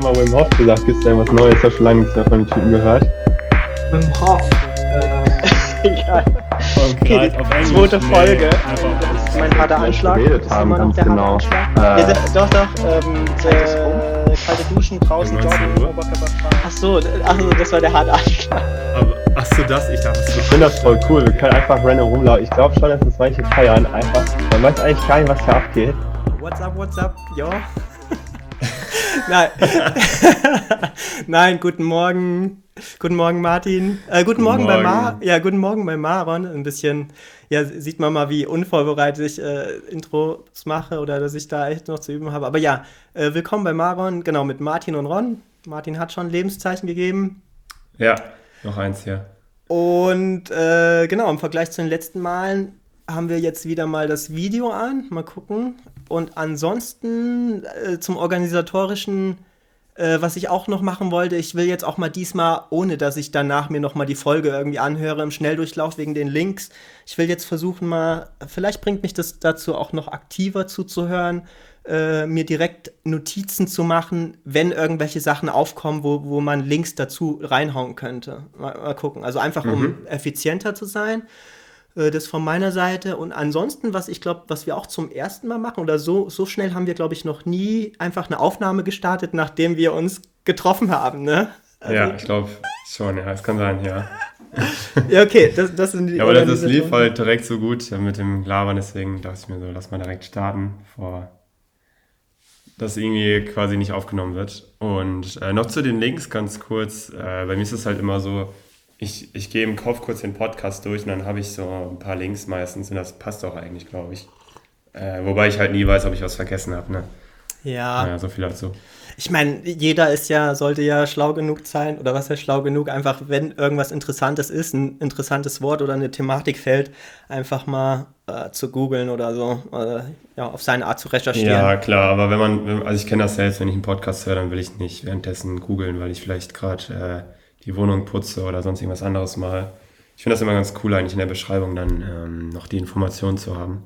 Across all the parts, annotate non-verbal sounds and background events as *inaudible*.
immer Wim Hof gesagt. Gibt es da was Neues? Ich habe schon lange nichts mehr von den Typen gehört. Wim Hof. Äh, *laughs* egal. Okay, die zweite Folge. Das ist mein harter Anschlag. Geredet haben, ganz genau. Äh, ja, doch, doch. Ähm, äh, kalte Duschen draußen, joggen, Oberkörperfrei. Ach so, ach so, das war der harte Anschlag. Aber, ach so, das, ich dachte, Ich finde das voll cool. Wir können einfach random rumlaufen. Ich glaube schon, dass das manche feiern. Einfach. Man weiß eigentlich gar nicht, was hier abgeht. What's up, what's up? Jo. *laughs* Nein. *laughs* Nein, guten Morgen. Guten Morgen, Martin. Äh, guten, guten Morgen, Morgen, bei Mar. Ja, guten Morgen bei Maron. Ein bisschen, ja, sieht man mal, wie unvorbereitet ich äh, Intros mache oder dass ich da echt noch zu üben habe. Aber ja, äh, willkommen bei Maron, genau, mit Martin und Ron. Martin hat schon Lebenszeichen gegeben. Ja, noch eins hier. Und äh, genau, im Vergleich zu den letzten Malen haben wir jetzt wieder mal das Video an. Mal gucken. Und ansonsten äh, zum organisatorischen, äh, was ich auch noch machen wollte, ich will jetzt auch mal diesmal, ohne dass ich danach mir noch mal die Folge irgendwie anhöre im Schnelldurchlauf wegen den Links, ich will jetzt versuchen mal, vielleicht bringt mich das dazu auch noch aktiver zuzuhören, äh, mir direkt Notizen zu machen, wenn irgendwelche Sachen aufkommen, wo, wo man Links dazu reinhauen könnte. Mal, mal gucken. Also einfach, um mhm. effizienter zu sein. Äh, das von meiner Seite. Und ansonsten, was ich glaube, was wir auch zum ersten Mal machen, oder so, so schnell haben wir, glaube ich, noch nie einfach eine Aufnahme gestartet, nachdem wir uns getroffen haben, ne? Also, ja, ich glaube schon, ja, es kann sein, ja. *laughs* ja, okay, das, das sind die. Ja, aber das, lief halt direkt so gut mit dem Labern, deswegen dachte ich mir so, lass mal direkt starten, vor dass irgendwie quasi nicht aufgenommen wird. Und äh, noch zu den Links ganz kurz. Äh, bei mir ist es halt immer so, ich, ich gehe im Kopf kurz den Podcast durch und dann habe ich so ein paar Links meistens und das passt auch eigentlich, glaube ich. Äh, wobei ich halt nie weiß, ob ich was vergessen habe. Ne? Ja. Naja, so viel dazu. Ich meine, jeder ist ja, sollte ja schlau genug sein, oder was heißt schlau genug, einfach, wenn irgendwas Interessantes ist, ein interessantes Wort oder eine Thematik fällt, einfach mal äh, zu googeln oder so, äh, ja, auf seine Art zu recherchieren. Ja, klar, aber wenn man, also ich kenne das selbst, wenn ich einen Podcast höre, dann will ich nicht währenddessen googeln, weil ich vielleicht gerade äh, die Wohnung putze oder sonst irgendwas anderes mal. Ich finde das immer ganz cool, eigentlich in der Beschreibung dann ähm, noch die Informationen zu haben.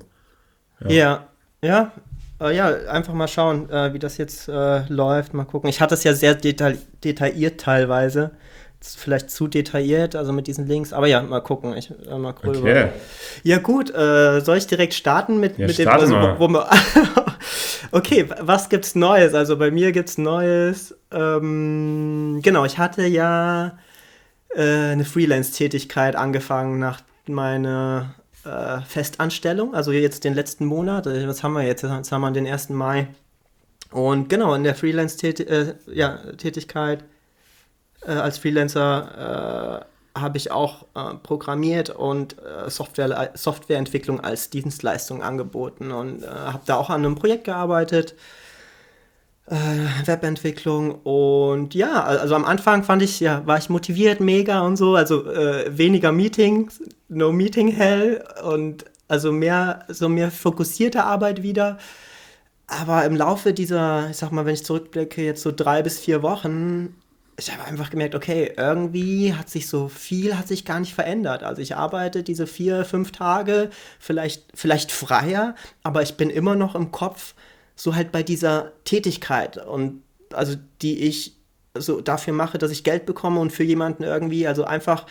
Ja, ja, ja, äh, ja einfach mal schauen, äh, wie das jetzt äh, läuft. Mal gucken. Ich hatte es ja sehr detail detailliert teilweise. Vielleicht zu detailliert, also mit diesen Links. Aber ja, mal gucken. Ich, äh, mal cool okay. Ja, gut. Äh, soll ich direkt starten mit, ja, mit dem. Also, wo, wo wir, *laughs* okay, was gibt's Neues? Also bei mir gibt's Neues. Ähm, genau, ich hatte ja äh, eine Freelance-Tätigkeit angefangen nach meiner äh, Festanstellung, also jetzt den letzten Monat. Äh, was haben wir jetzt? Jetzt haben wir den 1. Mai. Und genau, in der Freelance-Tätigkeit äh, ja, äh, als Freelancer äh, habe ich auch äh, programmiert und Software, Softwareentwicklung als Dienstleistung angeboten und habe da auch an einem Projekt gearbeitet äh, Webentwicklung und ja, also am Anfang fand ich, ja, war ich motiviert, mega und so, also äh, weniger Meetings, no Meeting Hell und also mehr, so mehr fokussierte Arbeit wieder. Aber im Laufe dieser, ich sag mal, wenn ich zurückblicke, jetzt so drei bis vier Wochen, ich habe einfach gemerkt, okay, irgendwie hat sich so viel, hat sich gar nicht verändert. Also ich arbeite diese vier, fünf Tage, vielleicht, vielleicht freier, aber ich bin immer noch im Kopf so halt bei dieser Tätigkeit und also die ich so dafür mache, dass ich Geld bekomme und für jemanden irgendwie, also einfach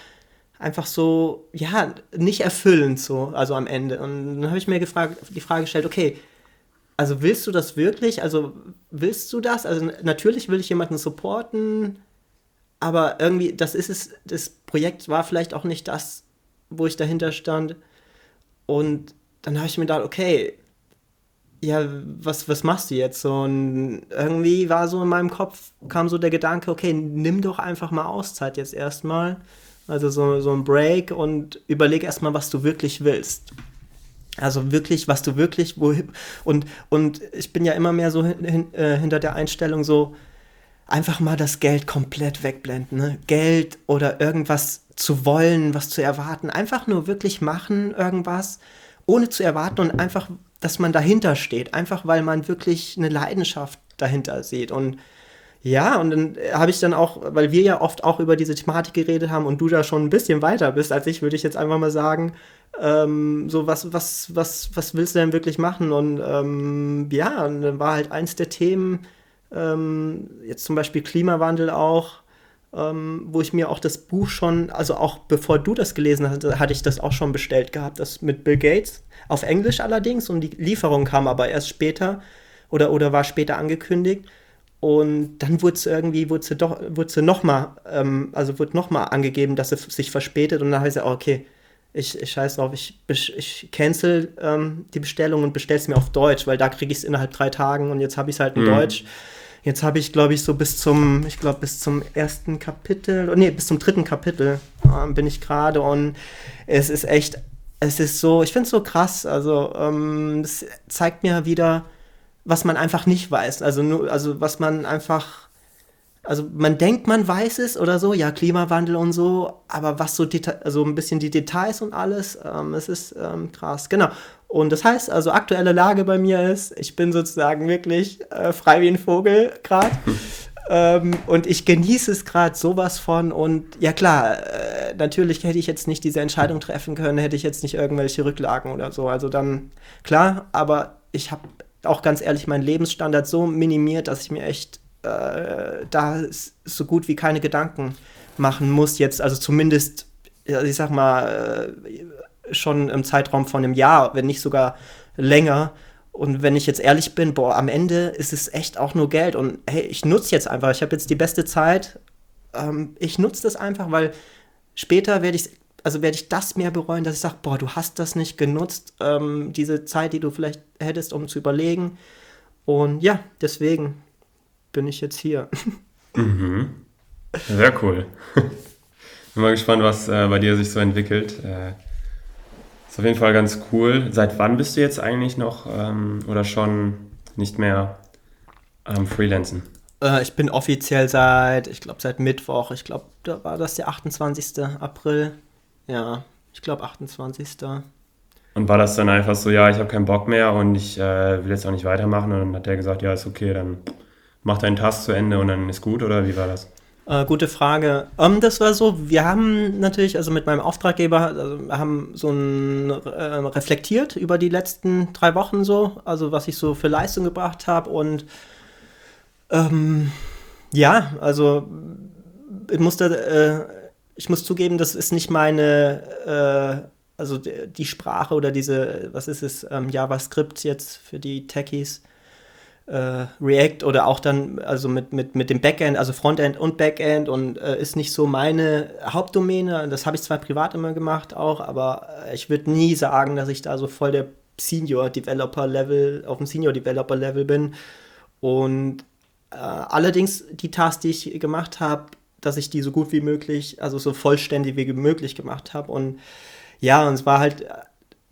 einfach so, ja, nicht erfüllend so, also am Ende. Und dann habe ich mir gefragt, die Frage gestellt, okay, also willst du das wirklich? Also willst du das? Also natürlich will ich jemanden supporten, aber irgendwie, das ist es, das Projekt war vielleicht auch nicht das, wo ich dahinter stand. Und dann habe ich mir gedacht, okay, ja, was, was machst du jetzt? Und irgendwie war so in meinem Kopf, kam so der Gedanke, okay, nimm doch einfach mal Auszeit jetzt erstmal. Also so, so ein Break und überleg erstmal, was du wirklich willst. Also wirklich, was du wirklich, wo, und, und ich bin ja immer mehr so hin, äh, hinter der Einstellung so, einfach mal das Geld komplett wegblenden. Ne? Geld oder irgendwas zu wollen, was zu erwarten. Einfach nur wirklich machen, irgendwas, ohne zu erwarten und einfach dass man dahinter steht, einfach weil man wirklich eine Leidenschaft dahinter sieht. Und ja, und dann habe ich dann auch, weil wir ja oft auch über diese Thematik geredet haben und du da schon ein bisschen weiter bist als ich, würde ich jetzt einfach mal sagen, ähm, so was, was, was, was willst du denn wirklich machen? Und ähm, ja, und dann war halt eins der Themen, Ähm, jetzt zum Beispiel Klimawandel auch, ähm, wo ich mir auch das Buch schon, also auch bevor du das gelesen hast, hatte ich das auch schon bestellt gehabt, das mit Bill Gates, auf Englisch allerdings, und die Lieferung kam aber erst später oder, oder war später angekündigt. Und dann wurde es irgendwie, wurde sie doch, wurde sie nochmal, ähm, also wurde nochmal angegeben, dass es sich verspätet. Und dann habe ich gesagt, okay, ich, ich scheiß drauf, ich, ich cancel ähm, die Bestellung und bestelle es mir auf Deutsch, weil da kriege ich es innerhalb drei Tagen und jetzt habe ich es halt in mhm. Deutsch. Jetzt habe ich, glaube ich, so bis zum, ich glaube, bis zum ersten Kapitel, nee, bis zum dritten Kapitel äh, bin ich gerade und es ist echt, es ist so, ich finde es so krass, also ähm, es zeigt mir wieder, was man einfach nicht weiß, also nur, also was man einfach, also man denkt, man weiß es oder so, ja, Klimawandel und so, aber was so, Deta also ein bisschen die Details und alles, ähm, es ist ähm, krass, genau. Und das heißt, also aktuelle Lage bei mir ist, ich bin sozusagen wirklich äh, frei wie ein Vogel gerade. ähm, und ich genieße es gerade sowas von. Und ja klar, äh, natürlich hätte ich jetzt nicht diese Entscheidung treffen können, hätte ich jetzt nicht irgendwelche Rücklagen oder so. Also dann, klar, aber ich habe auch ganz ehrlich meinen Lebensstandard so minimiert, dass ich mir echt äh, da so gut wie keine Gedanken machen muss jetzt. Also zumindest, ich sag mal, äh, schon im Zeitraum von einem Jahr, wenn nicht sogar länger. Und wenn ich jetzt ehrlich bin, boah, am Ende ist es echt auch nur Geld. Und hey, ich nutze jetzt einfach, ich habe jetzt die beste Zeit. Ähm, ich nutze das einfach, weil später werde ich, also werde ich das mehr bereuen, dass ich sage, boah, du hast das nicht genutzt, ähm, diese Zeit, die du vielleicht hättest, um zu überlegen. Und ja, deswegen bin ich jetzt hier. Mhm. Sehr cool. *laughs* Bin mal gespannt, was äh, bei dir sich so entwickelt. Äh, ist auf jeden Fall ganz cool. Seit wann bist du jetzt eigentlich noch ähm, oder schon nicht mehr am Freelancen? Äh, ich bin offiziell seit, ich glaube, seit Mittwoch. Ich glaube, da war das der 28. April. Ja, ich glaube 28. Und war das dann einfach so, ja, ich habe keinen Bock mehr und ich äh, will jetzt auch nicht weitermachen? Und dann hat der gesagt, ja, ist okay, dann mach deinen Task zu Ende und dann ist gut oder wie war das? Äh, gute Frage. Um, ähm, das war so, wir haben natürlich, also mit meinem Auftraggeber, also haben so ein äh, reflektiert über die letzten drei Wochen so, also was ich so für Leistung gebracht habe und ähm, ja, also ich muss äh, ich muss zugeben, das ist nicht meine, äh, also die Sprache oder diese, was ist es, ähm, JavaScript jetzt für die Techies äh, React oder auch dann also mit, mit, mit dem Backend, also Frontend und Backend und äh, ist nicht so meine Hauptdomäne. Das habe ich zwar privat immer gemacht auch, aber äh, ich würde nie sagen, dass ich da so voll der Senior Developer Level, auf dem Senior Developer Level bin. Und äh, allerdings die Tasks, die ich gemacht habe, dass ich die so gut wie möglich, also so vollständig wie möglich gemacht habe. Und ja, und es war halt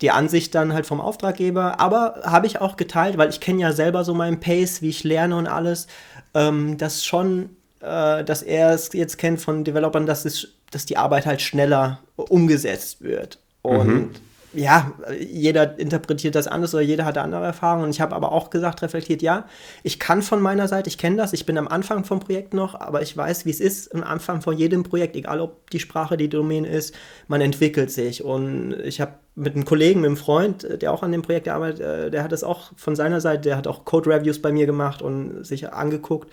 die Ansicht dann halt vom Auftraggeber, aber habe ich auch geteilt, weil ich kenne ja selber so meinen Pace, wie ich lerne und alles, ähm, dass schon, äh, dass er es jetzt kennt von Developern, dass, es, dass die Arbeit halt schneller umgesetzt wird. Und mhm ja, jeder interpretiert das anders oder jeder hat andere Erfahrungen. Und ich habe aber auch gesagt, reflektiert, ja, ich kann von meiner Seite, ich kenne das, ich bin am Anfang vom Projekt noch, aber ich weiß, wie es ist am Anfang von jedem Projekt, egal ob die Sprache die Domäne ist, man entwickelt sich. Und ich habe mit einem Kollegen, mit einem Freund, der auch an dem Projekt arbeitet, äh, der hat das auch von seiner Seite, der hat auch Code-Reviews bei mir gemacht und sich angeguckt,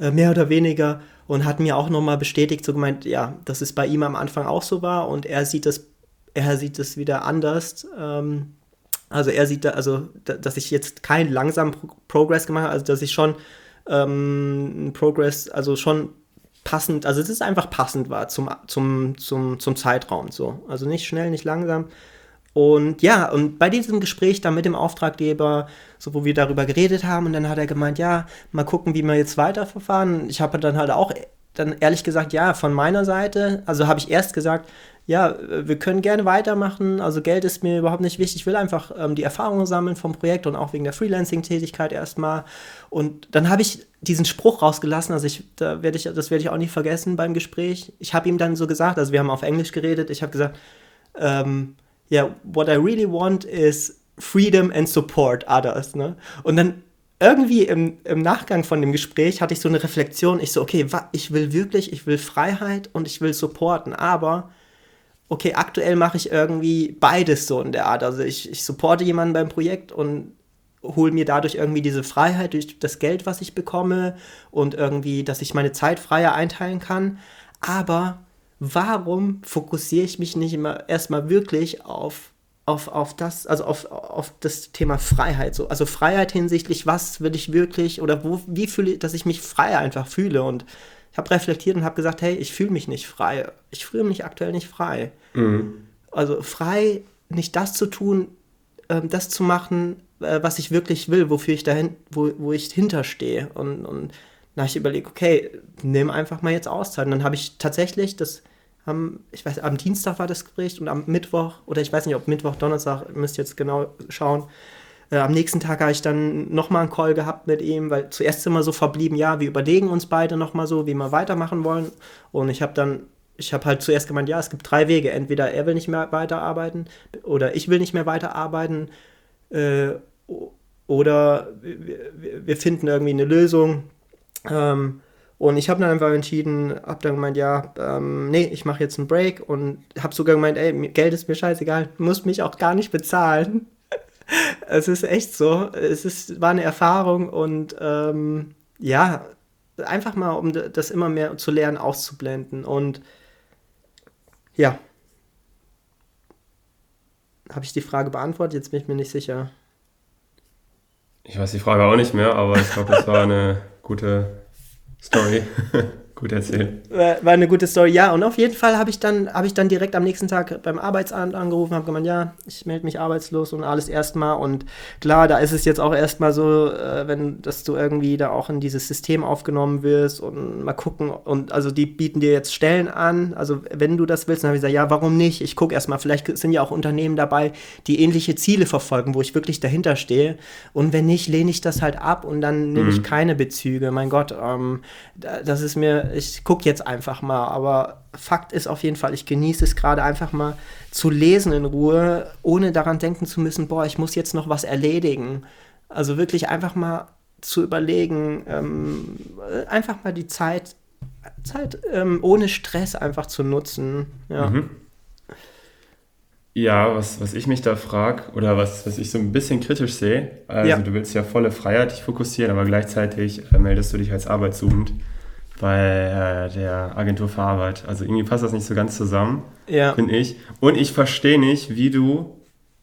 äh, mehr oder weniger, und hat mir auch nochmal bestätigt, so gemeint, ja, dass es bei ihm am Anfang auch so war und er sieht das er sieht es wieder anders. Ähm, also er sieht da, also dass ich jetzt keinen langsamen Pro Progress gemacht habe, also dass ich schon ähm, Progress, also schon passend, also es ist einfach passend war zum, zum, zum, zum Zeitraum so. Also nicht schnell, nicht langsam. Und ja, und bei diesem Gespräch dann mit dem Auftraggeber, so wo wir darüber geredet haben, und dann hat er gemeint, ja, mal gucken, wie wir jetzt weiterverfahren. Ich habe dann halt auch dann ehrlich gesagt, ja, von meiner Seite, also habe ich erst gesagt, ja, wir können gerne weitermachen. Also Geld ist mir überhaupt nicht wichtig. Ich will einfach ähm, die Erfahrungen sammeln vom Projekt und auch wegen der Freelancing-Tätigkeit erstmal. Und dann habe ich diesen Spruch rausgelassen. Also ich, da werde ich, das werde ich auch nicht vergessen beim Gespräch. Ich habe ihm dann so gesagt, also wir haben auf Englisch geredet. Ich habe gesagt, ähm, yeah, what I really want is freedom and support others. Ne? Und dann irgendwie im, im Nachgang von dem Gespräch hatte ich so eine Reflexion. Ich so, okay, ich will wirklich, ich will Freiheit und ich will supporten, aber okay, aktuell mache ich irgendwie beides so in der Art. Also ich, ich supporte jemanden beim Projekt und hole mir dadurch irgendwie diese Freiheit durch das Geld, was ich bekomme und irgendwie, dass ich meine Zeit freier einteilen kann. Aber warum fokussiere ich mich nicht immer erstmal wirklich auf auf, auf das, also auf, auf das Thema Freiheit. So. Also Freiheit hinsichtlich, was will ich wirklich oder wo, wie fühle ich, dass ich mich frei einfach fühle. Und ich habe reflektiert und habe gesagt, hey, ich fühle mich nicht frei. Ich fühle mich aktuell nicht frei. Mhm. Also frei, nicht das zu tun, äh, das zu machen, äh, was ich wirklich will, wofür ich dahin, wo, wo ich hinterstehe. Und, und dann habe ich überlegt, okay, nimm einfach mal jetzt Auszeit. Und dann habe ich tatsächlich das am, ich weiß, am Dienstag war das Gespräch und am Mittwoch, oder ich weiß nicht, ob Mittwoch, Donnerstag, müsst ihr jetzt genau schauen. Äh, am nächsten Tag habe ich dann nochmal einen Call gehabt mit ihm, weil zuerst immer so verblieben, ja, wir überlegen uns beide nochmal so, wie wir weitermachen wollen. Und ich habe dann, ich habe halt zuerst gemeint, ja, es gibt drei Wege. Entweder er will nicht mehr weiterarbeiten oder ich will nicht mehr weiterarbeiten. Äh, oder wir, wir, finden irgendwie eine Lösung. Ähm, und ich habe dann einfach entschieden, habe dann gemeint, ja, ähm, nee, ich mache jetzt einen Break und habe sogar gemeint, ey, Geld ist mir scheißegal, musst mich auch gar nicht bezahlen. *laughs* es ist echt so. Es ist, war eine Erfahrung und ähm, ja, einfach mal, um das immer mehr zu lernen, auszublenden. Und ja. Habe ich die Frage beantwortet? Jetzt bin ich mir nicht sicher. Ich weiß die Frage auch nicht mehr, aber ich glaube, das war eine gute Story. *laughs* Gut erzählt. War, war, eine gute Story, ja. Und auf jeden Fall habe ich, dann, hab ich dann direkt am nächsten Tag beim Arbeitsamt angerufen, habe gemeint, ja, ich melde mich arbeitslos und alles erstmal. Und klar, da ist es jetzt auch erstmal so, äh, wenn, dass du irgendwie da auch in dieses System aufgenommen wirst und mal gucken. Und also die bieten dir jetzt Stellen an. Also wenn du das willst, dann habe ich gesagt, ja, warum nicht? Ich gucke erstmal. Vielleicht sind ja auch Unternehmen dabei, die ähnliche Ziele verfolgen, wo ich wirklich dahinter stehe. Und wenn nicht, lehne ich das halt ab und dann nehme mhm. ich keine Bezüge. Mein Gott, ähm, das ist mir ich gucke jetzt einfach mal. Aber Fakt ist auf jeden Fall, ich genieße es gerade einfach mal zu lesen in Ruhe, ohne daran denken zu müssen, boah, ich muss jetzt noch was erledigen. Also wirklich einfach mal zu überlegen, ähm, einfach mal die Zeit, Zeit ähm, ohne Stress einfach zu nutzen. Ja. Mhm. Ja, was, was ich mich da frage oder was, was ich so ein bisschen kritisch sehe, also ja. du willst ja volle Freiheit dich fokussieren, aber gleichzeitig äh, meldest du dich als arbeitssuchend bei äh, der Agentur für Arbeit. Also irgendwie passt das nicht so ganz zusammen, ja. finde ich. Und ich verstehe nicht, wie du,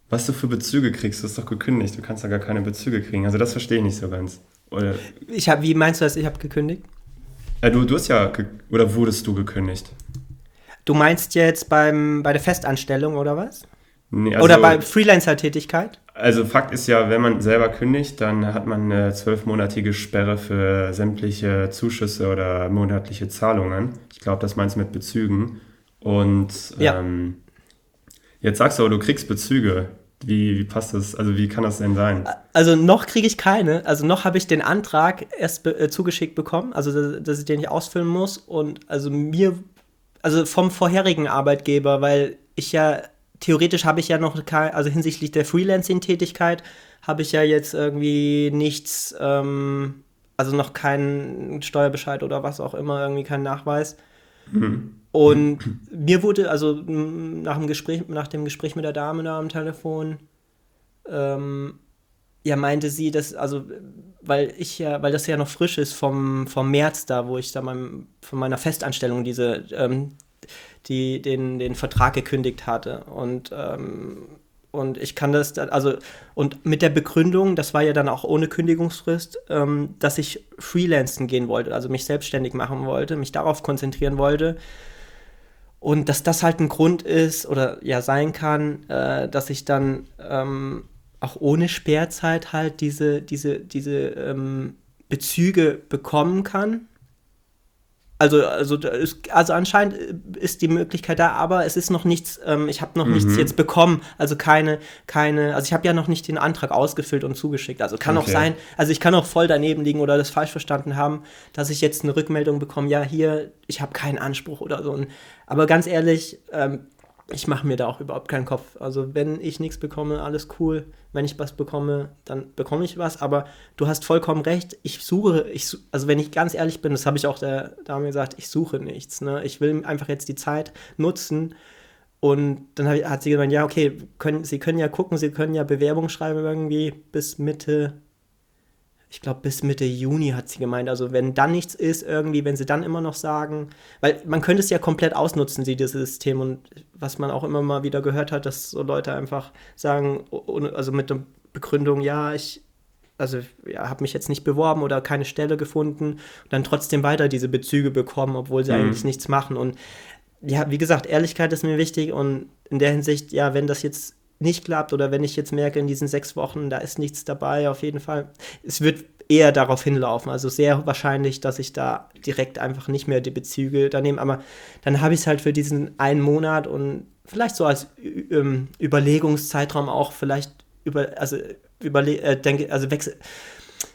was du für Bezüge kriegst. Du hast doch gekündigt, du kannst da gar keine Bezüge kriegen. Also das verstehe ich nicht so ganz. Oder, ich hab, wie meinst du das, ich habe gekündigt? Äh, du, du hast ja, oder wurdest du gekündigt? Du meinst jetzt beim, bei der Festanstellung oder was? Nee, also, oder bei Freelancer-Tätigkeit? Also Fakt ist ja, wenn man selber kündigt, dann hat man eine zwölfmonatige Sperre für sämtliche Zuschüsse oder monatliche Zahlungen. Ich glaube, das meinst du mit Bezügen. Und ja. ähm, jetzt sagst du aber, du kriegst Bezüge. Wie, wie passt das? Also wie kann das denn sein? Also noch kriege ich keine. Also noch habe ich den Antrag erst be äh, zugeschickt bekommen, also dass, dass ich den nicht ausfüllen muss. Und also mir, also vom vorherigen Arbeitgeber, weil ich ja theoretisch habe ich ja noch kein, also hinsichtlich der Freelancing-Tätigkeit habe ich ja jetzt irgendwie nichts, ähm, also noch keinen Steuerbescheid oder was auch immer, irgendwie keinen Nachweis. Mhm. Und mir wurde, also nach dem Gespräch, nach dem Gespräch mit der Dame da am Telefon, ähm, ja, meinte sie, dass, also, weil ich ja, weil das ja noch frisch ist vom, vom März da, wo ich da mein, von meiner Festanstellung diese ähm, die den, den Vertrag gekündigt hatte. Und, ähm, und ich kann das, also, und mit der Begründung, das war ja dann auch ohne Kündigungsfrist, ähm, dass ich freelancen gehen wollte, also mich selbstständig machen wollte, mich darauf konzentrieren wollte. Und dass das halt ein Grund ist oder ja sein kann, äh, dass ich dann ähm, auch ohne Sperrzeit halt diese, diese, diese ähm, Bezüge bekommen kann. Also, also, ist, also anscheinend ist die Möglichkeit da, aber es ist noch nichts, ähm, ich habe noch mhm. nichts jetzt bekommen, also keine, keine, also ich habe ja noch nicht den Antrag ausgefüllt und zugeschickt. Also kann okay. auch sein, also ich kann auch voll daneben liegen oder das falsch verstanden haben, dass ich jetzt eine Rückmeldung bekomme, ja, hier, ich habe keinen Anspruch oder so. Aber ganz ehrlich, ähm, ich mache mir da auch überhaupt keinen Kopf. Also wenn ich nichts bekomme, alles cool. Wenn ich was bekomme, dann bekomme ich was. Aber du hast vollkommen recht. Ich suche, ich, also wenn ich ganz ehrlich bin, das habe ich auch der Dame gesagt, ich suche nichts. Ne? Ich will einfach jetzt die Zeit nutzen, Und dann hat sie gemeint, ja, okay, können, Sie können ja gucken, Sie können ja Bewerbung schreiben irgendwie bis Mitte, ich glaube bis Mitte Juni hat sie gemeint. Also wenn dann nichts ist irgendwie, wenn sie dann immer noch sagen, weil man könnte es ja komplett ausnutzen, sie, dieses System. Und was man auch immer mal wieder gehört hat, dass so Leute einfach sagen, also mit der Begründung, ja, ich also ja, habe mich jetzt nicht beworben oder keine Stelle gefunden und dann trotzdem weiter diese Bezüge bekommen, obwohl sie mhm. eigentlich nichts machen. Und ja, wie gesagt, Ehrlichkeit ist mir wichtig und in der Hinsicht, ja, wenn das jetzt nicht klappt oder wenn ich jetzt merke, in diesen sechs Wochen, da ist nichts dabei, auf jeden Fall. Es wird eher darauf hinlaufen. Also sehr wahrscheinlich, dass ich da direkt einfach nicht mehr die Bezüge da nehme. Aber dann habe ich es halt für diesen einen Monat und vielleicht so als ähm, Überlegungszeitraum auch vielleicht über, also überle äh, denke, also wechsel,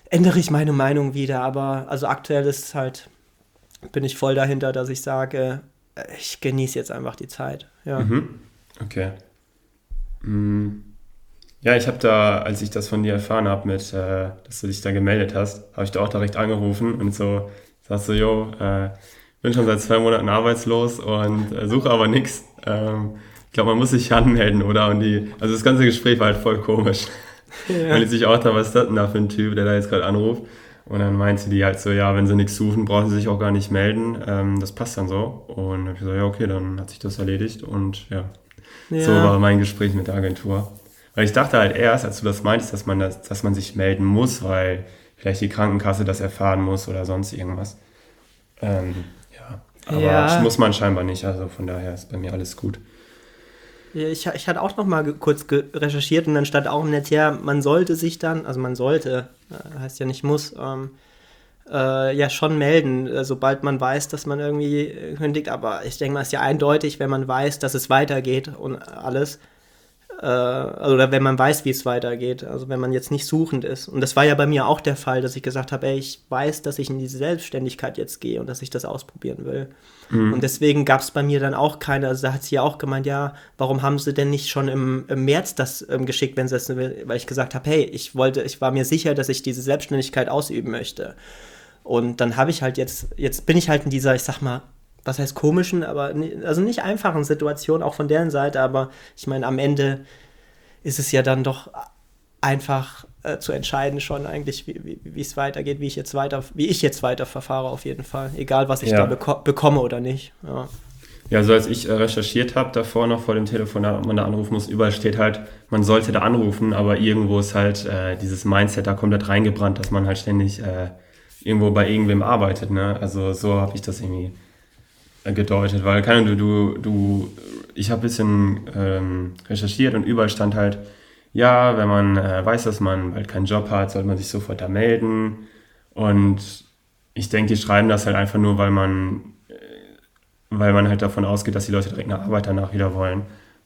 ändere ich meine Meinung wieder. Aber also aktuell ist halt, bin ich voll dahinter, dass ich sage, äh, ich genieße jetzt einfach die Zeit. Ja. Mhm. Okay. Mhm. Ja, ich habe da, als ich das von dir erfahren habe, mit, äh, dass du dich da gemeldet hast, habe ich da auch direkt angerufen und so sagst du, jo, äh, bin schon seit zwei Monaten arbeitslos und äh, suche aber nichts. Ähm, ich glaube, man muss sich anmelden, oder? Und die, also das ganze Gespräch war halt voll komisch. Ja. Weil ich sich auch da, was ist das denn da für ein Typ, der da jetzt gerade anruft? Und dann meinte die halt so, ja, wenn sie nichts suchen, brauchen sie sich auch gar nicht melden. Ähm, das passt dann so. Und dann habe ich gesagt, ja, okay, dann hat sich das erledigt. Und ja, ja, so war mein Gespräch mit der Agentur. Weil ich dachte halt erst, als du das meintest, dass man, das, dass man sich melden muss, weil vielleicht die Krankenkasse das erfahren muss oder sonst irgendwas. Ähm, ja, aber ja. muss man scheinbar nicht. Also von daher ist bei mir alles gut. Ich, ich hatte auch noch mal kurz recherchiert und dann stand auch im Netz, ja, man sollte sich dann, also man sollte, äh, heißt ja nicht muss, ähm, äh, ja schon melden, äh, sobald man weiß, dass man irgendwie kündigt. Aber ich denke mal, es ist ja eindeutig, wenn man weiß, dass es weitergeht und alles, äh, oder wenn man weiß, wie es weitergeht, also wenn man jetzt nicht suchend ist. Und das war ja bei mir auch der Fall, dass ich gesagt habe, ey, ich weiß, dass ich in diese Selbstständigkeit jetzt gehe und dass ich das ausprobieren will. Mhm. Und deswegen gab es bei mir dann auch keine, also da hat sie ja auch gemeint, ja, warum haben sie denn nicht schon im, im März das ähm, geschickt, wenn sie das, weil ich gesagt habe, hey, ich wollte, ich war mir sicher, dass ich diese Selbstständigkeit ausüben möchte. Und dann habe ich halt jetzt, jetzt bin ich halt in dieser, ich sag mal, was heißt komischen, aber also nicht einfachen Situation, auch von deren Seite, aber ich meine, am Ende ist es ja dann doch einfach äh, zu entscheiden schon eigentlich, wie, wie es weitergeht, wie ich jetzt weiter, wie ich jetzt weiter verfahre auf jeden Fall. Egal was ich ja. da beko bekomme oder nicht. Ja. Ja, so als ich äh, recherchiert habe, davor noch vor dem Telefonat, ob man da anrufen muss, überall steht halt, man sollte da anrufen, aber irgendwo ist halt äh, dieses Mindset da komplett reingebrannt, dass man halt ständig äh, irgendwo bei irgendwem arbeitet. Ne? Also so habe ich das irgendwie gedeutet, weil keine du, du, du ich habe ein bisschen ähm, recherchiert und überall stand halt, ja, wenn man äh, weiß, dass man bald keinen Job hat, sollte man sich sofort da melden. Und ich denke, die schreiben das halt einfach nur, weil man, äh, weil man halt davon ausgeht, dass die Leute direkt eine Arbeit danach wieder wollen.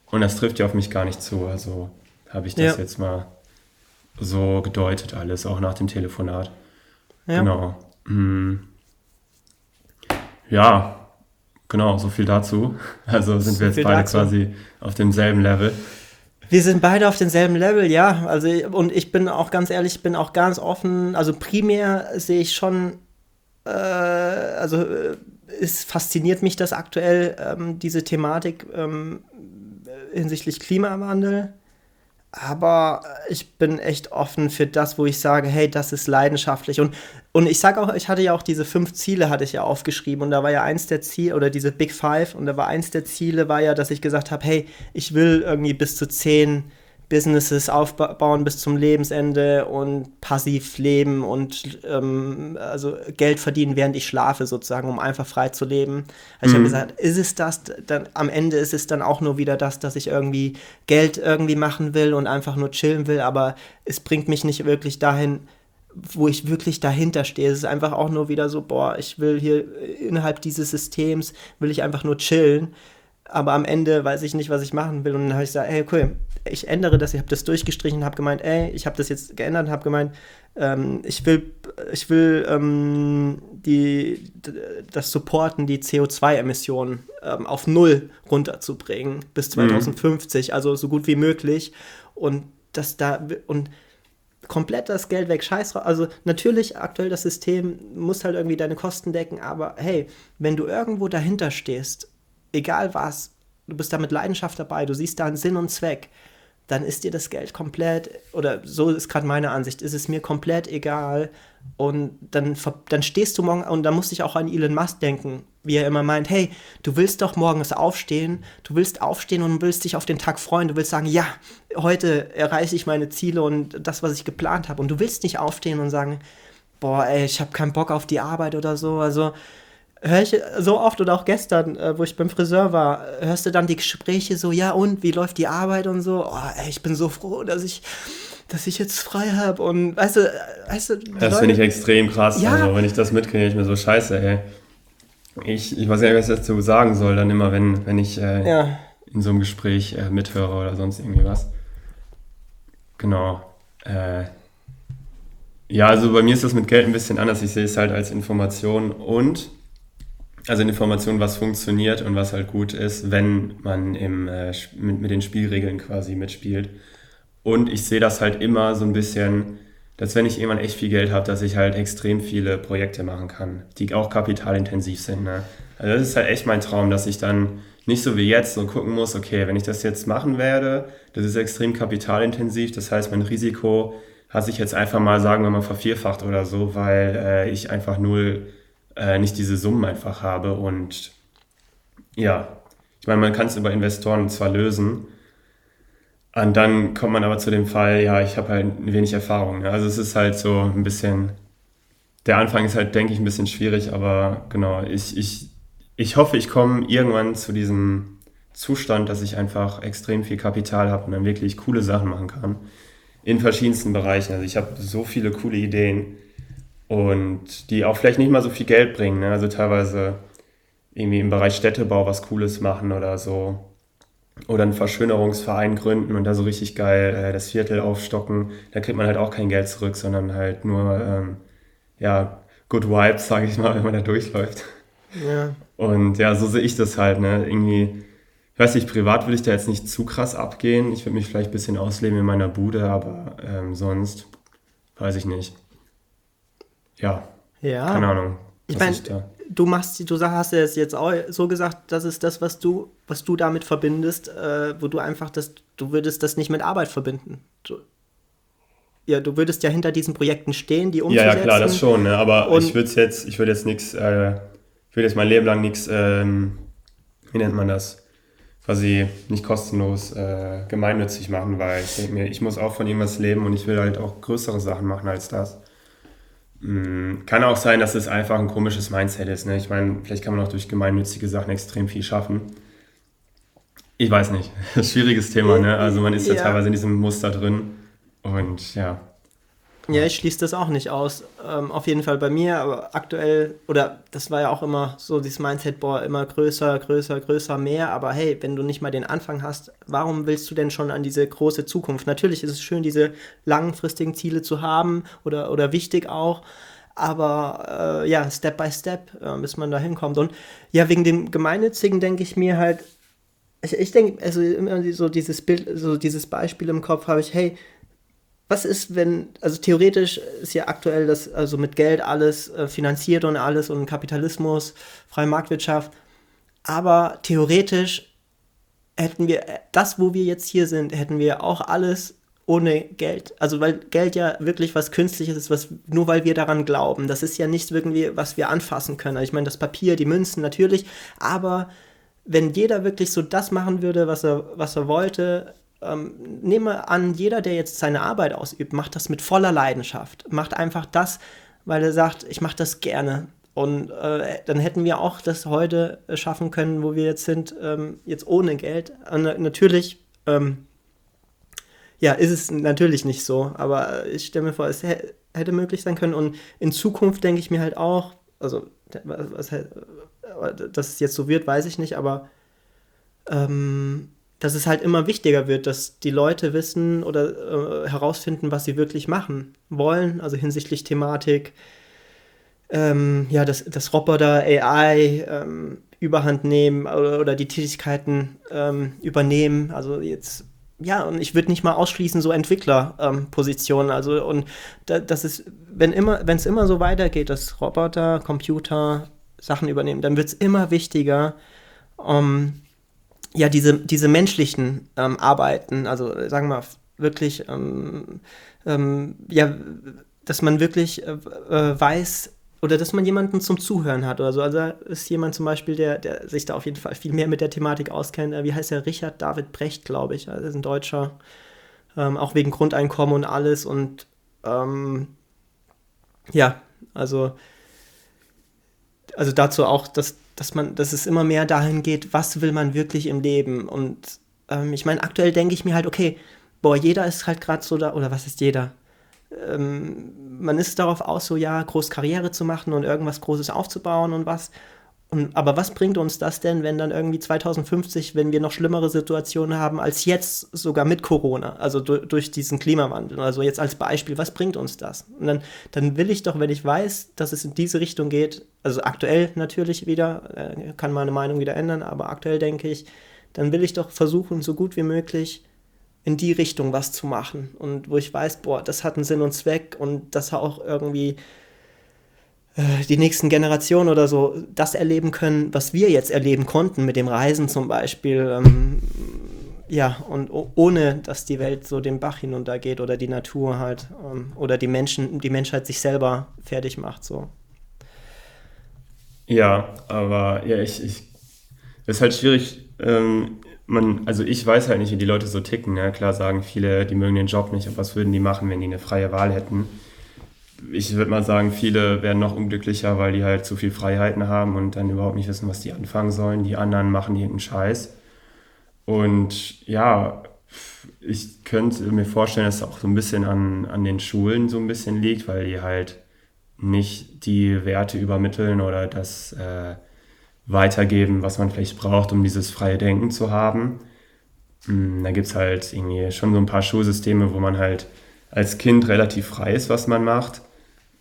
Und das trifft ja auf mich gar nicht zu. Also habe ich das ja. jetzt mal so gedeutet alles, auch nach dem Telefonat. Ja. Genau. Hm. Ja, Genau, so viel dazu. Also sind so wir jetzt beide dazu. quasi auf demselben Level. Wir sind beide auf demselben Level, ja. Also, und ich bin auch ganz ehrlich, bin auch ganz offen. Also, primär sehe ich schon, äh, also, äh, es fasziniert mich das aktuell, ähm, diese Thematik ähm, hinsichtlich Klimawandel. Aber ich bin echt offen für das, wo ich sage, hey, das ist leidenschaftlich. Und, und ich sage auch, ich hatte ja auch diese fünf Ziele, hatte ich ja aufgeschrieben. Und da war ja eins der Ziele, oder diese Big Five, und da war eins der Ziele, war ja, dass ich gesagt habe, hey, ich will irgendwie bis zu zehn Businesses aufbauen bis zum Lebensende und passiv leben und ähm, also Geld verdienen, während ich schlafe, sozusagen, um einfach frei zu leben. Also mhm. ich habe gesagt, ist es das, dann am Ende ist es dann auch nur wieder das, dass ich irgendwie Geld irgendwie machen will und einfach nur chillen will, aber es bringt mich nicht wirklich dahin, wo ich wirklich dahinter stehe. Es ist einfach auch nur wieder so, boah, ich will hier innerhalb dieses Systems, will ich einfach nur chillen aber am Ende weiß ich nicht, was ich machen will. Und dann habe ich gesagt, ey, cool, ich ändere das. Ich habe das durchgestrichen, habe gemeint, ey, ich habe das jetzt geändert und habe gemeint, ähm, ich will, ich will ähm, die, das supporten, die CO2-Emissionen ähm, auf Null runterzubringen bis 2050, mhm. also so gut wie möglich. Und das da und komplett das Geld weg, scheiß drauf. Also natürlich aktuell das System muss halt irgendwie deine Kosten decken, aber hey, wenn du irgendwo dahinter stehst egal was, du bist da mit Leidenschaft dabei, du siehst da einen Sinn und Zweck, dann ist dir das Geld komplett, oder so ist gerade meine Ansicht, ist es mir komplett egal. Und dann, dann stehst du morgen, und da musste ich auch an Elon Musk denken, wie er immer meint, hey, du willst doch morgens aufstehen, du willst aufstehen und willst dich auf den Tag freuen, du willst sagen, ja, heute erreiche ich meine Ziele und das, was ich geplant habe. Und du willst nicht aufstehen und sagen, boah, ey, ich habe keinen Bock auf die Arbeit oder so. Also höre ich so oft oder auch gestern, äh, wo ich beim Friseur war, hörst du dann die Gespräche so, ja und, wie läuft die Arbeit und so, oh, ey, ich bin so froh, dass ich, dass ich jetzt frei habe und weißt du, weißt du. Das finde ich extrem krass, ja. also wenn ich das mitkriege, ich mir so scheiße, ey. Ich, ich weiß nicht, was ich dazu sagen soll, dann immer, wenn, wenn ich äh, ja. in so einem Gespräch äh, mithöre oder sonst irgendwie was. Genau. Äh, ja, also bei mir ist das mit Geld ein bisschen anders. Ich sehe es halt als Information und also Information, was funktioniert und was halt gut ist, wenn man im, äh, mit, mit den Spielregeln quasi mitspielt. Und ich sehe das halt immer so ein bisschen, dass wenn ich irgendwann echt viel Geld habe, dass ich halt extrem viele Projekte machen kann, die auch kapitalintensiv sind. Ne? Also das ist halt echt mein Traum, dass ich dann nicht so wie jetzt so gucken muss, okay, wenn ich das jetzt machen werde, das ist extrem kapitalintensiv, das heißt, mein Risiko hat sich jetzt einfach mal, sagen wir mal, vervierfacht oder so, weil äh, ich einfach null äh, nicht diese Summen einfach habe. Und ja, ich meine, man kann es über Investoren zwar lösen, und dann kommt man aber zu dem Fall, ja, ich habe halt wenig Erfahrung. Ne? Also es ist halt so ein bisschen, der Anfang ist halt, denke ich, ein bisschen schwierig, aber genau, ich, ich, ich hoffe, ich komme irgendwann zu diesem Zustand, dass ich einfach extrem viel Kapital habe und dann wirklich coole Sachen machen kann. In verschiedensten Bereichen. Also ich habe so viele coole Ideen und die auch vielleicht nicht mal so viel Geld bringen. Ne? Also teilweise irgendwie im Bereich Städtebau was Cooles machen oder so. Oder einen Verschönerungsverein gründen und da so richtig geil äh, das Viertel aufstocken. Da kriegt man halt auch kein Geld zurück, sondern halt nur, ähm, ja, Good Vibes, sage ich mal, *laughs* wenn man da durchläuft. Ja. Und ja, so sehe ich das halt, ne? Irgendwie, ich weiß nicht, privat will ich da jetzt nicht zu krass abgehen. Ich würde mich vielleicht ein bisschen ausleben in meiner Bude, aber ähm, sonst weiß ich nicht ja, ja. keine Ahnung. Ich meine, du machst, du hast ja jetzt auch so gesagt, das ist das, was du, was du damit verbindest, äh, wo du einfach das, du würdest das nicht mit Arbeit verbinden. Du, ja, du würdest ja hinter diesen Projekten stehen, die umzusetzen. Ja, ja klar, das schon. Ne? Aber ich würde jetzt, ich würde jetzt nichts, äh, ich würde jetzt mein Leben lang nichts, ähm, wie nennt man das? Quasi nicht kostenlos äh, gemeinnützig machen, weil ich denke mir, ich muss auch von irgendwas leben und ich will halt auch größere Sachen machen als das. Mm, kann auch sein, dass es einfach ein komisches Mindset ist. Ne? Ich meine, vielleicht kann man auch durch gemeinnützige Sachen extrem viel schaffen. Ich weiß nicht. *laughs* Schwieriges Thema, ne? Also man ist ja, ja teilweise in diesem Muster drin. Und ja. Ja, ich schließe das auch nicht aus. Ähm, auf jeden Fall bei mir, aber aktuell, oder das war ja auch immer so dieses Mindset, boah, immer größer, größer, größer, mehr. Aber hey, wenn du nicht mal den Anfang hast, warum willst du denn schon an diese große Zukunft? Natürlich ist es schön, diese langfristigen Ziele zu haben oder, oder wichtig auch. Aber äh, ja, Step by Step, äh, bis man da hinkommt. Und ja, wegen dem Gemeinnützigen denke ich mir halt, ich, ich denke, also immer so dieses Bild, so dieses Beispiel im Kopf habe ich, hey, was ist, wenn, also theoretisch ist ja aktuell das, also mit Geld alles äh, finanziert und alles und Kapitalismus, freie Marktwirtschaft, aber theoretisch hätten wir das, wo wir jetzt hier sind, hätten wir auch alles ohne Geld. Also weil Geld ja wirklich was Künstliches ist, was nur weil wir daran glauben. Das ist ja nicht irgendwie, was wir anfassen können. Also ich meine, das Papier, die Münzen natürlich, aber wenn jeder wirklich so das machen würde, was er, was er wollte, ähm, nehme an, jeder, der jetzt seine Arbeit ausübt, macht das mit voller Leidenschaft. Macht einfach das, weil er sagt, ich mache das gerne. Und äh, dann hätten wir auch das heute schaffen können, wo wir jetzt sind, ähm, jetzt ohne Geld. Und natürlich, ähm, ja, ist es natürlich nicht so, aber ich stelle mir vor, es hätte möglich sein können. Und in Zukunft denke ich mir halt auch, also, was, was, dass es jetzt so wird, weiß ich nicht, aber ähm, dass es halt immer wichtiger wird, dass die Leute wissen oder äh, herausfinden, was sie wirklich machen wollen, also hinsichtlich Thematik, ähm, ja, dass, dass Roboter AI ähm, überhand nehmen oder, oder die Tätigkeiten ähm, übernehmen. Also jetzt, ja, und ich würde nicht mal ausschließen, so Entwicklerpositionen. also und da, das ist, wenn immer, wenn es immer so weitergeht, dass Roboter, Computer Sachen übernehmen, dann wird es immer wichtiger, um ja, diese, diese menschlichen ähm, Arbeiten, also sagen wir mal wirklich, ähm, ähm, ja, dass man wirklich äh, äh, weiß, oder dass man jemanden zum Zuhören hat oder so. Also ist jemand zum Beispiel, der, der sich da auf jeden Fall viel mehr mit der Thematik auskennt. Äh, wie heißt der? Richard David Brecht, glaube ich. Also ist ein Deutscher. Ähm, auch wegen Grundeinkommen und alles. Und ähm, ja, also, also dazu auch, dass, dass man, dass es immer mehr dahin geht, was will man wirklich im Leben. Und ähm, ich meine, aktuell denke ich mir halt, okay, boah, jeder ist halt gerade so da, oder was ist jeder? ähm, man ist darauf aus, so ja, groß Karriere zu machen und irgendwas Großes aufzubauen und was. Aber was bringt uns das denn, wenn dann irgendwie 2050, wenn wir noch schlimmere Situationen haben als jetzt, sogar mit Corona, also du, durch diesen Klimawandel? Also jetzt als Beispiel, was bringt uns das? Und dann, dann will ich doch, wenn ich weiß, dass es in diese Richtung geht, also aktuell natürlich wieder, äh, kann meine Meinung wieder ändern, aber aktuell denke ich, dann will ich doch versuchen, so gut wie möglich in die Richtung was zu machen und wo ich weiß, boah, das hat einen Sinn und Zweck und das auch irgendwie die nächsten Generationen oder so das erleben können, was wir jetzt erleben konnten mit dem Reisen zum Beispiel. Ähm, ja, und ohne dass die Welt so den Bach hinuntergeht oder die Natur halt ähm, oder die Menschen, die Menschheit sich selber fertig macht. So. Ja, aber ja, ich, ich ist halt schwierig, ähm, man, also ich weiß halt nicht, wie die Leute so ticken. Ne? Klar sagen viele, die mögen den Job nicht, aber was würden die machen, wenn die eine freie Wahl hätten? Ich würde mal sagen, viele werden noch unglücklicher, weil die halt zu viel Freiheiten haben und dann überhaupt nicht wissen, was die anfangen sollen. Die anderen machen irgendeinen Scheiß. Und ja, ich könnte mir vorstellen, dass es auch so ein bisschen an, an den Schulen so ein bisschen liegt, weil die halt nicht die Werte übermitteln oder das äh, weitergeben, was man vielleicht braucht, um dieses freie Denken zu haben. Mm, da gibt es halt irgendwie schon so ein paar Schulsysteme, wo man halt als Kind relativ frei ist, was man macht.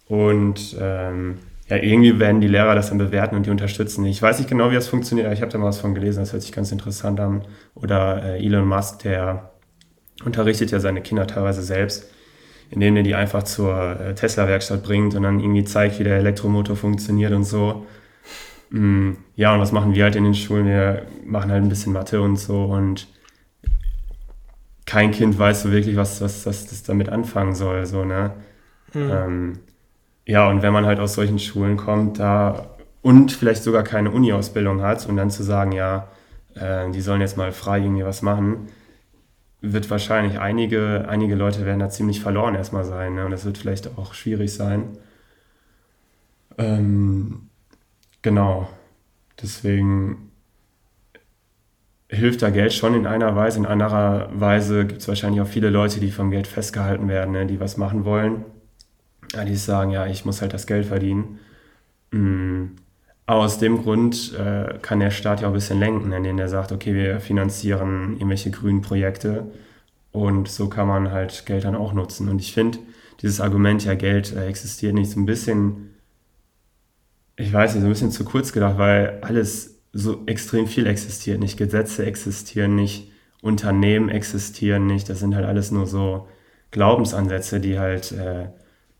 Und ähm, ja, irgendwie werden die Lehrer das dann bewerten und die unterstützen. Ich weiß nicht genau, wie das funktioniert, aber ich habe da mal was von gelesen, das hört sich ganz interessant an. Oder äh, Elon Musk, der unterrichtet ja seine Kinder teilweise selbst, indem er die einfach zur äh, Tesla-Werkstatt bringt und dann irgendwie zeigt, wie der Elektromotor funktioniert und so. Mm, ja, und was machen wir halt in den Schulen? Wir machen halt ein bisschen Mathe und so und kein Kind weiß so wirklich, was, was, was das damit anfangen soll. So, ne? Mhm. Ähm, ja, und wenn man halt aus solchen Schulen kommt, da und vielleicht sogar keine Uni-Ausbildung hat und dann zu sagen, ja, äh, die sollen jetzt mal frei irgendwie was machen, wird wahrscheinlich einige, einige Leute werden da ziemlich verloren erstmal sein. Ne? Und das wird vielleicht auch schwierig sein. Ähm, Genau. Deswegen hilft da Geld schon in einer Weise. In anderer Weise gibt es wahrscheinlich auch viele Leute, die vom Geld festgehalten werden, ne, die was machen wollen. Ja, die sagen, ja, ich muss halt das Geld verdienen. Aber aus dem Grund äh, kann der Staat ja auch ein bisschen lenken, indem er sagt, okay, wir finanzieren irgendwelche grünen Projekte und so kann man halt Geld dann auch nutzen. Und ich finde, dieses Argument, ja, Geld äh, existiert nicht, so ein bisschen ich weiß nicht, so ein bisschen zu kurz gedacht, weil alles so extrem viel existiert nicht. Gesetze existieren nicht, Unternehmen existieren nicht. Das sind halt alles nur so Glaubensansätze, die halt äh,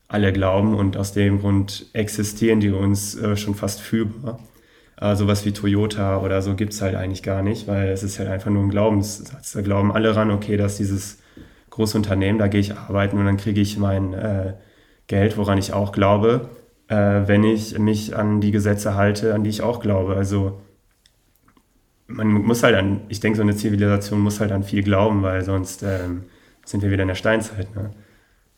alle glauben und aus dem Grund existieren die uns äh, schon fast fühlbar. Aber sowas wie Toyota oder so gibt es halt eigentlich gar nicht, weil es ist halt einfach nur ein Glaubenssatz. Da glauben alle ran, okay, dass dieses große Unternehmen, da gehe ich arbeiten und dann kriege ich mein äh, Geld, woran ich auch glaube äh, wenn ich mich an die Gesetze halte, an die ich auch glaube. Also man muss halt an, ich denke, so eine Zivilisation muss halt an viel glauben, weil sonst ähm, sind wir wieder in der Steinzeit. Ne?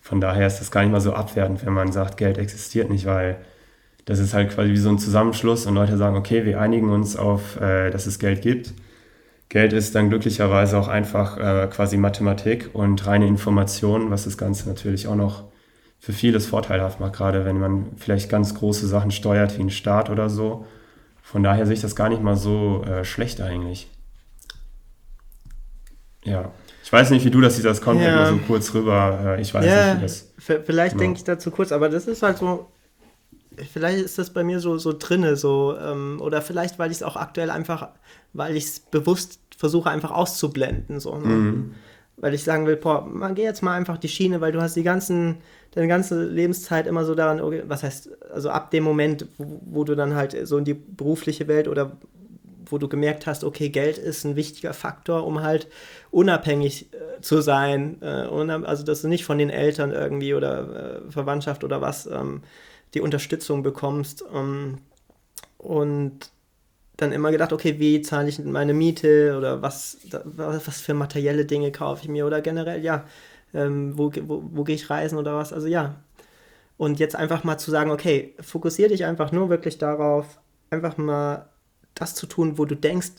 Von daher ist das gar nicht mal so abwertend, wenn man sagt, Geld existiert nicht, weil das ist halt quasi wie so ein Zusammenschluss und Leute sagen, okay, wir einigen uns auf, äh, dass es Geld gibt. Geld ist dann glücklicherweise auch einfach äh, quasi Mathematik und reine Information, was das Ganze natürlich auch noch für vieles vorteilhaft macht, gerade wenn man vielleicht ganz große Sachen steuert, wie ein Staat oder so. Von daher sehe ich das gar nicht mal so äh, schlecht eigentlich. Ja. Ich weiß nicht, wie du das siehst, das kommt ja. so kurz rüber. Äh, ich weiß ja, nicht, wie das. Vielleicht ja. denke ich dazu kurz, aber das ist halt so. Vielleicht ist das bei mir so, so drinne, so, ähm, oder vielleicht, weil ich es auch aktuell einfach, weil ich es bewusst versuche, einfach auszublenden. So, ne? mhm. Weil ich sagen will, boah, man geh jetzt mal einfach die Schiene, weil du hast die ganzen deine ganze Lebenszeit immer so daran, was heißt, also ab dem Moment, wo, wo, du dann halt so in die berufliche Welt oder wo du gemerkt hast, okay, Geld ist ein wichtiger Faktor, um halt unabhängig äh, zu sein. Äh, also, dass du nicht von den Eltern irgendwie oder äh, Verwandtschaft oder was ähm, die Unterstützung bekommst. Ähm, und dann immer gedacht, okay, wie zahle ich meine Miete oder was, was für materielle Dinge kaufe ich mir oder generell, ja, ähm, wo, wo, wo gehe ich reisen oder was. Also ja. Und jetzt einfach mal zu sagen, okay, fokussiere dich einfach nur wirklich darauf, einfach mal das zu tun, wo du denkst,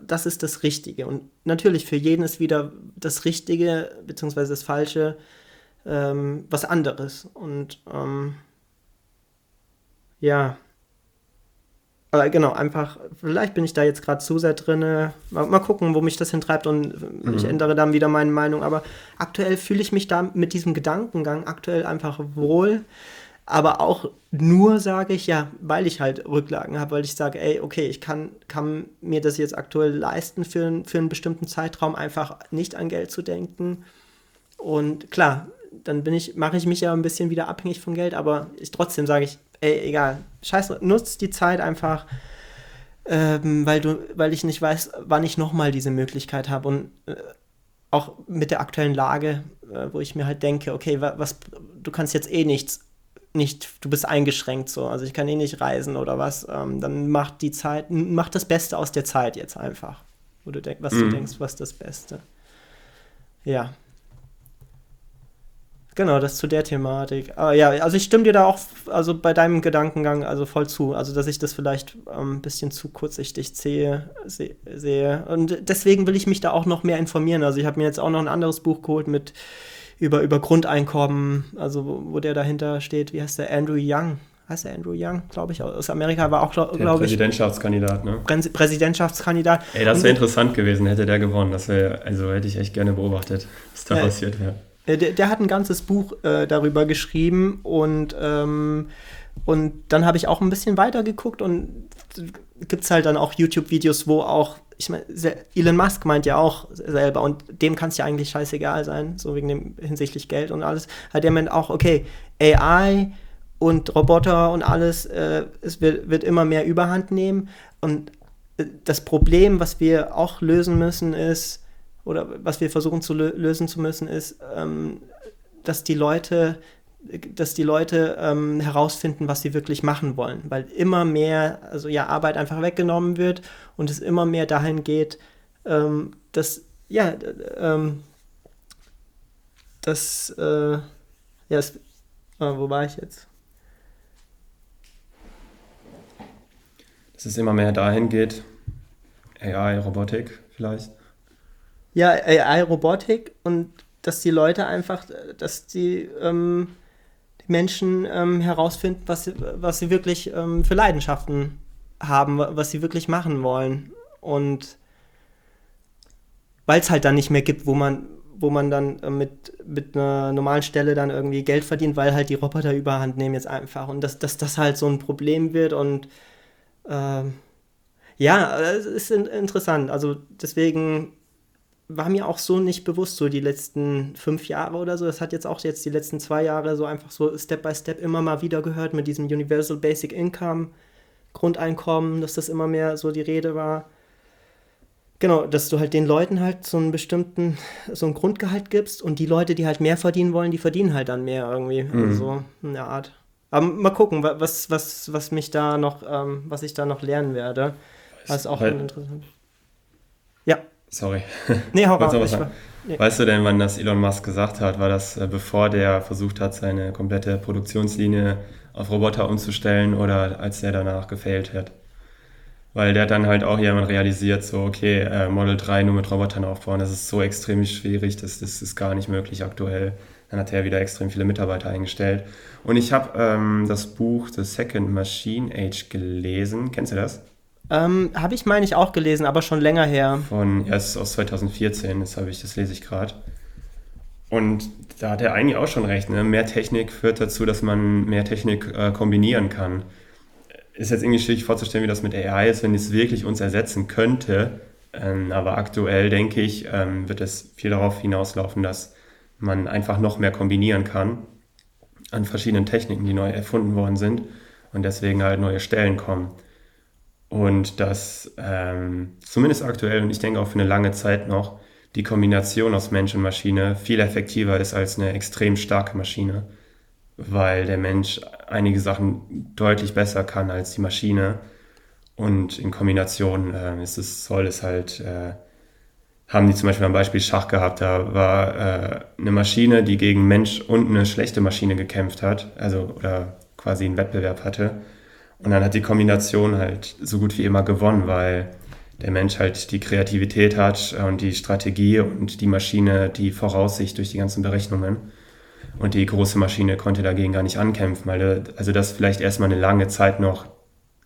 das ist das Richtige. Und natürlich für jeden ist wieder das Richtige bzw. das Falsche ähm, was anderes. Und ähm, ja, aber genau, einfach, vielleicht bin ich da jetzt gerade zu sehr drin. Mal, mal, gucken, wo mich das hintreibt und mhm. ich ändere dann wieder meine Meinung. Aber aktuell fühle ich mich da mit diesem Gedankengang aktuell einfach wohl. Aber auch nur sage ich, ja, weil ich halt Rücklagen habe, weil ich sage, ey, okay, ich kann, kann mir das jetzt aktuell leisten, für, für einen bestimmten Zeitraum einfach nicht an Geld zu denken. Und klar, dann bin ich, mache ich mich ja ein bisschen wieder abhängig von Geld, aber ich, trotzdem sage ich, ey, egal, scheiß, nutzt die Zeit einfach, ähm, weil du, weil ich nicht weiß, wann ich nochmal diese Möglichkeit habe und äh, auch mit der aktuellen Lage, äh, wo ich mir halt denke, okay, was, du kannst jetzt eh nichts, nicht, du bist eingeschränkt so, also ich kann eh nicht reisen oder was, ähm, dann mach die Zeit, mach das Beste aus der Zeit jetzt einfach, wo du denkst, was mhm. du denkst, was das Beste. Ja. Genau, das zu der Thematik. Aber ja, also ich stimme dir da auch, also bei deinem Gedankengang, also voll zu. Also, dass ich das vielleicht ähm, ein bisschen zu kurzsichtig sehe, se sehe. Und deswegen will ich mich da auch noch mehr informieren. Also, ich habe mir jetzt auch noch ein anderes Buch geholt mit über, über Grundeinkommen, also wo, wo der dahinter steht. Wie heißt der? Andrew Young. Heißt der Andrew Young, glaube ich, aus Amerika, war auch, glaube glaub ich. Präsidentschaftskandidat, ne? Präsidentschaftskandidat. Ey, das wäre interessant gewesen, hätte der gewonnen. Das wäre, also hätte ich echt gerne beobachtet, was da äh, passiert wäre. Der, der, hat ein ganzes Buch äh, darüber geschrieben und, ähm, und dann habe ich auch ein bisschen weiter geguckt und gibt es halt dann auch YouTube-Videos, wo auch, ich meine, Elon Musk meint ja auch selber und dem kann es ja eigentlich scheißegal sein, so wegen dem hinsichtlich Geld und alles. Hat der meint auch, okay, AI und Roboter und alles, äh, es wird, wird immer mehr Überhand nehmen und äh, das Problem, was wir auch lösen müssen, ist, oder was wir versuchen zu lö lösen zu müssen, ist, ähm, dass die Leute, dass die Leute ähm, herausfinden, was sie wirklich machen wollen, weil immer mehr, also ja, Arbeit einfach weggenommen wird und es immer mehr dahin geht, ähm, dass, ja, ähm, dass, äh, ja, das, äh, wo war ich jetzt? Dass es immer mehr dahin geht, AI, Robotik vielleicht. Ja, AI-Robotik und dass die Leute einfach, dass die, ähm, die Menschen ähm, herausfinden, was sie, was sie wirklich ähm, für Leidenschaften haben, was sie wirklich machen wollen. Und weil es halt dann nicht mehr gibt, wo man, wo man dann äh, mit, mit einer normalen Stelle dann irgendwie Geld verdient, weil halt die Roboter überhand nehmen jetzt einfach. Und dass, dass das halt so ein Problem wird und äh, ja, es ist interessant. Also deswegen war mir auch so nicht bewusst, so die letzten fünf Jahre oder so. Das hat jetzt auch jetzt die letzten zwei Jahre so einfach so Step by Step immer mal wieder gehört mit diesem Universal Basic Income, Grundeinkommen, dass das immer mehr so die Rede war. Genau, dass du halt den Leuten halt so einen bestimmten, so ein Grundgehalt gibst und die Leute, die halt mehr verdienen wollen, die verdienen halt dann mehr irgendwie. Mhm. Also so eine Art. Aber mal gucken, was, was, was mich da noch, ähm, was ich da noch lernen werde. Das ist auch halt, interessant. Sorry. Nee, hau raus. Nee. Weißt du denn, wann das Elon Musk gesagt hat? War das äh, bevor der versucht hat, seine komplette Produktionslinie auf Roboter umzustellen oder als er danach gefailt hat? Weil der hat dann halt auch jemand realisiert, so, okay, äh, Model 3 nur mit Robotern aufbauen, das ist so extrem schwierig, das, das ist gar nicht möglich aktuell. Dann hat er wieder extrem viele Mitarbeiter eingestellt. Und ich habe ähm, das Buch The Second Machine Age gelesen. Kennst du das? Ähm, habe ich, meine ich, auch gelesen, aber schon länger her. Von, ja, es ist aus 2014, das ich, das lese ich gerade. Und da hat er eigentlich auch schon recht. Ne? Mehr Technik führt dazu, dass man mehr Technik äh, kombinieren kann. Ist jetzt irgendwie schwierig vorzustellen, wie das mit AI ist, wenn es wirklich uns ersetzen könnte. Ähm, aber aktuell, denke ich, ähm, wird es viel darauf hinauslaufen, dass man einfach noch mehr kombinieren kann an verschiedenen Techniken, die neu erfunden worden sind und deswegen halt neue Stellen kommen. Und dass ähm, zumindest aktuell und ich denke auch für eine lange Zeit noch die Kombination aus Mensch und Maschine viel effektiver ist als eine extrem starke Maschine, weil der Mensch einige Sachen deutlich besser kann als die Maschine und in Kombination äh, ist es, soll es halt, äh, haben die zum Beispiel ein Beispiel Schach gehabt, da war äh, eine Maschine, die gegen Mensch und eine schlechte Maschine gekämpft hat, also oder quasi einen Wettbewerb hatte. Und dann hat die Kombination halt so gut wie immer gewonnen, weil der Mensch halt die Kreativität hat und die Strategie und die Maschine die Voraussicht durch die ganzen Berechnungen. Und die große Maschine konnte dagegen gar nicht ankämpfen, weil also das vielleicht erstmal eine lange Zeit noch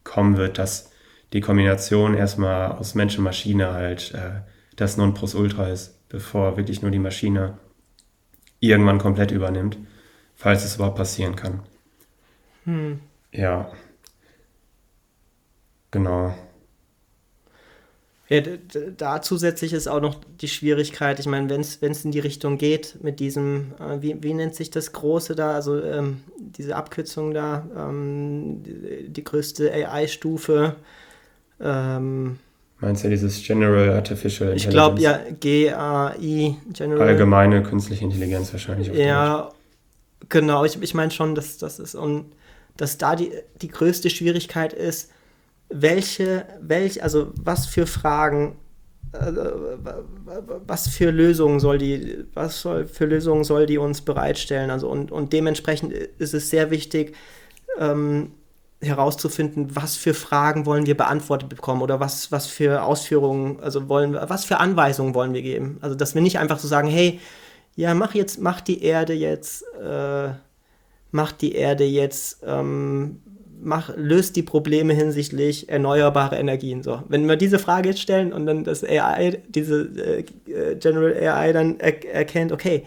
kommen wird, dass die Kombination erstmal aus Mensch und Maschine halt äh, das Nonplusultra ist, bevor wirklich nur die Maschine irgendwann komplett übernimmt, falls es überhaupt passieren kann. Hm. Ja. Genau. Ja, da zusätzlich ist auch noch die Schwierigkeit, ich meine, wenn es in die Richtung geht mit diesem, äh, wie, wie nennt sich das Große da, also ähm, diese Abkürzung da, ähm, die, die, größte AI-Stufe. Ähm, Meinst du dieses General Artificial Intelligence? Ich glaube ja, GAI, General. Allgemeine künstliche Intelligenz wahrscheinlich. Ja, genau, ich, ich meine schon, dass das ist und dass da die, die größte Schwierigkeit ist, welche, welch, also was für Fragen, äh, was für Lösungen soll die, was soll, für Lösungen soll die uns bereitstellen? Also und, und dementsprechend ist es sehr wichtig, ähm, herauszufinden, was für Fragen wollen wir beantwortet bekommen oder was, was für Ausführungen, also wollen wir, was für Anweisungen wollen wir geben. Also dass wir nicht einfach so sagen, hey, ja, mach jetzt, mach die Erde jetzt, äh, mach die Erde jetzt ähm, mach, löst die Probleme hinsichtlich erneuerbare Energien. So, wenn wir diese Frage jetzt stellen und dann das AI, diese äh, General AI dann er erkennt, okay,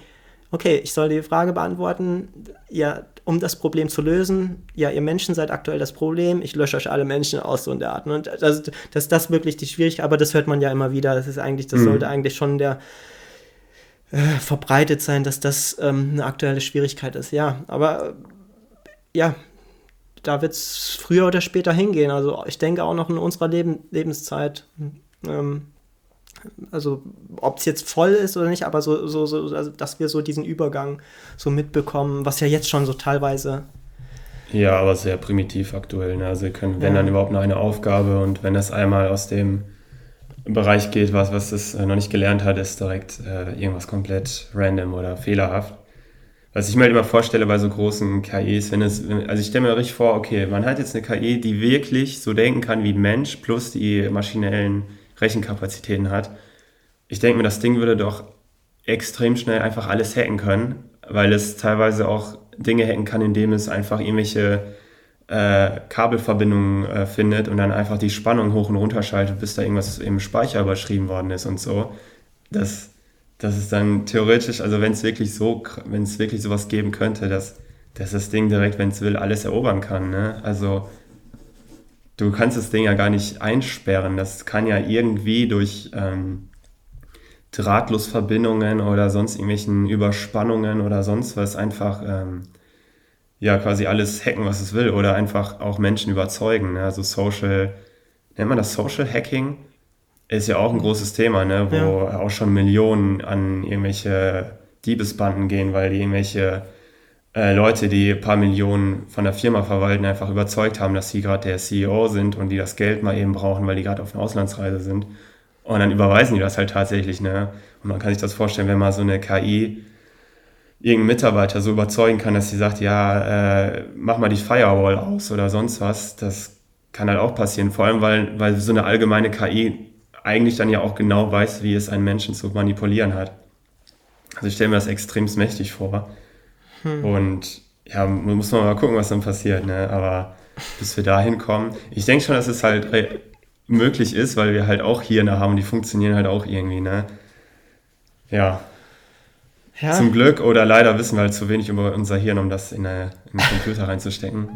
okay, ich soll die Frage beantworten, ja, um das Problem zu lösen, ja, ihr Menschen seid aktuell das Problem, ich lösche euch alle Menschen aus so in der Art. Und das, das ist das wirklich die Schwierigkeit, aber das hört man ja immer wieder, das ist eigentlich, das mhm. sollte eigentlich schon der äh, verbreitet sein, dass das ähm, eine aktuelle Schwierigkeit ist, ja, aber ja, da wird es früher oder später hingehen. Also ich denke auch noch in unserer Leben, Lebenszeit. Ähm, also ob es jetzt voll ist oder nicht, aber so, so, so also, dass wir so diesen Übergang so mitbekommen, was ja jetzt schon so teilweise. Ja, aber sehr primitiv aktuell. Ne? Also wir können, wenn ja. dann überhaupt noch eine Aufgabe und wenn das einmal aus dem Bereich geht, was, was es noch nicht gelernt hat, ist direkt äh, irgendwas komplett random oder fehlerhaft. Was ich mir halt immer vorstelle bei so großen KIs, wenn es, also ich stelle mir richtig vor, okay, man hat jetzt eine KI, die wirklich so denken kann wie ein Mensch, plus die maschinellen Rechenkapazitäten hat. Ich denke mir, das Ding würde doch extrem schnell einfach alles hacken können, weil es teilweise auch Dinge hacken kann, indem es einfach irgendwelche äh, Kabelverbindungen äh, findet und dann einfach die Spannung hoch und runter schaltet, bis da irgendwas im Speicher überschrieben worden ist und so. Das, dass es dann theoretisch, also wenn es wirklich so, wenn es wirklich sowas geben könnte, dass, dass das Ding direkt, wenn es will, alles erobern kann. Ne? Also du kannst das Ding ja gar nicht einsperren. Das kann ja irgendwie durch ähm, Drahtlosverbindungen oder sonst irgendwelchen Überspannungen oder sonst was einfach ähm, ja quasi alles hacken, was es will oder einfach auch Menschen überzeugen. Ne? Also Social, nennt man das Social Hacking? Ist ja auch ein großes Thema, ne? wo ja. auch schon Millionen an irgendwelche Diebesbanden gehen, weil die irgendwelche äh, Leute, die ein paar Millionen von der Firma verwalten, einfach überzeugt haben, dass sie gerade der CEO sind und die das Geld mal eben brauchen, weil die gerade auf einer Auslandsreise sind. Und dann überweisen die das halt tatsächlich. Ne? Und man kann sich das vorstellen, wenn mal so eine KI irgendeinen Mitarbeiter so überzeugen kann, dass sie sagt, ja, äh, mach mal die Firewall aus oder sonst was, das kann halt auch passieren. Vor allem, weil, weil so eine allgemeine KI eigentlich dann ja auch genau weiß, wie es einen Menschen zu manipulieren hat. Also ich stelle mir das extrem mächtig vor. Hm. Und ja, muss man mal gucken, was dann passiert. Ne? Aber bis wir da hinkommen, ich denke schon, dass es halt möglich ist, weil wir halt auch Hirne haben, die funktionieren halt auch irgendwie. Ne? Ja. ja. Zum Glück oder leider wissen wir halt zu wenig über unser Hirn, um das in, eine, in einen Computer reinzustecken.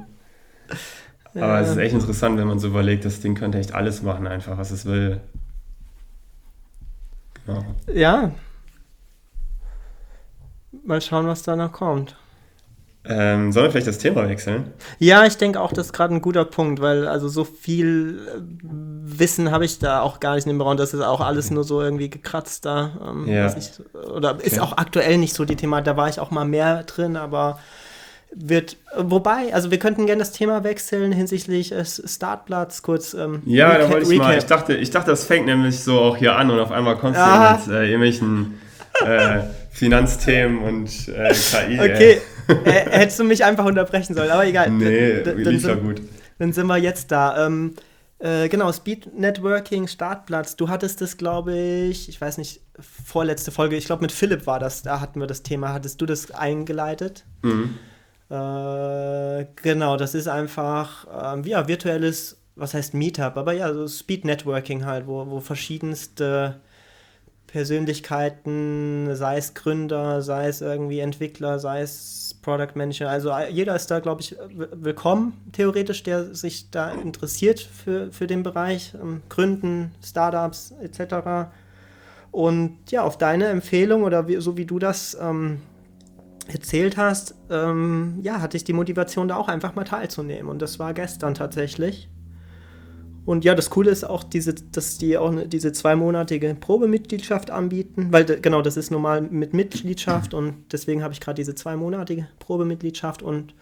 *laughs* Aber es ist echt interessant, wenn man so überlegt, das Ding könnte echt alles machen, einfach was es will. Ja. Mal schauen, was da noch kommt. Ähm, sollen wir vielleicht das Thema wechseln? Ja, ich denke auch, das ist gerade ein guter Punkt, weil also so viel äh, Wissen habe ich da auch gar nicht in dem Raum. Das ist auch alles nur so irgendwie gekratzt da. Ähm, Ja. ich, oder ist auch aktuell nicht so die Thema. Da war ich auch mal mehr drin, aber wird, wobei, also wir könnten gerne das Thema wechseln hinsichtlich äh, Startplatz, kurz. Ähm, Ja, da wollte ich mal. Recap. Ich dachte, ich dachte, das fängt nämlich so auch hier an und auf einmal kommst Aha. du mit äh, irgendwelchen äh, Finanzthemen und äh, KI. Okay, *laughs* hättest du mich einfach unterbrechen sollen, aber egal. Nee, lief dann, ja sind, gut. dann sind wir jetzt da. Ähm, äh, genau, Speed Networking, Startplatz. Du hattest das, glaube ich, ich weiß nicht, vorletzte Folge, ich glaube mit Philipp war das, da hatten wir das Thema. Hattest du das eingeleitet? Mhm. Äh, genau, das ist einfach, ähm, ja, virtuelles, was heißt Meetup, aber ja, so Speed Networking halt, wo, wo verschiedenste Persönlichkeiten, sei es Gründer, sei es irgendwie Entwickler, sei es Product Manager, also äh, jeder ist da, glaube ich, willkommen, theoretisch, der sich da interessiert für, für den Bereich, ähm, Gründen, Startups etc. Und ja, auf deine Empfehlung oder wie, so wie du das ähm, erzählt hast, ähm, ja, hatte ich die Motivation, da auch einfach mal teilzunehmen. Und das war gestern tatsächlich. Und ja, das Coole ist auch, diese, dass die auch ne- diese zweimonatige Probemitgliedschaft anbieten, weil genau, das ist normal mit Mitgliedschaft und deswegen habe ich gerade diese zweimonatige Probemitgliedschaft und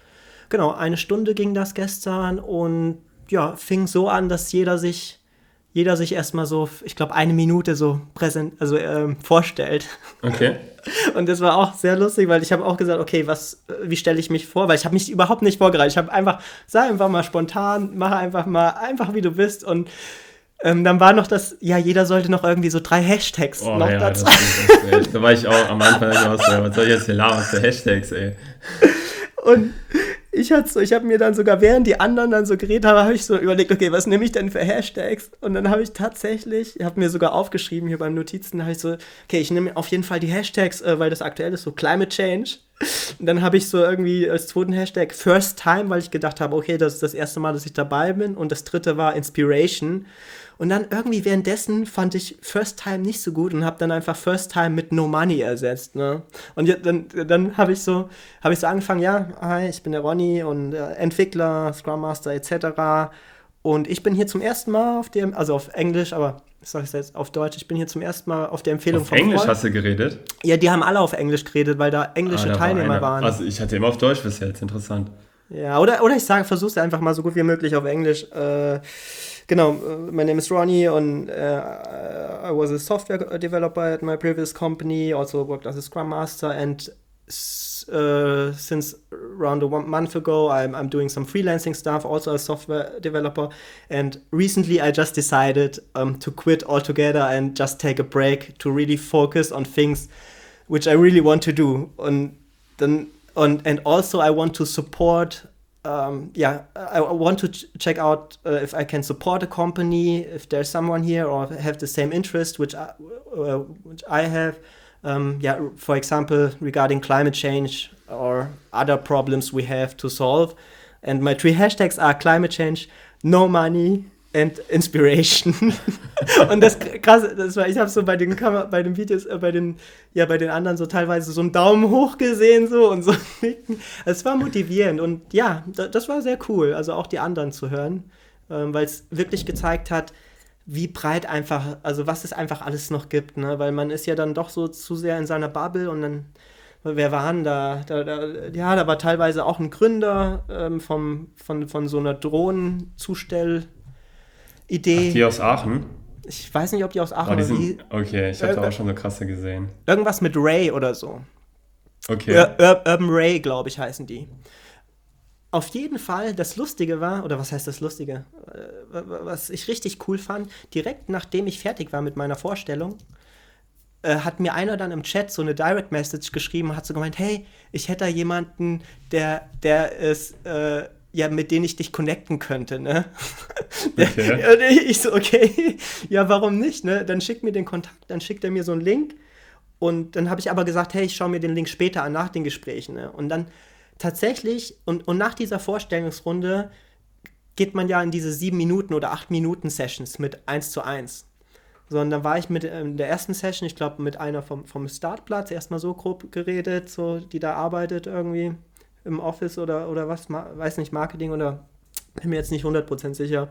genau, eine Stunde ging das gestern und ja, fing so an, dass jeder sich, jeder sich erstmal so, ich glaube, eine Minute so präsent, also ähm, vorstellt. Okay. *laughs* Und das war auch sehr lustig, weil ich habe auch gesagt, okay, was, äh, wie stelle ich mich vor? Weil ich habe mich überhaupt nicht vorbereitet. Ich habe einfach, sei einfach mal spontan, mache einfach mal, einfach wie du bist. Und ähm, dann war noch das, ja, jeder sollte noch irgendwie so drei Hashtags Oh, noch ja, dazu. da war ich auch am Anfang auch so, was soll ich jetzt hier labern für Hashtags, ey. *laughs* Und ich, hatte so, ich habe mir dann sogar, während die anderen dann so geredet haben, habe ich so überlegt, okay, was nehme ich denn für Hashtags? Und dann habe ich tatsächlich, ich habe mir sogar aufgeschrieben hier beim Notizen, habe ich so, okay, ich nehme auf jeden Fall die Hashtags, äh, weil das aktuell ist, so Climate Change. Und dann habe ich so irgendwie als zweiten Hashtag First Time, weil ich gedacht habe, okay, das ist das erste Mal, dass ich dabei bin. Und das dritte war Inspiration. Und dann irgendwie währenddessen fand ich First Time nicht so gut und habe dann einfach First Time mit No Money ersetzt. Ne? Und dann, dann habe ich so habe ich so angefangen, ja, hi, ich bin der Ronny und äh, Entwickler, Scrum Master etc. Und ich bin hier zum ersten Mal auf dem, also auf Englisch, aber ich sage es jetzt auf Deutsch, ich bin hier zum ersten Mal auf der Empfehlung Auf vom Englisch Freund. hast du geredet? Ja, die haben alle auf Englisch geredet, weil da englische Ah, da war Teilnehmer einer. waren. Also ich hatte immer auf Deutsch bis jetzt, interessant. Ja, oder, oder ich sage, versuch's einfach mal so gut wie möglich auf Englisch. Äh, genau, äh, my name is Ronnie and uh, I was a software developer at my previous company, also worked as a Scrum Master and uh, since around a one month ago I'm, I'm doing some freelancing stuff, also a software developer and recently I just decided um, to quit altogether and just take a break to really focus on things which I really want to do. Dann und and also I want to support. Um, yeah, I I want to ch check out uh, if I can support a company, if there's someone here or have the same interest which I, uh, which I have. Um, yeah, for example, regarding climate change or other problems we have to solve. And my three hashtags are climate change, no money and inspiration. *laughs* und das krasse, das war, ich habe so bei den Kamer bei den Videos, äh, bei den, ja, bei den anderen so teilweise so einen Daumen hoch gesehen so und so. *laughs* Es war motivierend und ja, da, das war sehr cool, also auch die anderen zu hören, ähm, weil es wirklich gezeigt hat, wie breit einfach, also was es einfach alles noch gibt, ne? Weil man ist ja dann doch so zu sehr in seiner Bubble und dann wer waren da? da, da ja, da war teilweise auch ein Gründer ähm, vom, von, von so einer Drohnenzustell-Idee. Die aus Aachen? Ich weiß nicht, ob die aus Oh, Aachen die wie. sind, okay, ich habe Äh, da auch schon so krasse gesehen. Irgendwas mit Ray oder so. Okay. Ur Ur Urban Ray, glaube ich, heißen die. Auf jeden Fall, das Lustige war, oder was heißt das Lustige? Äh, wa- wa- Was ich richtig cool fand, direkt nachdem ich fertig war mit meiner Vorstellung, äh, hat mir einer dann im Chat so eine Direct Message geschrieben und hat so gemeint, hey, ich hätte da jemanden, der, der ist, äh, ja, mit dem ich dich connecten könnte, ne? *laughs* Okay. *laughs* Ich so, okay, ja, warum nicht, ne? Dann schickt mir den Kontakt, dann schickt er mir so einen Link und dann habe ich aber gesagt, hey, ich schaue mir den Link später an, nach den Gesprächen, ne? Und dann tatsächlich, und, und nach dieser Vorstellungsrunde geht man ja in diese sieben Minuten oder acht Minuten Sessions mit eins zu eins. So, und dann war ich mit ähm, der ersten Session, ich glaube, mit einer vom, vom Startplatz erstmal so grob geredet, so, die da arbeitet irgendwie. Im Office oder, oder was, weiß nicht, Marketing oder bin mir jetzt nicht 100% sicher.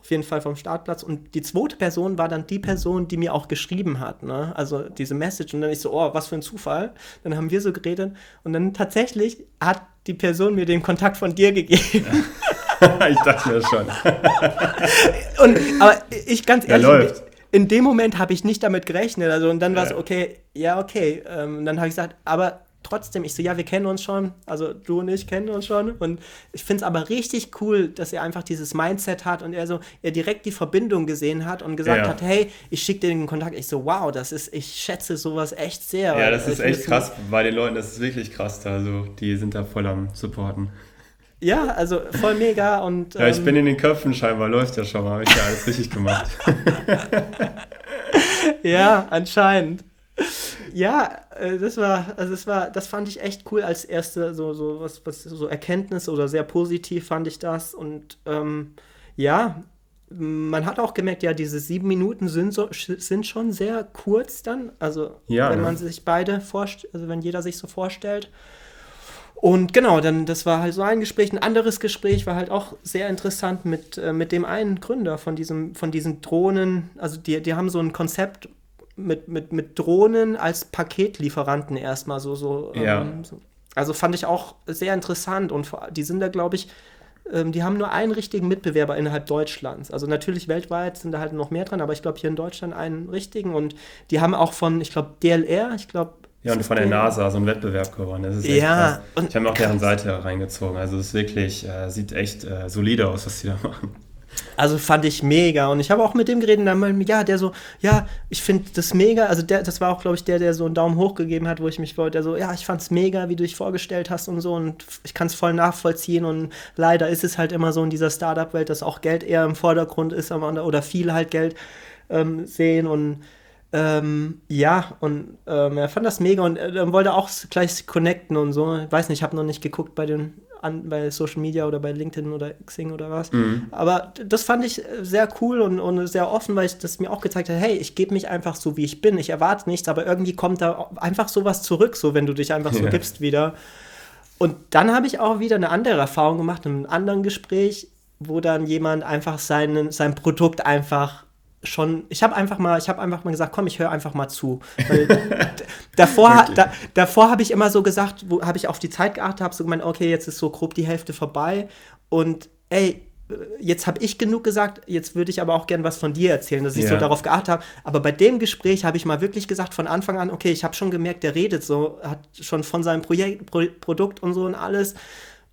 Auf jeden Fall vom Startplatz. Und die zweite Person war dann die Person, die mir auch geschrieben hat. Ne? Also diese Message. Und dann ich so, oh, was für ein Zufall. Dann haben wir so geredet. Und dann tatsächlich hat die Person mir den Kontakt von dir gegeben. *laughs* ich dachte mir schon. *laughs* und, aber ich ganz ehrlich, läuft. in dem Moment habe ich nicht damit gerechnet. Also, und dann war es ja. okay, ja, okay. Ähm, dann habe ich gesagt, aber trotzdem, ich so, ja, wir kennen uns schon, also du und ich kennen uns schon. Und ich finde es aber richtig cool, dass er einfach dieses Mindset hat und er so, er direkt die Verbindung gesehen hat und gesagt ja. hat, hey, ich schicke dir den Kontakt. Ich so, wow, das ist, ich schätze sowas echt sehr. Ja, das ist echt krass bei den Leuten, das ist wirklich krass. Also die sind da voll am Supporten. Ja, also voll mega und. Ja, ich ähm, bin in den Köpfen scheinbar, läuft ja schon mal, habe ich ja alles richtig gemacht. *laughs* ja, anscheinend. Ja, äh, das war, also das war, das fand ich echt cool als erste, so, so was, was, so Erkenntnis oder sehr positiv fand ich das. Und ähm, ja, man hat auch gemerkt, ja, diese sieben Minuten sind, so, sind schon sehr kurz dann. Also ja, wenn ne? man sich beide vorstellt, also wenn jeder sich so vorstellt. Und genau, dann das war halt so ein Gespräch. Ein anderes Gespräch war halt auch sehr interessant mit, äh, mit dem einen Gründer von diesem, von diesen Drohnen. Also die, die haben so ein Konzept, mit, mit, mit Drohnen als Paketlieferanten erstmal so. so, ja. ähm, so. Also fand ich auch sehr interessant und die sind da, glaube ich, ähm, die haben nur einen richtigen Mitbewerber innerhalb Deutschlands. Also natürlich weltweit sind da halt noch mehr dran, aber ich glaube hier in Deutschland einen richtigen und die haben auch von, ich glaube, DLR, ich glaube, ja, und von der NASA so einen Wettbewerb gewonnen. Das ist echt ja, krass. ich habe auch deren Seite reingezogen. Also es ist wirklich, äh, sieht echt äh, solide aus, was die da machen. Also fand ich mega. Und ich habe auch mit dem geredet, dann mal, ja, der so, ja, ich finde das mega. Also der, das war auch, glaube ich, der, der so einen Daumen hoch gegeben hat, wo ich mich wollte, der so, ja, ich fand es mega, wie du dich vorgestellt hast und so. Und ich kann es voll nachvollziehen. Und leider ist es halt immer so in dieser Startup-Welt, dass auch Geld eher im Vordergrund ist oder viel halt Geld ähm, sehen und ähm, ja, und ähm, er fand das mega und äh, wollte auch gleich connecten und so. Ich weiß nicht, ich habe noch nicht geguckt bei den an, bei Social Media oder bei LinkedIn oder Xing oder was. Mhm. Aber das fand ich sehr cool und, und sehr offen, weil ich das mir auch gezeigt hat, hey, ich gebe mich einfach so, wie ich bin. Ich erwarte nichts, aber irgendwie kommt da einfach sowas zurück, so wenn du dich einfach so ja. gibst wieder. Und dann habe ich auch wieder eine andere Erfahrung gemacht, in einem anderen Gespräch, wo dann jemand einfach seinen, sein Produkt einfach schon, ich habe einfach mal, ich habe einfach mal gesagt, komm, ich höre einfach mal zu. *laughs* davor, da, davor habe ich immer so gesagt, wo habe ich auf die Zeit geachtet, habe so gemeint, okay, jetzt ist so grob die Hälfte vorbei und ey, jetzt habe ich genug gesagt, jetzt würde ich aber auch gern was von dir erzählen, dass ich ja. so darauf geachtet habe. Aber bei dem Gespräch habe ich mal wirklich gesagt von Anfang an, okay, ich habe schon gemerkt, der redet so, hat schon von seinem Projekt, Pro Produkt und so und alles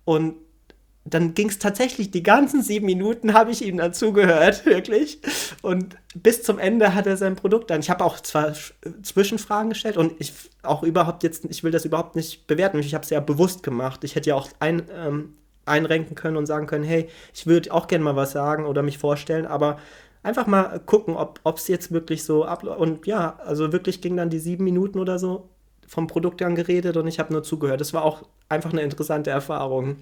und dann ging es tatsächlich die ganzen sieben Minuten, *laughs* habe ich ihm dann zugehört, *laughs* wirklich. Und bis zum Ende hat er sein Produkt dann. Ich habe auch zwar Zwischenfragen gestellt und ich auch überhaupt jetzt, ich will das überhaupt nicht bewerten. Ich habe es ja bewusst gemacht. Ich hätte ja auch ein, ähm, einrenken können und sagen können, hey, ich würde auch gerne mal was sagen oder mich vorstellen, aber einfach mal gucken, ob es jetzt wirklich so abläuft. Und ja, also wirklich ging dann die sieben Minuten oder so vom Produkt dann geredet und ich habe nur zugehört. Das war auch einfach eine interessante Erfahrung.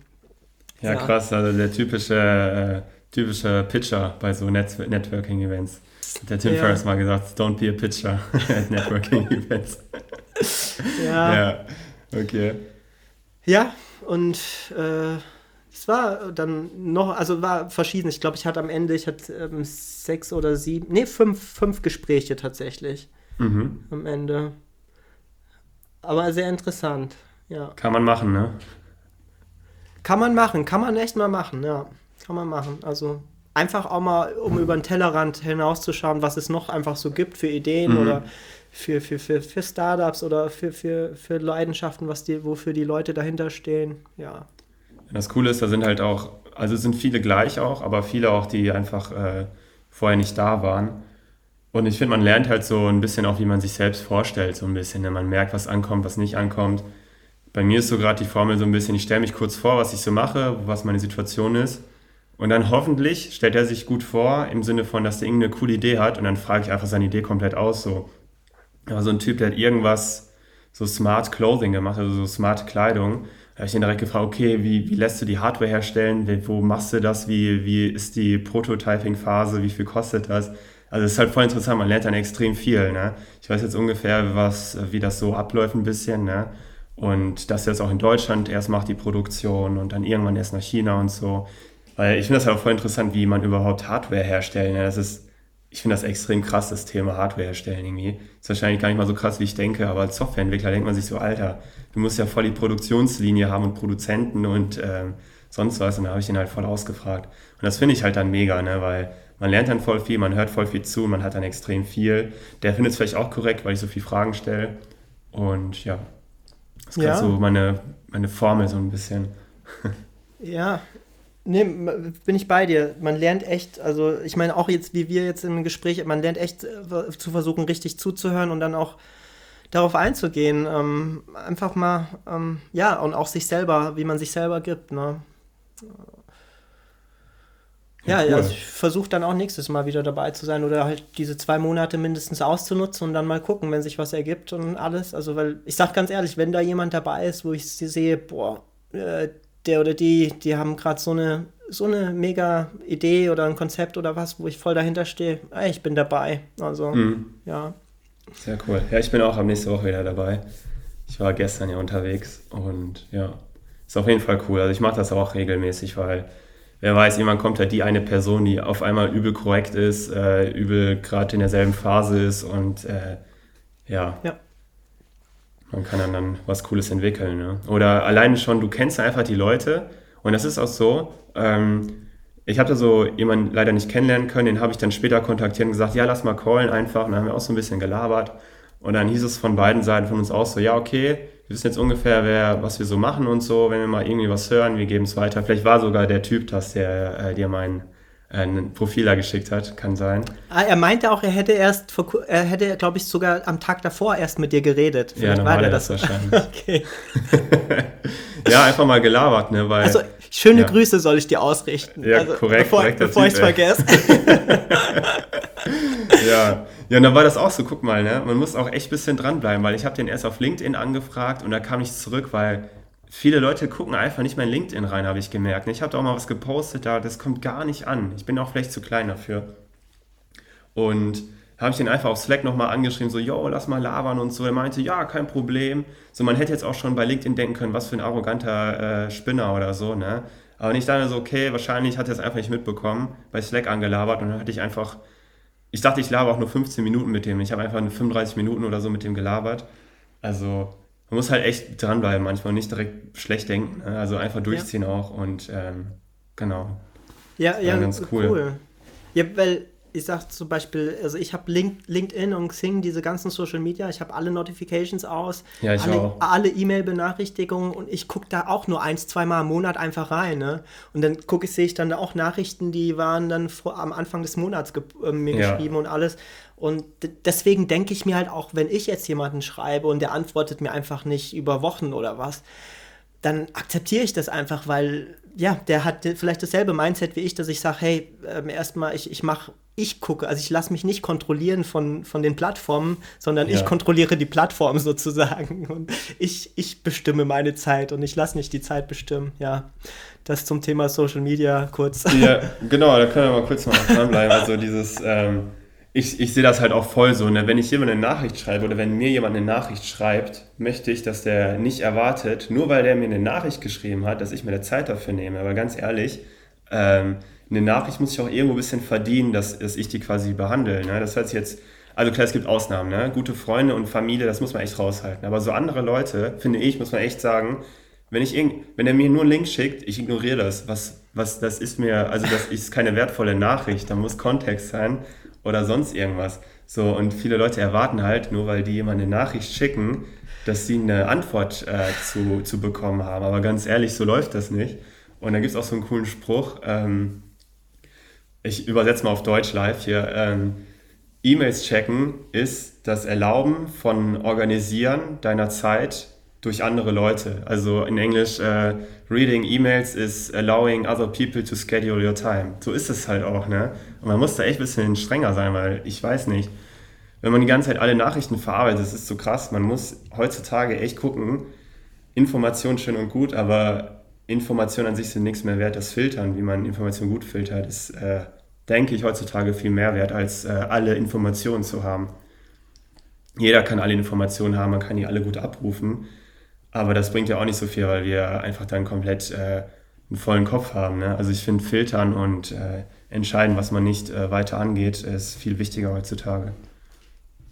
Ja, ja, krass. Also der typische, äh, typische Pitcher bei so Net Networking-Events. Der Tim ja. Ferriss mal gesagt, don't be a pitcher *laughs* at Networking-Events. *laughs* ja. ja, okay. Ja, und äh, es war dann noch, also war verschieden. Ich glaube, ich hatte am Ende, ich hatte ähm, sechs oder sieben, nee, fünf, fünf Gespräche tatsächlich mhm. am Ende. Aber sehr interessant, ja. Kann man machen, ne? Kann man machen, kann man echt mal machen, ja. Kann man machen. Also einfach auch mal, um über den Tellerrand hinauszuschauen, was es noch einfach so gibt für Ideen mhm. oder für, für, für, für Startups oder für, für, für Leidenschaften, was die, wofür die Leute dahinter stehen. Ja. Das Coole ist, da sind halt auch, also sind viele gleich auch, aber viele auch, die einfach äh, vorher nicht da waren. Und ich finde, man lernt halt so ein bisschen auch, wie man sich selbst vorstellt, so ein bisschen. Ne? Man merkt, was ankommt, was nicht ankommt bei mir ist so gerade die Formel so ein bisschen, ich stelle mich kurz vor, was ich so mache, was meine Situation ist. Und dann hoffentlich stellt er sich gut vor, im Sinne von, dass er irgendeine coole Idee hat und dann frage ich einfach seine Idee komplett aus. So. Aber so ein Typ, der hat irgendwas so Smart Clothing gemacht, also so smart Kleidung. Da habe ich ihn direkt gefragt, okay, wie, wie lässt du die Hardware herstellen? Wo machst du das? Wie, wie ist die Prototyping-Phase? Wie viel kostet das? Also es ist halt voll interessant, man lernt dann extrem viel. Ne? Ich weiß jetzt ungefähr, was, wie das so abläuft ein bisschen. Ne? Und dass er es auch in Deutschland erst macht, die Produktion und dann irgendwann erst nach China und so. Weil ich finde das halt auch voll interessant, wie man überhaupt Hardware herstellt. Ne? Das ist, ich finde das extrem krass, das Thema Hardware herstellen irgendwie. Ist wahrscheinlich gar nicht mal so krass, wie ich denke, aber als Softwareentwickler denkt man sich so, Alter, du musst ja voll die Produktionslinie haben und Produzenten und äh, sonst was. Und da habe ich ihn halt voll ausgefragt. Und das finde ich halt dann mega, ne? weil man lernt dann voll viel, man hört voll viel zu, man hat dann extrem viel. Der findet es vielleicht auch korrekt, weil ich so viele Fragen stelle. Und ja, das ist ja. so meine, meine Formel so ein bisschen. *laughs* Ja, nee, bin ich bei dir. Man lernt echt, also ich meine auch jetzt, wie wir jetzt im Gespräch, man lernt echt äh, zu versuchen, richtig zuzuhören und dann auch darauf einzugehen. Ähm, einfach mal, ähm, ja, und auch sich selber, wie man sich selber gibt. Ne? Ja, cool. also ich versuche dann auch nächstes Mal wieder dabei zu sein oder halt diese zwei Monate mindestens auszunutzen und dann mal gucken, wenn sich was ergibt und alles. Also, weil ich sag ganz ehrlich, wenn da jemand dabei ist, wo ich sie sehe, boah, äh, der oder die, die haben gerade so eine, so eine mega Idee oder ein Konzept oder was, wo ich voll dahinter stehe, ey, ich bin dabei. Also, mhm. ja. Sehr cool. Ja, ich bin auch am nächsten Woche wieder dabei. Ich war gestern ja unterwegs und ja, ist auf jeden Fall cool. Also ich mache das auch regelmäßig, weil wer weiß, jemand kommt halt die eine Person, die auf einmal übel korrekt ist, äh, übel gerade in derselben Phase ist und äh, ja. ja. Man kann dann, dann was Cooles entwickeln. Ne? Oder alleine schon, du kennst einfach die Leute und das ist auch so. Ähm, ich habe da so jemanden leider nicht kennenlernen können, den habe ich dann später kontaktiert und gesagt, ja, lass mal callen einfach. Und dann haben wir auch so ein bisschen gelabert. Und dann hieß es von beiden Seiten von uns aus so, ja, okay, wir wissen jetzt ungefähr, wer, was wir so machen und so. Wenn wir mal irgendwie was hören, wir geben es weiter. Vielleicht war sogar der Typ das, der äh, dir mein äh, ein Profiler geschickt hat, kann sein. Ah, er meinte auch, er hätte erst, vor, er hätte, glaube ich, sogar am Tag davor erst mit dir geredet. Vielleicht ja, war der das, das wahrscheinlich. *laughs* okay. *laughs* ja, einfach mal gelabert, ne? Weil, also, schöne ja. Grüße soll ich dir ausrichten. Ja, also, korrekt. Bevor, bevor ich es vergesse. *laughs* ja. Ja, und dann war das auch so, guck mal, ne? man muss auch echt ein bisschen dranbleiben, weil ich habe den erst auf LinkedIn angefragt und da kam nichts zurück, weil viele Leute gucken einfach nicht mein LinkedIn rein, habe ich gemerkt. Ich habe da auch mal was gepostet, da das kommt gar nicht an. Ich bin auch vielleicht zu klein dafür. Und habe ich den einfach auf Slack nochmal angeschrieben, so, yo, lass mal labern und so. Er meinte, ja, kein Problem. So, man hätte jetzt auch schon bei LinkedIn denken können, was für ein arroganter äh, Spinner oder so, ne? Aber nicht dann so, okay, wahrscheinlich hat er es einfach nicht mitbekommen, bei Slack angelabert und dann hatte ich einfach ich dachte, ich laber auch nur 15 Minuten mit dem. Ich habe einfach 35 Minuten oder so mit dem gelabert. Also man muss halt echt dranbleiben manchmal, nicht direkt schlecht denken. Ne? Also einfach durchziehen ja. auch und ähm, genau. Ja, ja, ganz cool. cool. Ja, weil ich sag zum Beispiel, also ich habe Link, LinkedIn und Xing, diese ganzen Social Media, ich habe alle Notifications aus, ja, ich alle, alle E-Mail-Benachrichtigungen und ich gucke da auch nur eins, zweimal im Monat einfach rein. Ne? Und dann gucke ich, sehe ich dann auch Nachrichten, die waren dann vor, am Anfang des Monats ge äh, mir ja. geschrieben und alles. Und deswegen denke ich mir halt auch, wenn ich jetzt jemanden schreibe und der antwortet mir einfach nicht über Wochen oder was, dann akzeptiere ich das einfach, weil ja, der hat vielleicht dasselbe Mindset wie ich, dass ich sage, hey, äh, erstmal, ich, ich mache ich gucke, also ich lasse mich nicht kontrollieren von, von den Plattformen, sondern ja. ich kontrolliere die Plattform *laughs* sozusagen und ich, ich bestimme meine Zeit und ich lasse nicht die Zeit bestimmen. Ja, das zum Thema Social Media kurz. Ja, *laughs* genau, da können wir mal kurz mal dranbleiben. Also dieses, ähm, ich, ich sehe das halt auch voll so, ne? wenn ich jemand eine Nachricht schreibe oder wenn mir jemand eine Nachricht schreibt, möchte ich, dass der nicht erwartet, nur weil der mir eine Nachricht geschrieben hat, dass ich mir eine Zeit dafür nehme. Aber ganz ehrlich, ähm, eine Nachricht muss ich auch irgendwo ein bisschen verdienen, dass, dass ich die quasi behandle. Ne? Das heißt jetzt, also klar, es gibt Ausnahmen, ne? gute Freunde und Familie, das muss man echt raushalten. Aber so andere Leute, finde ich, muss man echt sagen, wenn ich irgend, wenn er mir nur einen Link schickt, ich ignoriere das. Was, was, das ist mir, also das ist keine wertvolle Nachricht, da muss Kontext sein oder sonst irgendwas. So, und viele Leute erwarten halt, nur weil die jemand eine Nachricht schicken, dass sie eine Antwort äh, zu, zu bekommen haben. Aber ganz ehrlich, so läuft das nicht. Und da gibt es auch so einen coolen Spruch, ähm, ich übersetze mal auf Deutsch live hier. Ähm, E-Mails checken ist das Erlauben von Organisieren deiner Zeit durch andere Leute. Also in Englisch, äh, reading E-Mails is allowing other people to schedule your time. So ist es halt auch, ne? Und man muss da echt ein bisschen strenger sein, weil ich weiß nicht, wenn man die ganze Zeit alle Nachrichten verarbeitet, das ist so krass. Man muss heutzutage echt gucken, Information schön und gut, aber Informationen an sich sind nichts mehr wert. Das Filtern, wie man Informationen gut filtert, ist, äh, denke ich, heutzutage viel mehr wert, als äh, alle Informationen zu haben. Jeder kann alle Informationen haben, man kann die alle gut abrufen. Aber das bringt ja auch nicht so viel, weil wir einfach dann komplett äh, einen vollen Kopf haben. Ne? Also ich finde, filtern und äh, entscheiden, was man nicht äh, weiter angeht, ist viel wichtiger heutzutage.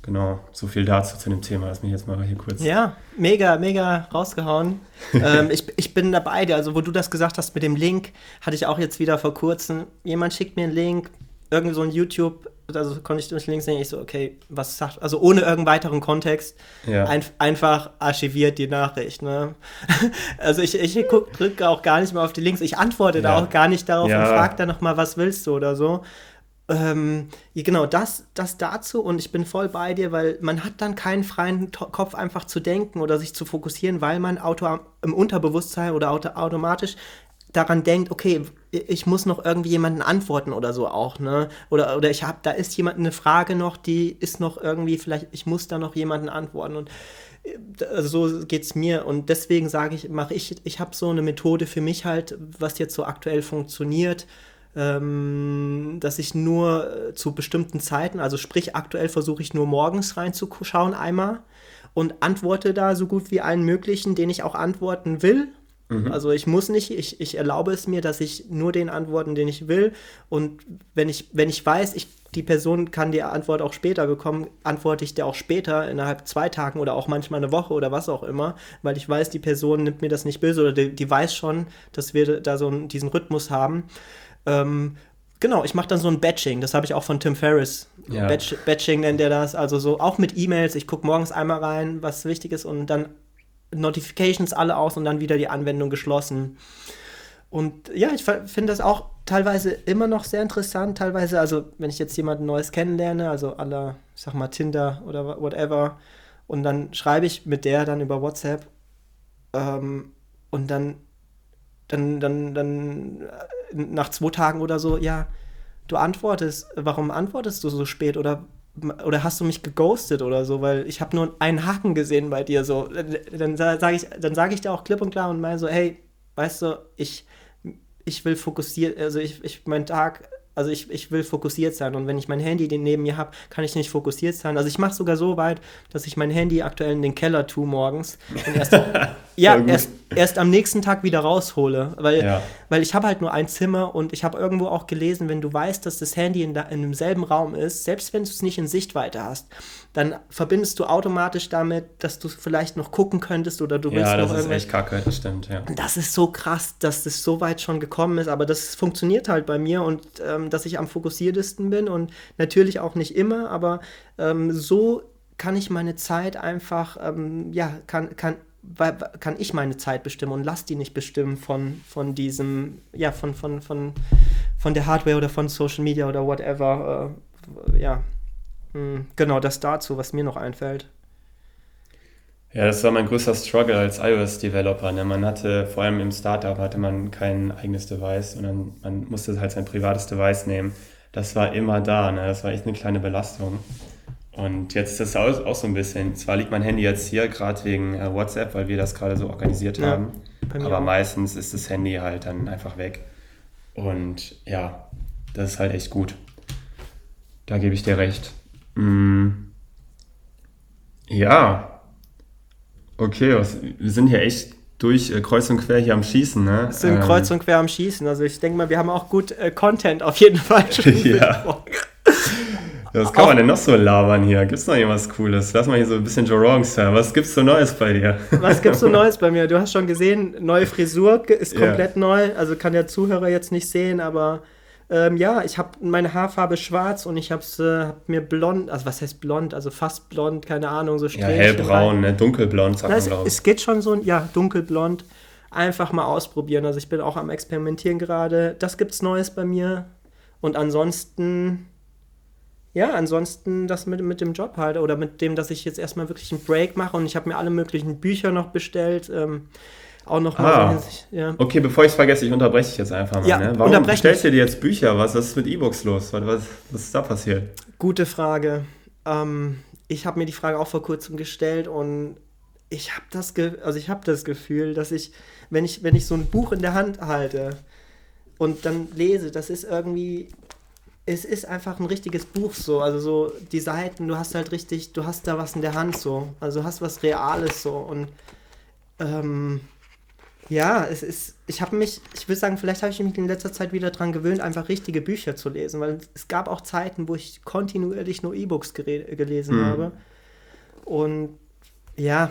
Genau, so viel dazu zu dem Thema. Lass mich jetzt mal hier kurz. Ja, mega, mega rausgehauen. *laughs* ähm, ich, ich bin dabei, also wo du das gesagt hast mit dem Link, hatte ich auch jetzt wieder vor kurzem. Jemand schickt mir einen Link, irgendwie so ein YouTube, also konnte ich durch Links sehen, ich so, okay, was sagt, also ohne irgendeinen weiteren Kontext, Ja. ein, einfach archiviert die Nachricht. Ne? *laughs* Also ich, ich guck, drücke auch gar nicht mehr auf die Links, ich antworte da Ja. auch gar nicht darauf Ja. und frage dann nochmal, was willst du oder so. Ähm, genau, das, das dazu und ich bin voll bei dir, weil man hat dann keinen freien To- Kopf einfach zu denken oder sich zu fokussieren, weil man auto im Unterbewusstsein oder auto automatisch daran denkt, okay, ich muss noch irgendwie jemanden antworten oder so auch, ne? Oder, oder ich habe, da ist jemand eine Frage noch, die ist noch irgendwie, vielleicht, ich muss da noch jemanden antworten und äh, also so geht es mir und deswegen sage ich, mache ich, ich habe so eine Methode für mich halt, was jetzt so aktuell funktioniert, ähm, dass ich nur äh, zu bestimmten Zeiten, also sprich aktuell versuche ich nur morgens reinzuschauen einmal und antworte da so gut wie allen möglichen, den ich auch antworten will. Also ich muss nicht, ich, ich erlaube es mir, dass ich nur den antworten, den ich will. Und wenn ich, wenn ich weiß, ich, die Person kann die Antwort auch später bekommen, antworte ich der auch später, innerhalb zwei Tagen oder auch manchmal eine Woche oder was auch immer, weil ich weiß, die Person nimmt mir das nicht böse oder die, die weiß schon, dass wir da so einen, diesen Rhythmus haben. Ähm, genau, ich mache dann so ein Batching, das habe ich auch von Tim Ferriss. Ja. Batch, Batching nennt er das, also so auch mit E-Mails. Ich gucke morgens einmal rein, was wichtig ist und dann Notifications alle aus und dann wieder die Anwendung geschlossen. Und ja, ich finde das auch teilweise immer noch sehr interessant. Teilweise, also wenn ich jetzt jemanden Neues kennenlerne, also aller, ich sag mal Tinder oder whatever, und dann schreibe ich mit der dann über WhatsApp ähm, und dann, dann, dann, dann äh, nach zwei Tagen oder so, ja, du antwortest, warum antwortest du so spät? Oder oder hast du mich geghostet oder so, weil ich habe nur einen Haken gesehen bei dir so. Dann sage ich, dann sage auch klipp und klar und meine so, hey, weißt du, ich, ich will fokussiert, also ich, ich mein Tag, also ich, ich will fokussiert sein. Und wenn ich mein Handy neben mir habe, kann ich nicht fokussiert sein. Also ich mache sogar so weit, dass ich mein Handy aktuell in den Keller tue morgens. Und erst, *laughs* ja, erst, erst am nächsten Tag wieder raushole, weil, Ja. weil ich habe halt nur ein Zimmer und ich habe irgendwo auch gelesen, wenn du weißt, dass das Handy in, da, in demselben Raum ist, selbst wenn du es nicht in Sichtweite hast, dann verbindest du automatisch damit, dass du vielleicht noch gucken könntest oder du willst Ja, noch das ist echt kacke, das stimmt, ja. das ist so krass, dass das so weit schon gekommen ist, aber das funktioniert halt bei mir und ähm, dass ich am fokussiertesten bin und natürlich auch nicht immer, aber ähm, so kann ich meine Zeit einfach, ähm, ja, kann, kann, kann ich meine Zeit bestimmen und lass die nicht bestimmen von, von diesem, ja, von, von, von, von der Hardware oder von Social Media oder whatever. Äh, ja, Hm, genau das dazu, was mir noch einfällt. Ja, das war mein größter Struggle als iOS-Developer. Ne? Man hatte, vor allem im Startup, hatte man kein eigenes Device, sondern man musste halt sein privates Device nehmen. Das war immer da, ne? das war echt eine kleine Belastung. Und jetzt ist das auch, auch so ein bisschen. Zwar liegt mein Handy jetzt hier, gerade wegen äh, WhatsApp, weil wir das gerade so organisiert Ja, haben, aber auch. meistens ist das Handy halt dann einfach weg. Und ja, das ist halt echt gut. Da gebe ich dir recht. Mm. Ja, Okay, was, wir sind hier echt durch äh, kreuz und quer hier am Schießen, ne? sind Ähm, kreuz und quer am Schießen. Also ich denke mal, wir haben auch gut äh, Content auf jeden Fall. *laughs* Ja. Was kann man denn noch so labern hier? Gibt's noch irgendwas Cooles? Lass mal hier so ein bisschen Joe Rogan Style. Was gibt's so Neues bei dir? Was gibt's so *laughs* Neues bei mir? Du hast schon gesehen, neue Frisur ist Ja. komplett neu. Also kann der Zuhörer jetzt nicht sehen, aber ähm, ja, ich habe meine Haarfarbe schwarz und ich habe äh, hab mir blond, also was heißt blond? Also fast blond, keine Ahnung, so Ja, Strähnchen hellbraun, ne? dunkelblond, sagt Na, man, es, glaube ich. es geht schon so, ja, dunkelblond. Einfach mal ausprobieren. Also ich bin auch am Experimentieren gerade. Das gibt's Neues bei mir. Und ansonsten, ja, ansonsten das mit, mit dem Job halt. Oder mit dem, dass ich jetzt erstmal wirklich einen Break mache. Und ich habe mir alle möglichen Bücher noch bestellt. Ähm, auch noch mal Ah. ja. Okay, bevor ich es vergesse, ich unterbreche dich jetzt einfach mal. Ja, ne? Warum bestellst du dir jetzt Bücher? Was was ist mit E-Books los? Was, was, was ist da passiert? Gute Frage. Ähm, ich habe mir die Frage auch vor kurzem gestellt und ich habe das, Ge also ich habe das Gefühl, dass ich, wenn ich, wenn ich so ein Buch in der Hand halte und dann lese, das ist irgendwie, es ist einfach ein richtiges Buch so, also so die Seiten, du hast halt richtig, du hast da was in der Hand so, also du hast was Reales so und ähm, ja, es ist, ich habe mich, ich würde sagen, vielleicht habe ich mich in letzter Zeit wieder daran gewöhnt, einfach richtige Bücher zu lesen, weil es gab auch Zeiten, wo ich kontinuierlich nur E-Books gelesen mhm. habe. Und ja,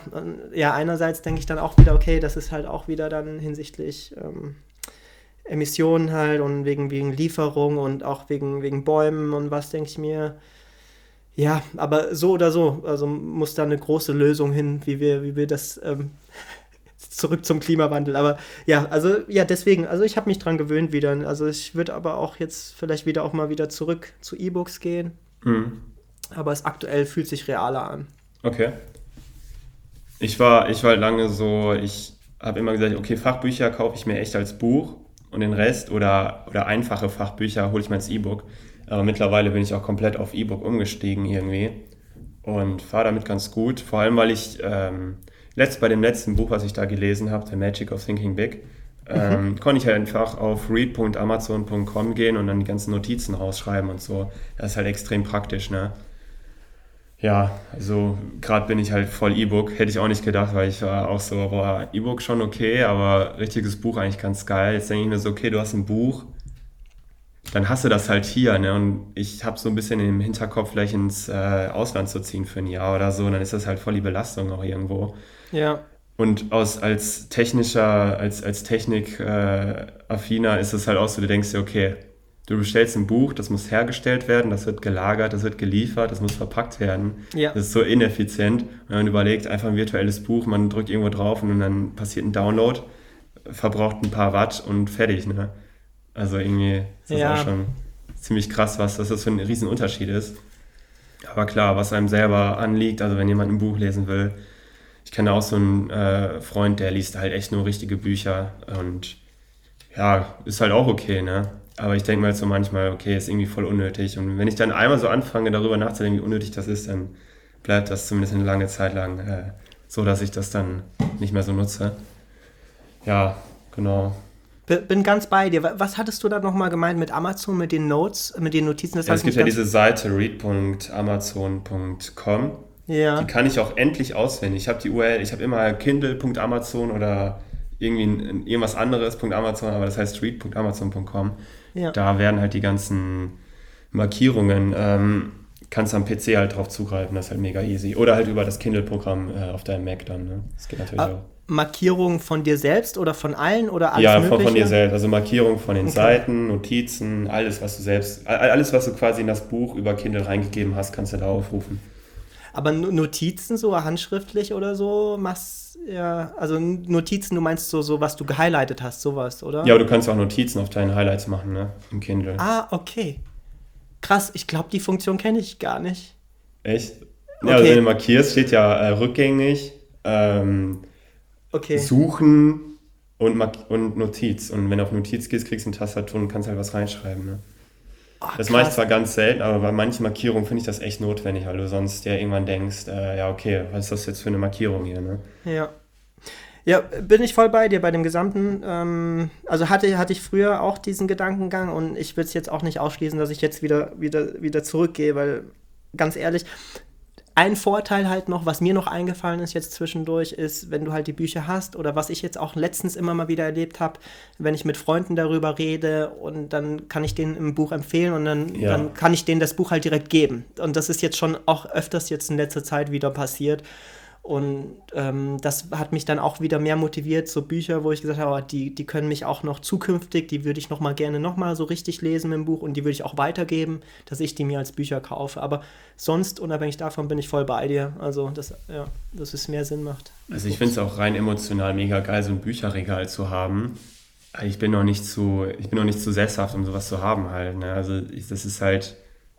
ja, einerseits denke ich dann auch wieder, okay, das ist halt auch wieder dann hinsichtlich ähm, Emissionen halt und wegen, wegen Lieferung und auch wegen, wegen Bäumen und was, denke ich mir. Ja, aber so oder so, also muss da eine große Lösung hin, wie wir, wie wir das ähm, *laughs* zurück zum Klimawandel. Aber ja, also ja, deswegen, also ich habe mich dran gewöhnt wieder. Also ich würde aber auch jetzt vielleicht wieder auch mal wieder zurück zu E-Books gehen. Mhm. Aber es aktuell fühlt sich realer an. Okay. Ich war, ich war lange so, ich habe immer gesagt, okay, Fachbücher kaufe ich mir echt als Buch und den Rest oder, oder einfache Fachbücher hole ich mir als E-Book. Aber mittlerweile bin ich auch komplett auf E-Book umgestiegen irgendwie und fahre damit ganz gut. Vor allem, weil ich ähm, letzt, bei dem letzten Buch, was ich da gelesen habe, The Magic of Thinking Big, ähm, mhm. konnte ich halt einfach auf read.amazon.com gehen und dann die ganzen Notizen rausschreiben und so. Das ist halt extrem praktisch, ne? Ja, also gerade bin ich halt voll E-Book. Hätte ich auch nicht gedacht, weil ich war auch so, boah, E-Book schon okay, aber richtiges Buch eigentlich ganz geil. Jetzt denke ich mir so, okay, du hast ein Buch, dann hast du das halt hier, ne? Und ich habe so ein bisschen im Hinterkopf, vielleicht ins äh, Ausland zu ziehen für ein Jahr oder so. Und dann ist das halt voll die Belastung auch irgendwo. Ja. Und aus, als technischer, als, als Technik-affiner äh, ist es halt auch so, du denkst dir, okay, du bestellst ein Buch, das muss hergestellt werden, das wird gelagert, das wird geliefert, das muss verpackt werden. Ja. Das ist so ineffizient. Und man überlegt, einfach ein virtuelles Buch, man drückt irgendwo drauf und dann passiert ein Download, verbraucht ein paar Watt und fertig, ne? Also irgendwie ist das ja. auch schon ziemlich krass, was das für ein Riesenunterschied ist. Aber klar, was einem selber anliegt, also wenn jemand ein Buch lesen will, ich kenne auch so einen äh, Freund, der liest halt echt nur richtige Bücher und ja, ist halt auch okay, ne? Aber ich denke mal so manchmal, okay, ist irgendwie voll unnötig. Und wenn ich dann einmal so anfange, darüber nachzudenken, wie unnötig das ist, dann bleibt das zumindest eine lange Zeit lang äh, so, dass ich das dann nicht mehr so nutze. Ja, genau. Bin ganz bei dir. Was hattest du da nochmal gemeint mit Amazon, mit den Notes, mit den Notizen? Das ja, es gibt ja diese Seite read.amazon.com. Ja. Die kann ich auch endlich auswendig. Ich habe die URL, ich habe immer kindle.amazon oder irgendwie irgendwas anderes .amazon, aber das heißt read.amazon.com. Ja. Da werden halt die ganzen Markierungen, ähm, kannst am PC halt drauf zugreifen, das ist halt mega easy. Oder halt über das Kindle-Programm äh, auf deinem Mac dann. Ne? Das geht natürlich ah, auch. Markierungen von dir selbst oder von allen oder alles Ja, Mögliche? von dir selbst. Also Markierungen von den okay. Seiten, Notizen, alles, was du selbst, alles, was du quasi in das Buch über Kindle reingegeben hast, kannst du da aufrufen. Aber Notizen so handschriftlich oder so machst ja, also Notizen, du meinst so, so was du gehighlightet hast, sowas, oder? Ja, du kannst auch Notizen auf deinen Highlights machen, ne? Im Kindle. Ah, okay. Krass, ich glaube, die Funktion kenne ich gar nicht. Echt? Ja, okay. also wenn du markierst, steht ja äh, rückgängig, ähm, okay. suchen und, und Notiz. Und wenn du auf Notiz gehst, kriegst du eine Tastatur und kannst halt was reinschreiben, ne? Oh, das mache ich zwar ganz selten, aber bei manchen Markierungen finde ich das echt notwendig, weil du sonst ja irgendwann denkst, äh, ja, okay, was ist das jetzt für eine Markierung hier, ne? Ja. Ja, bin ich voll bei dir bei dem gesamten. Ähm, also hatte, hatte ich früher auch diesen Gedankengang und ich will es jetzt auch nicht ausschließen, dass ich jetzt wieder, wieder, wieder zurückgehe, weil ganz ehrlich, ein Vorteil halt noch, was mir noch eingefallen ist jetzt zwischendurch, ist, wenn du halt die Bücher hast oder was ich jetzt auch letztens immer mal wieder erlebt habe, wenn ich mit Freunden darüber rede und dann kann ich denen im Buch empfehlen und dann, ja. dann kann ich denen das Buch halt direkt geben. Und das ist jetzt schon auch öfters jetzt in letzter Zeit wieder passiert. Und ähm, das hat mich dann auch wieder mehr motiviert, so Bücher, wo ich gesagt habe, die, die können mich auch noch zukünftig, die würde ich noch mal gerne noch mal so richtig lesen im Buch und die würde ich auch weitergeben, dass ich die mir als Bücher kaufe. Aber sonst, unabhängig davon, bin ich voll bei dir. Also, dass, ja, dass es mehr Sinn macht. Also ich finde es auch rein emotional mega geil, so ein Bücherregal zu haben. Ich bin noch nicht zu, ich bin noch nicht zu sesshaft, um sowas zu haben halt. Ne? Also das ist halt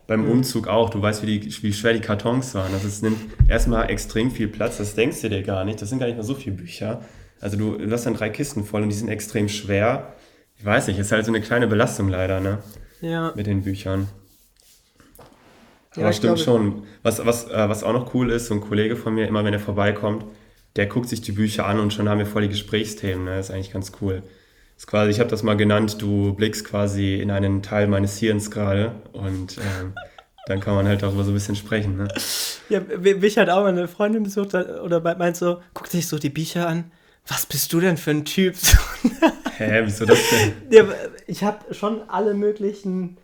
beim mhm. Umzug auch. Du weißt, wie, die, wie schwer die Kartons waren. Also es nimmt erstmal extrem viel Platz. Das denkst du dir gar nicht. Das sind gar nicht mal so viele Bücher. Also du, du hast dann drei Kisten voll und die sind extrem schwer. Ich weiß nicht, ist halt so eine kleine Belastung leider, ne? Ja. Mit den Büchern. Aber ja, stimmt glaube, schon. Was, was, äh, was auch noch cool ist, so ein Kollege von mir, immer wenn er vorbeikommt, der guckt sich die Bücher an und schon haben wir voll die Gesprächsthemen. Ne? Das ist eigentlich ganz cool ist quasi, ich habe das mal genannt, du blickst quasi in einen Teil meines Hirns gerade und ähm, dann kann man halt darüber so ein bisschen sprechen. Ne? Ja, mich hat auch meine Freundin besucht oder meint so, guckt sich so die Bücher an. was bist du denn für ein Typ? *laughs* Hä, wieso das denn? Ja, ich habe schon alle möglichen,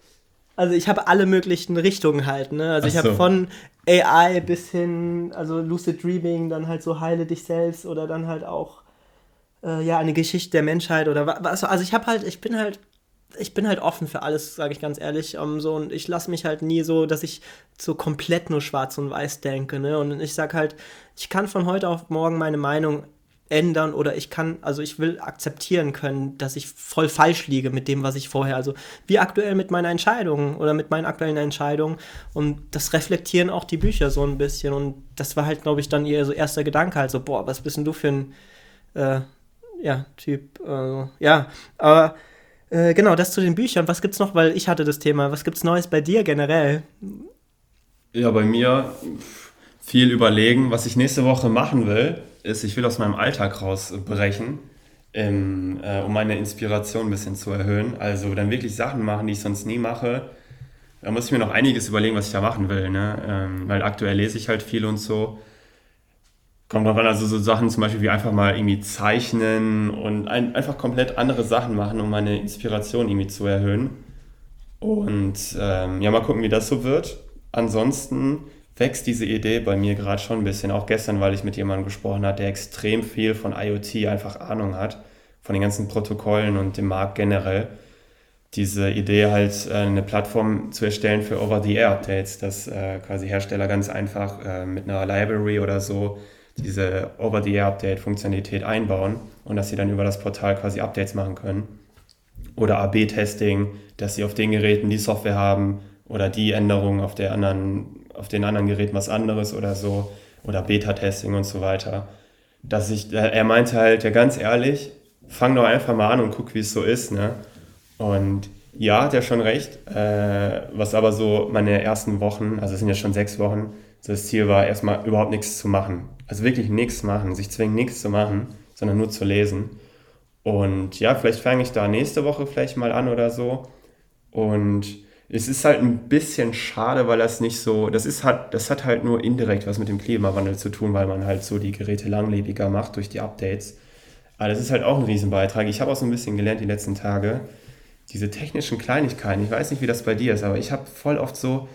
also ich habe alle möglichen Richtungen halt, ne? Also Ach ich habe so. von AI bis hin, also Lucid Dreaming, dann halt so Heile dich selbst oder dann halt auch, äh, ja, eine Geschichte der Menschheit oder wa- was. Also ich habe halt, ich bin halt, ich bin halt offen für alles, sage ich ganz ehrlich. Um, so, und ich lasse mich halt nie so, dass ich so komplett nur schwarz und weiß denke, ne? Und ich sag halt, ich kann von heute auf morgen meine Meinung ändern oder ich kann, also ich will akzeptieren können, dass ich voll falsch liege mit dem, was ich vorher, also wie aktuell mit meiner Entscheidung oder mit meinen aktuellen Entscheidungen und das reflektieren auch die Bücher so ein bisschen und das war halt, glaube ich, dann ihr so erster Gedanke so, boah, was bist denn du für ein, äh, ja, Typ, äh, ja, aber äh, genau, das zu den Büchern, was gibt's noch, weil ich hatte das Thema, was gibt's Neues bei dir generell? Ja, bei mir viel überlegen. Was ich nächste Woche machen will, ist, ich will aus meinem Alltag rausbrechen, ähm, äh, um meine Inspiration ein bisschen zu erhöhen. Also dann wirklich Sachen machen, die ich sonst nie mache. Da muss ich mir noch einiges überlegen, was ich da machen will. Ne? Ähm, weil aktuell lese ich halt viel und so. Kommt drauf an, also so Sachen zum Beispiel wie einfach mal irgendwie zeichnen und ein, einfach komplett andere Sachen machen, um meine Inspiration irgendwie zu erhöhen. Und ähm, ja, mal gucken, wie das so wird. Ansonsten wächst diese Idee bei mir gerade schon ein bisschen. Auch gestern, weil ich mit jemandem gesprochen habe, der extrem viel von IoT einfach Ahnung hat, von den ganzen Protokollen und dem Markt generell. Diese Idee halt äh, eine Plattform zu erstellen für Over-the-Air-Updates, dass äh, quasi Hersteller ganz einfach äh, mit einer Library oder so diese Over-the-Air-Update-Funktionalität einbauen und dass sie dann über das Portal quasi Updates machen können oder AB-Testing, dass sie auf den Geräten die Software haben oder die Änderungen auf, der anderen, auf den anderen Geräten was anderes oder so oder Beta-Testing und so weiter. Dass ich, äh, er meinte halt, ja ganz ehrlich, fang doch einfach mal an und guck, wie es so ist. Ne? Und ja, hat er schon recht. Äh, was aber so meine ersten Wochen, also es sind ja schon sechs Wochen, das Ziel war, erstmal überhaupt nichts zu machen. Also wirklich nichts machen, sich zwingen, nichts zu machen, sondern nur zu lesen. Und ja, vielleicht fange ich da nächste Woche vielleicht mal an oder so. Und es ist halt ein bisschen schade, weil das nicht so, das ist halt, das hat halt nur indirekt was mit dem Klimawandel zu tun, weil man halt so die Geräte langlebiger macht durch die Updates. Aber das ist halt auch ein Riesenbeitrag. Ich habe auch so ein bisschen gelernt die letzten Tage, diese technischen Kleinigkeiten. Ich weiß nicht, wie das bei dir ist, aber ich habe voll oft so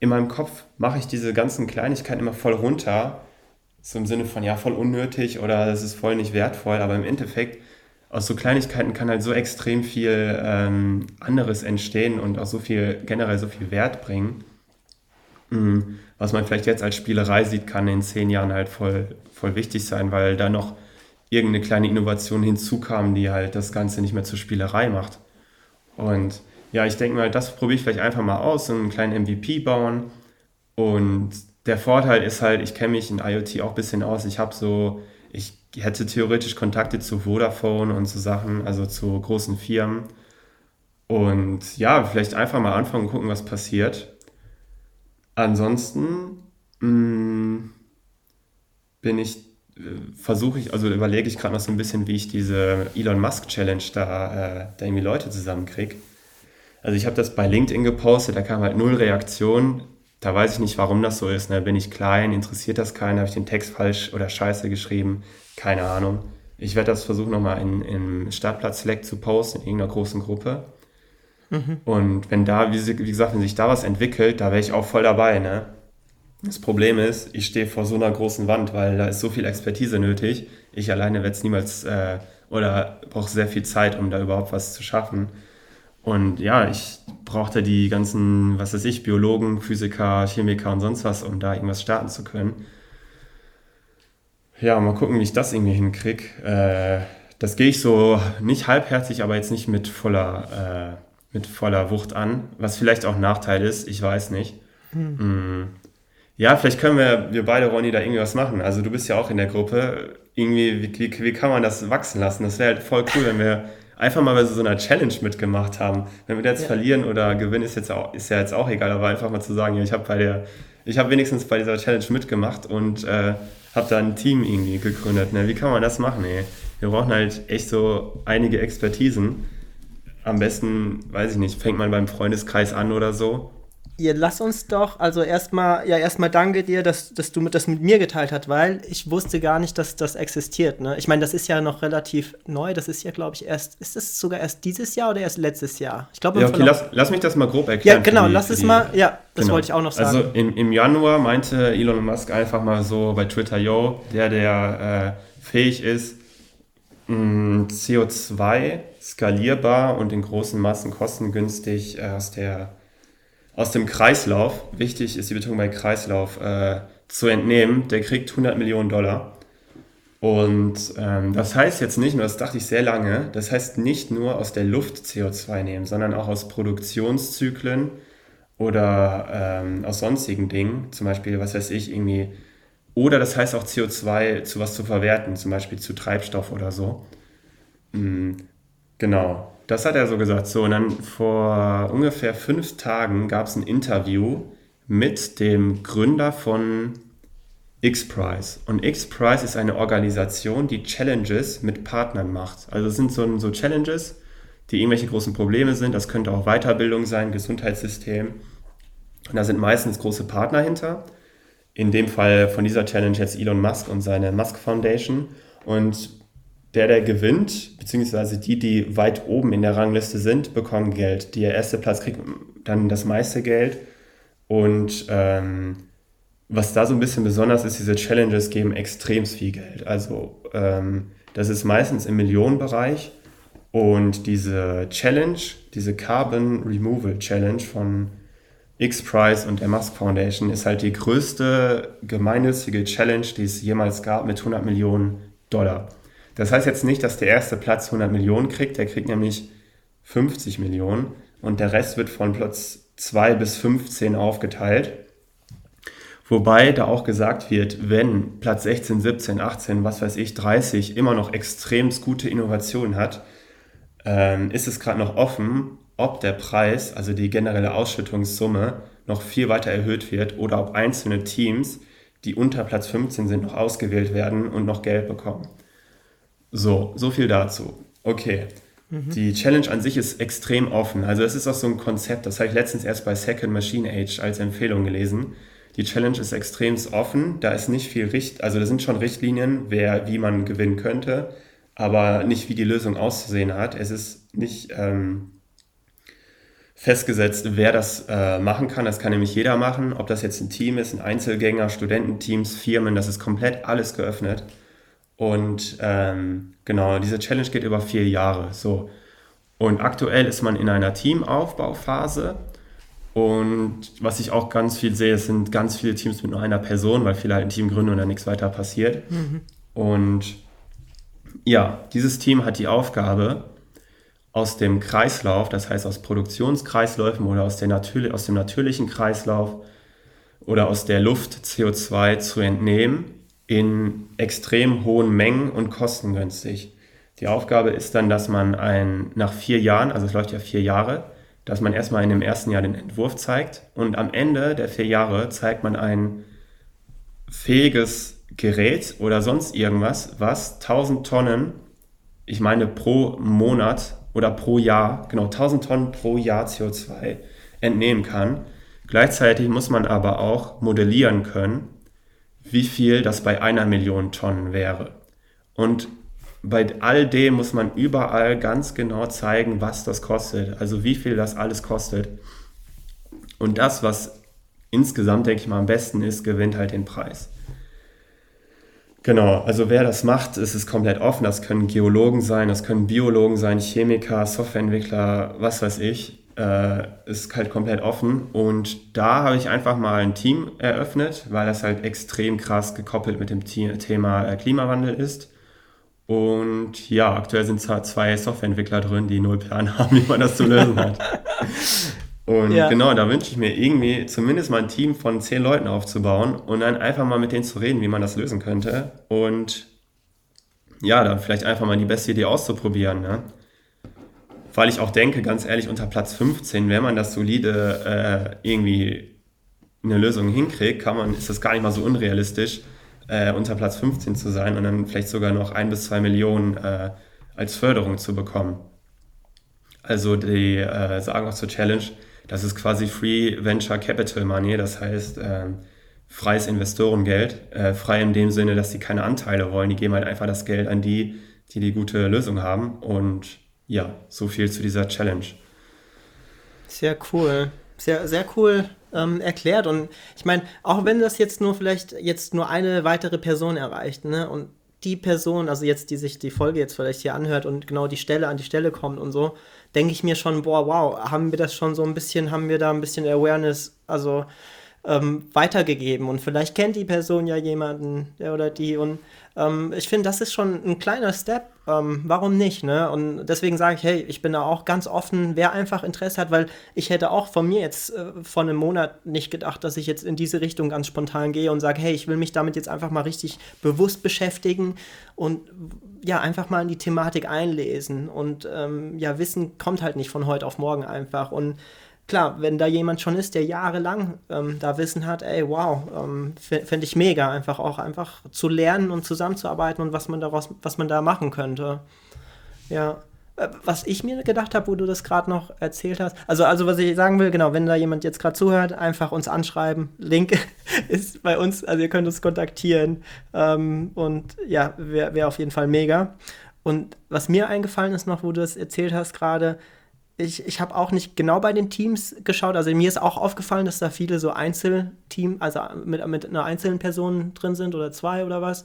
in meinem Kopf mache ich diese ganzen Kleinigkeiten immer voll runter. So im Sinne von, ja, voll unnötig oder das ist voll nicht wertvoll. Aber im Endeffekt, aus so Kleinigkeiten kann halt so extrem viel ähm, anderes entstehen und auch so viel, generell so viel Wert bringen. Mhm. Was man vielleicht jetzt als Spielerei sieht, kann in zehn Jahren halt voll, voll wichtig sein, weil da noch irgendeine kleine Innovation hinzukam, die halt das Ganze nicht mehr zur Spielerei macht. Und ja, ich denke mal, das probiere ich vielleicht einfach mal aus, so einen kleinen MVP bauen. Und der Vorteil ist halt, ich kenne mich in IoT auch ein bisschen aus. Ich habe so, ich hätte theoretisch Kontakte zu Vodafone und so Sachen, also zu großen Firmen. Und ja, vielleicht einfach mal anfangen und gucken, was passiert. Ansonsten mh, bin ich, äh, versuche ich, also überlege ich gerade noch so ein bisschen, wie ich diese Elon Musk Challenge da, äh, da irgendwie Leute zusammenkriege. Also ich habe das bei LinkedIn gepostet, da kam halt null Reaktion. Da weiß ich nicht, warum das so ist. Ne? Bin ich klein, interessiert das keinen, habe ich den Text falsch oder scheiße geschrieben? Keine Ahnung. Ich werde das versuchen nochmal in, im Startplatz Slack zu posten, in irgendeiner großen Gruppe. Und wenn da, wie, wie gesagt, wenn sich da was entwickelt, da wäre ich auch voll dabei. Ne? Das Problem ist, ich stehe vor so einer großen Wand, weil da ist so viel Expertise nötig. Ich alleine werde es niemals äh, oder brauche sehr viel Zeit, um da überhaupt was zu schaffen. Und ja, ich brauchte die ganzen, was weiß ich, Biologen, Physiker, Chemiker und sonst was, um da irgendwas starten zu können. Ja, mal gucken, wie ich das irgendwie hinkriege. Äh, das gehe ich so nicht halbherzig, aber jetzt nicht mit voller, äh, mit voller Wucht an, was vielleicht auch ein Nachteil ist, ich weiß nicht. Mm. Ja, vielleicht können wir, wir beide, Ronny, da irgendwie was machen. Also du bist ja auch in der Gruppe. Irgendwie, wie, wie, wie kann man das wachsen lassen? Das wäre halt voll cool, wenn wir einfach mal bei so einer Challenge mitgemacht haben. Wenn wir jetzt Ja. verlieren oder gewinnen, ist, jetzt auch, ist ja jetzt auch egal, aber einfach mal zu sagen, ja, ich habe bei der, ich habe wenigstens bei dieser Challenge mitgemacht und äh, habe da ein Team irgendwie gegründet. Ne? Wie kann man das machen, ey? Wir brauchen halt echt so einige Expertisen. Am besten, weiß ich nicht, fängt man beim Freundeskreis an oder so. Ja, lass uns doch, also erstmal, ja, erstmal danke dir, dass, dass du das mit mir geteilt hast, weil ich wusste gar nicht, dass das existiert. Ne? Ich meine, das ist ja noch relativ neu, das ist ja, glaube ich, erst, ist das sogar erst dieses Jahr oder erst letztes Jahr? Ich glaube, ja, okay, lass, lass, mich das mal grob erklären. Ja, genau, die, lass es die, mal, ja, das genau. wollte ich auch noch sagen. Also im, im Januar meinte Elon Musk einfach mal so bei Twitter, yo, der, der äh, fähig ist, CO2 skalierbar und in großen Massen kostengünstig äh, aus der aus dem Kreislauf, wichtig ist die Betonung bei Kreislauf, äh, zu entnehmen, der kriegt 100 Millionen Dollar. Und ähm, das heißt jetzt nicht nur, das dachte ich sehr lange, das heißt nicht nur aus der Luft CO2 nehmen, sondern auch aus Produktionszyklen oder ähm, aus sonstigen Dingen, zum Beispiel, was weiß ich, irgendwie, oder das heißt auch CO2 zu was zu verwerten, zum Beispiel zu Treibstoff oder so. Mhm, genau. Das hat er so gesagt. So, und dann vor ungefähr fünf Tagen gab es ein Interview mit dem Gründer von X-Prize. Und X-Prize ist eine Organisation, die Challenges mit Partnern macht. Also es sind so, so Challenges, die irgendwelche großen Probleme sind. Das könnte auch Weiterbildung sein, Gesundheitssystem. Und da sind meistens große Partner hinter. In dem Fall von dieser Challenge jetzt Elon Musk und seine Musk Foundation. Und der, der gewinnt, beziehungsweise die, die weit oben in der Rangliste sind, bekommen Geld. Der erste Platz kriegt dann das meiste Geld. Und ähm, was da so ein bisschen besonders ist, diese Challenges geben extrem viel Geld. Also ähm, das ist meistens im Millionenbereich. Und diese Challenge, diese Carbon Removal Challenge von X-Prize und der Musk Foundation ist halt die größte gemeinnützige Challenge, die es jemals gab mit 100 Millionen Dollar. Das heißt jetzt nicht, dass der erste Platz 100 Millionen kriegt, der kriegt nämlich 50 Millionen und der Rest wird von Platz 2 bis 15 aufgeteilt. Wobei da auch gesagt wird, wenn Platz 16, 17, 18, was weiß ich, 30 immer noch extrem gute Innovationen hat, ähm, ist es gerade noch offen, ob der Preis, also die generelle Ausschüttungssumme, noch viel weiter erhöht wird oder ob einzelne Teams, die unter Platz 15 sind, noch ausgewählt werden und noch Geld bekommen. So, so viel dazu. Okay. Mhm. Die Challenge an sich ist extrem offen. Also es ist auch so ein Konzept, das habe ich letztens erst bei Second Machine Age als Empfehlung gelesen. Die Challenge ist extrem offen, da ist nicht viel Richt, also da sind schon Richtlinien, wer, wie man gewinnen könnte, aber nicht wie die Lösung auszusehen hat. Es ist nicht ähm, festgesetzt, wer das äh, machen kann. Das kann nämlich jeder machen, ob das jetzt ein Team ist, ein Einzelgänger, Studententeams, Firmen, das ist komplett alles geöffnet. Und ähm, genau, diese Challenge geht über vier Jahre. So. Und aktuell ist man in einer Teamaufbauphase. Und was ich auch ganz viel sehe, sind ganz viele Teams mit nur einer Person, weil viele halt ein Team gründen und dann nichts weiter passiert. Mhm. Und ja, dieses Team hat die Aufgabe, aus dem Kreislauf, das heißt aus Produktionskreisläufen oder aus, der aus dem natürlichen Kreislauf oder aus der Luft CO2 zu entnehmen in extrem hohen Mengen und kostengünstig. Die Aufgabe ist dann, dass man ein, nach vier Jahren, also es läuft ja vier Jahre, dass man erstmal in dem ersten Jahr den Entwurf zeigt und am Ende der vier Jahre zeigt man ein fähiges Gerät oder sonst irgendwas, was 1000 Tonnen, ich meine pro Monat oder pro Jahr, genau 1000 Tonnen pro Jahr CO2 entnehmen kann. Gleichzeitig muss man aber auch modellieren können, wie viel das bei einer Million Tonnen wäre. Und bei all dem muss man überall ganz genau zeigen, was das kostet, also wie viel das alles kostet. Und das, was insgesamt, denke ich mal, am besten ist, gewinnt halt den Preis. Genau, also wer das macht, ist es komplett offen. Das können Geologen sein, das können Biologen sein, Chemiker, Softwareentwickler, was weiß ich äh, ist halt komplett offen. Und da habe ich einfach mal ein Team eröffnet, weil das halt extrem krass gekoppelt mit dem Thema äh, Klimawandel ist. Und ja, aktuell sind zwar zwei Softwareentwickler drin, die null Plan *laughs* haben, wie man das zu lösen hat. *laughs* Und ja. genau, da wünsche ich mir irgendwie zumindest mal ein Team von zehn Leuten aufzubauen und dann einfach mal mit denen zu reden, wie man das lösen könnte. Und ja, dann vielleicht einfach mal die beste Idee auszuprobieren. Ne? Weil ich auch denke, ganz ehrlich, unter Platz 15, wenn man das solide äh, irgendwie eine Lösung hinkriegt, kann man, ist das gar nicht mal so unrealistisch, äh, unter Platz 15 zu sein und dann vielleicht sogar noch ein bis zwei Millionen äh, als Förderung zu bekommen. Also die äh, sagen auch zur Challenge, Das ist quasi Free Venture Capital Money, das heißt äh, freies Investorengeld. Äh, frei in dem Sinne, dass sie keine Anteile wollen. Die geben halt einfach das Geld an die, die die gute Lösung haben. Und ja, so viel zu dieser Challenge. Sehr cool. Sehr, sehr cool ähm, erklärt. Und ich meine, auch wenn das jetzt nur vielleicht jetzt nur eine weitere Person erreicht, ne? Und die Person, also jetzt, die sich die Folge jetzt vielleicht hier anhört und genau die Stelle an die Stelle kommt und so, denke ich mir schon, boah, wow, haben wir das schon so ein bisschen, haben wir da ein bisschen Awareness, also ähm, weitergegeben und vielleicht kennt die Person ja jemanden, der oder die und ähm, ich finde, das ist schon ein kleiner Step. Ähm, warum nicht? Ne? Und deswegen sage ich, hey, ich bin da auch ganz offen, wer einfach Interesse hat, weil ich hätte auch von mir jetzt äh, vor einem Monat nicht gedacht, dass ich jetzt in diese Richtung ganz spontan gehe und sage, hey, ich will mich damit jetzt einfach mal richtig bewusst beschäftigen und ja, einfach mal in die Thematik einlesen. Und ähm, ja, Wissen kommt halt nicht von heute auf morgen einfach. Und klar, wenn da jemand schon ist, der jahrelang ähm, da Wissen hat, ey, wow, ähm, fände ich mega, einfach auch einfach zu lernen und zusammenzuarbeiten und was man daraus, was man da machen könnte. Ja. Äh, was ich mir gedacht habe, wo du das gerade noch erzählt hast, also, also was ich sagen will, genau, wenn da jemand jetzt gerade zuhört, einfach uns anschreiben. Link *laughs* ist bei uns, also ihr könnt uns kontaktieren. Ähm, und ja, wäre wär auf jeden Fall mega. Und was mir eingefallen ist noch, wo du das erzählt hast gerade, ich, ich habe auch nicht genau bei den Teams geschaut. Also mir ist auch aufgefallen, dass da viele so Einzelteam, also mit, mit einer einzelnen Person drin sind oder zwei oder was.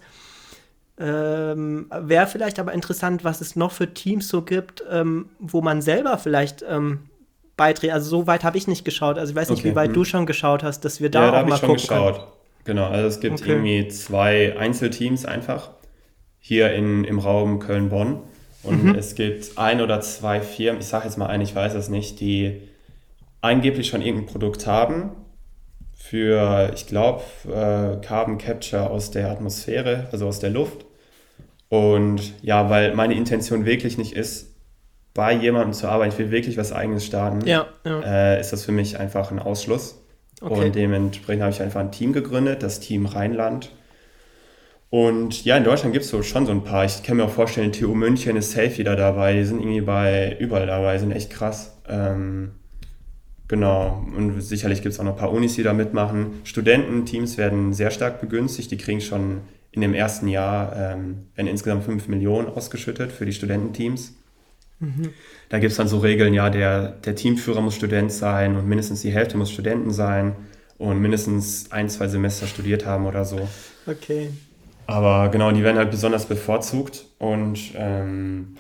Ähm, Wäre vielleicht aber interessant, was es noch für Teams so gibt, ähm, wo man selber vielleicht ähm, beiträgt. Also so weit habe ich nicht geschaut. Also ich weiß nicht, okay. wie weit hm. du schon geschaut hast, dass wir da ja, da auch mal ich schon gucken geschaut. Können. Genau, also es gibt okay. irgendwie zwei Einzelteams einfach hier in, im Raum Köln-Bonn. Und mhm. es gibt ein oder zwei Firmen, ich sage jetzt mal ein, ich weiß es nicht, die angeblich schon irgendein Produkt haben für, ich glaube, äh, Carbon Capture aus der Atmosphäre, also aus der Luft. Und ja, weil meine Intention wirklich nicht ist, bei jemandem zu arbeiten, ich will wirklich was eigenes starten, ja, ja. Äh, ist das für mich einfach ein Ausschluss. Okay. Und dementsprechend habe ich einfach ein Team gegründet, das Team Rheinland. Und ja, in Deutschland gibt es so schon so ein paar. Ich kann mir auch vorstellen, TU München ist safe wieder dabei. Die sind irgendwie bei überall dabei, sind echt krass. Ähm, genau. Und sicherlich gibt es auch noch ein paar Unis, die da mitmachen. Studententeams werden sehr stark begünstigt. Die kriegen schon in dem ersten Jahr ähm, werden insgesamt 5 Millionen ausgeschüttet für die Studententeams. Mhm. Da gibt es dann so Regeln, ja, der, der Teamführer muss Student sein und mindestens die Hälfte muss Studenten sein und mindestens ein, zwei Semester studiert haben oder so. Okay. Aber genau, die werden halt besonders bevorzugt und ähm,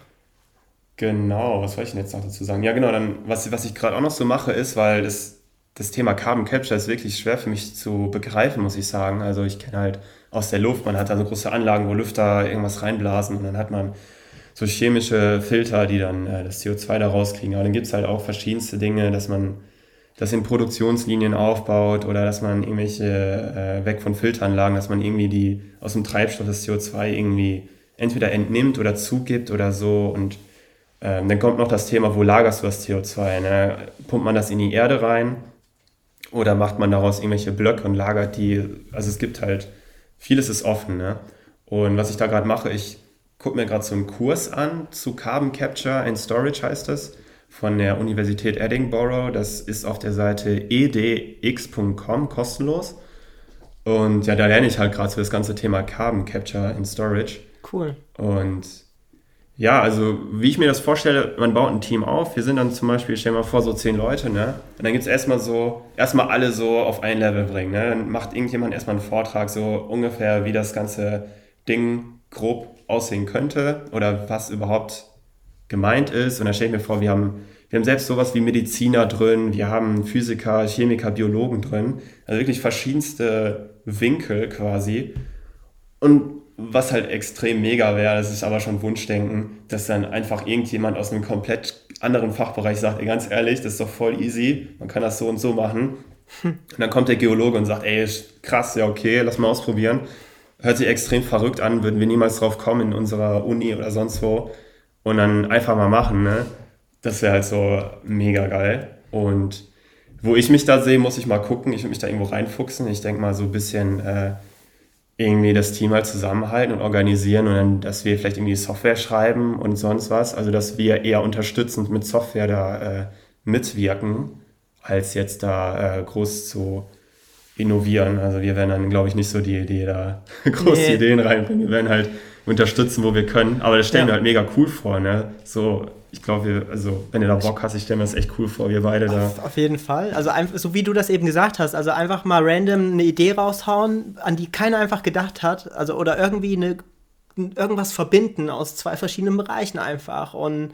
genau, was soll ich denn jetzt noch dazu sagen? Ja, genau, dann, was, was ich gerade auch noch so mache, ist, weil das, das Thema Carbon Capture ist wirklich schwer für mich zu begreifen, muss ich sagen. Also ich kenne halt aus der Luft, man hat da so große Anlagen, wo Lüfter irgendwas reinblasen und dann hat man so chemische Filter, die dann äh, das CO2 da rauskriegen. Aber dann gibt es halt auch verschiedenste Dinge, dass man das in Produktionslinien aufbaut oder dass man irgendwelche äh, weg von Filteranlagen, dass man irgendwie die aus dem Treibstoff das CO2 irgendwie entweder entnimmt oder zugibt oder so. Und ähm, dann kommt noch das Thema, wo lagerst du das CO2? Ne? Pumpt man das in die Erde rein oder macht man daraus irgendwelche Blöcke und lagert die? Also es gibt halt, vieles ist offen. Ne? Und was ich da gerade mache, ich gucke mir gerade so einen Kurs an zu Carbon Capture and Storage heißt das von der Universität Edinburgh. Das ist auf der Seite edx.com kostenlos. Und ja, da lerne ich halt gerade so das ganze Thema Carbon Capture and Storage. Cool. Und ja, also wie ich mir das vorstelle, man baut ein Team auf. Wir sind dann zum Beispiel, stell mal vor, so zehn Leute, ne? Und dann gibt es erstmal so, erstmal alle so auf ein Level bringen, ne? Dann macht irgendjemand erstmal einen Vortrag, so ungefähr, wie das ganze Ding grob aussehen könnte oder was überhaupt gemeint ist. Und da stelle ich mir vor, wir haben, wir haben selbst sowas wie Mediziner drin, wir haben Physiker, Chemiker, Biologen drin. Also wirklich verschiedenste Winkel quasi. Und was halt extrem mega wäre, das ist aber schon Wunschdenken, dass dann einfach irgendjemand aus einem komplett anderen Fachbereich sagt, ey, ganz ehrlich, das ist doch voll easy, man kann das so und so machen. Und dann kommt der Geologe und sagt, ey, krass, ja okay, lass mal ausprobieren. Hört sich extrem verrückt an, würden wir niemals drauf kommen in unserer Uni oder sonst wo und dann einfach mal machen, ne? Das wäre halt so mega geil. Und wo ich mich da sehe, muss ich mal gucken. Ich will mich da irgendwo reinfuchsen. Ich denke mal so ein bisschen äh, irgendwie das Team halt zusammenhalten und organisieren und dann, dass wir vielleicht irgendwie Software schreiben und sonst was. Also, dass wir eher unterstützend mit Software da äh, mitwirken. als jetzt da äh, groß zu innovieren. Also wir werden dann, glaube ich, nicht so die, die da *laughs* große nee. Ideen reinbringen. Wir werden halt unterstützen, wo wir können. Aber das stellen ja. wir halt mega cool vor, ne? So, ich glaube, also wenn du da Bock hast, ich stelle mir das echt cool vor, wir beide da. Auf, auf jeden Fall. Also einfach, so wie du das eben gesagt hast, also einfach mal random eine Idee raushauen, an die keiner einfach gedacht hat. Also oder irgendwie eine irgendwas verbinden aus zwei verschiedenen Bereichen einfach. Und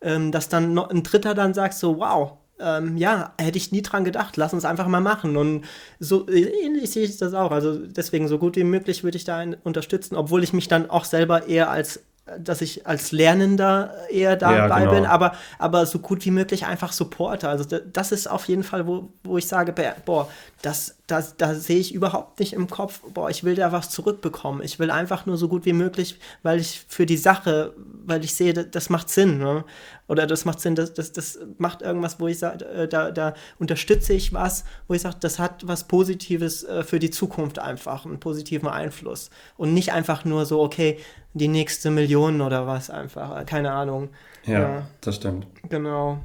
ähm, dass dann noch ein Dritter dann sagt so, wow, ähm, ja, hätte ich nie dran gedacht, lass uns einfach mal machen. Und so ähnlich sehe ich das auch. Also deswegen so gut wie möglich würde ich da unterstützen, obwohl ich mich dann auch selber eher als dass ich als Lernender eher dabei ja, genau. bin, aber, aber so gut wie möglich einfach Supporter. Also das ist auf jeden Fall, wo, wo ich sage, boah, das, das, da sehe ich überhaupt nicht im Kopf, boah, ich will da was zurückbekommen. Ich will einfach nur so gut wie möglich, weil ich für die Sache, weil ich sehe, das macht Sinn. Ne? Oder das macht Sinn, das, das, das macht irgendwas, wo ich sage, äh, da, da unterstütze ich was, wo ich sage, das hat was Positives äh, für die Zukunft einfach, einen positiven Einfluss. Und nicht einfach nur so, okay, die nächste Million oder was einfach, keine Ahnung. Ja, ja. das stimmt. Genau.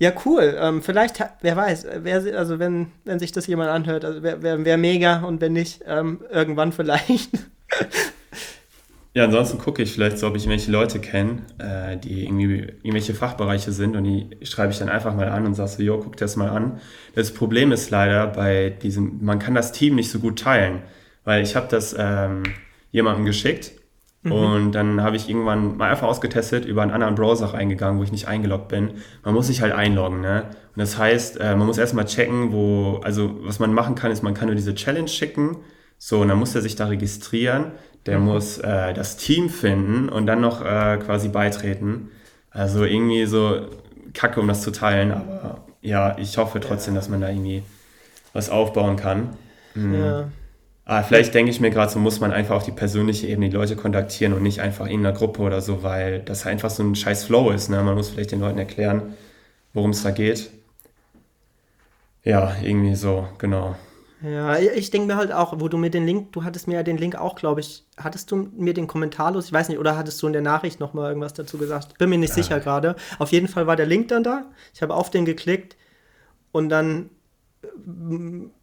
Ja, cool. Ähm, vielleicht, wer weiß, wer, also wenn, wenn sich das jemand anhört, also wäre wär, wär mega und wenn nicht, ähm, irgendwann *laughs* vielleicht. ja, ansonsten gucke ich vielleicht so, ob ich irgendwelche Leute kenne, äh, die irgendwie irgendwelche Fachbereiche sind und die schreibe ich dann einfach mal an und sage so, jo, guck dir das mal an. Das Problem ist leider bei diesem, man kann das Team nicht so gut teilen, weil ich habe das ähm, jemandem geschickt Mhm. Und dann habe ich irgendwann mal einfach ausgetestet, über einen anderen Browser reingegangen, wo ich nicht eingeloggt bin. Man muss sich halt einloggen, ne? Und das heißt, äh, man muss erstmal checken, wo, also was man machen kann, ist, man kann nur diese Challenge schicken. So, und dann muss er sich da registrieren. Der mhm. muss äh, das Team finden und dann noch äh, quasi beitreten. Also irgendwie so kacke, um das zu teilen. Aber ja, ich hoffe trotzdem, dass man da irgendwie was aufbauen kann. Mhm. Ja. Aber vielleicht denke ich mir gerade, so muss man einfach auf die persönliche Ebene die Leute kontaktieren und nicht einfach in einer Gruppe oder so, weil das einfach so ein scheiß Flow ist. Ne? Man muss vielleicht den Leuten erklären, worum es da geht. Ja, irgendwie so, genau. Ja, ich denke mir halt auch, wo du mir den Link, du hattest mir ja den Link auch, glaube ich, hattest du mir den kommentarlos, ich weiß nicht, oder hattest du in der Nachricht nochmal irgendwas dazu gesagt? Bin mir nicht ja. sicher gerade. Auf jeden Fall war der Link dann da. Ich habe auf den geklickt und dann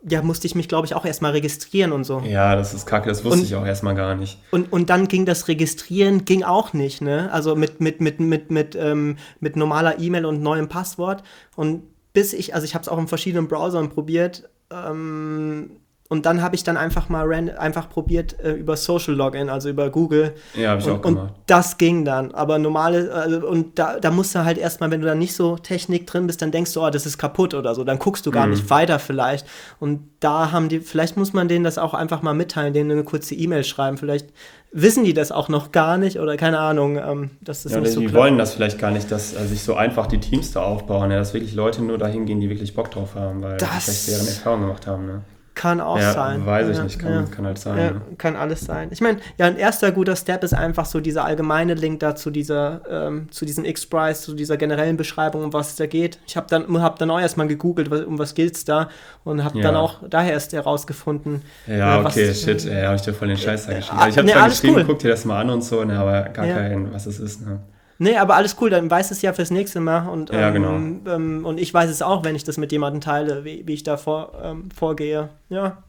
ja, musste ich mich, glaube ich, auch erstmal registrieren und so. Ja, das ist kacke, das wusste und, ich auch erstmal gar nicht. Und, und dann ging das Registrieren, ging auch nicht, ne? Also mit, mit, mit, mit, mit, ähm, mit normaler E-Mail und neuem Passwort. Und bis ich, also ich habe es auch in verschiedenen Browsern probiert, ähm, und dann habe ich dann einfach mal ran, einfach probiert äh, über Social Login, also über Google. Ja, habe ich und, auch gemacht. Und das ging dann. Aber normale, also, und da, da musst du halt erstmal, wenn du dann nicht so Technik drin bist, dann denkst du, oh, das ist kaputt oder so. Dann guckst du gar mhm. nicht weiter vielleicht. Und da haben die, vielleicht muss man denen das auch einfach mal mitteilen, denen eine kurze E-Mail schreiben. Vielleicht wissen die das auch noch gar nicht oder keine Ahnung, ähm, dass das ja, nicht so Die wollen das vielleicht gar nicht, dass also sich so einfach die Teams da aufbauen, ja, dass wirklich Leute nur dahin gehen, die wirklich Bock drauf haben, weil das vielleicht deren Erfahrung gemacht haben. Ne? Kann auch ja, sein. Weiß ich ja, nicht, kann, ja. kann halt sein. Kann alles sein. Ich meine, ja, ein erster guter Step ist einfach so dieser allgemeine Link da zu dieser, ähm, zu diesem X-Prize, zu dieser generellen Beschreibung, um was es da geht. Ich habe dann, hab dann auch erstmal gegoogelt, um was geht es da und habe dann auch daher erst herausgefunden. Ja, äh, okay, shit, ey, habe ich dir voll den Scheiß da geschrieben. Äh, ich habe nee, zwar geschrieben, cool. guck dir das mal an und so, ne, aber gar kein, was es ist. Ne. Nee, aber alles cool, dann weiß es ja fürs nächste Mal. Und, ja, genau. Ähm, und ich weiß es auch, wenn ich das mit jemandem teile, wie, wie ich da vor, ähm, vorgehe. Ja.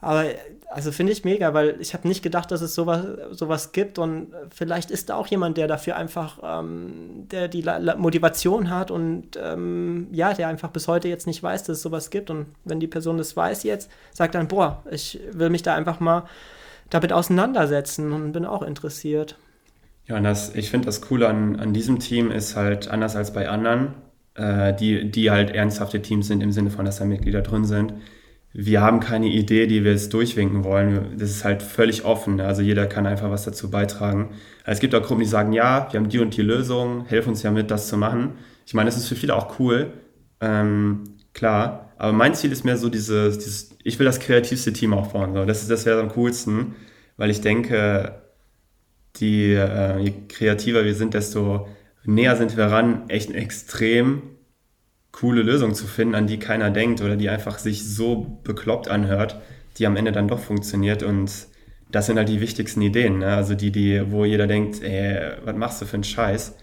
Aber also finde ich mega, weil ich habe nicht gedacht, dass es sowas, sowas gibt und vielleicht ist da auch jemand, der dafür einfach, ähm, der die La Motivation hat und ähm, ja, der einfach bis heute jetzt nicht weiß, dass es sowas gibt und wenn die Person das weiß jetzt, sagt dann, boah, ich will mich da einfach mal damit auseinandersetzen und bin auch interessiert. Ja, und das, ich finde das Coole an, an diesem Team ist halt anders als bei anderen, äh, die, die halt ernsthafte Teams sind im Sinne von, dass da Mitglieder drin sind wir haben keine Idee, die wir jetzt durchwinken wollen. Das ist halt völlig offen. Also jeder kann einfach was dazu beitragen. Es gibt auch Gruppen, die sagen, ja, wir haben die und die Lösung, helf uns ja mit, das zu machen. Ich meine, das ist für viele auch cool, ähm, klar. Aber mein Ziel ist mehr so dieses, dieses ich will das kreativste Team aufbauen. So. Das, das wäre am coolsten, weil ich denke, die, äh, je kreativer wir sind, desto näher sind wir ran, echt extrem coole Lösung zu finden, an die keiner denkt oder die einfach sich so bekloppt anhört, die am Ende dann doch funktioniert und das sind halt die wichtigsten Ideen, ne? also die, die, wo jeder denkt, ey, was machst du für einen Scheiß?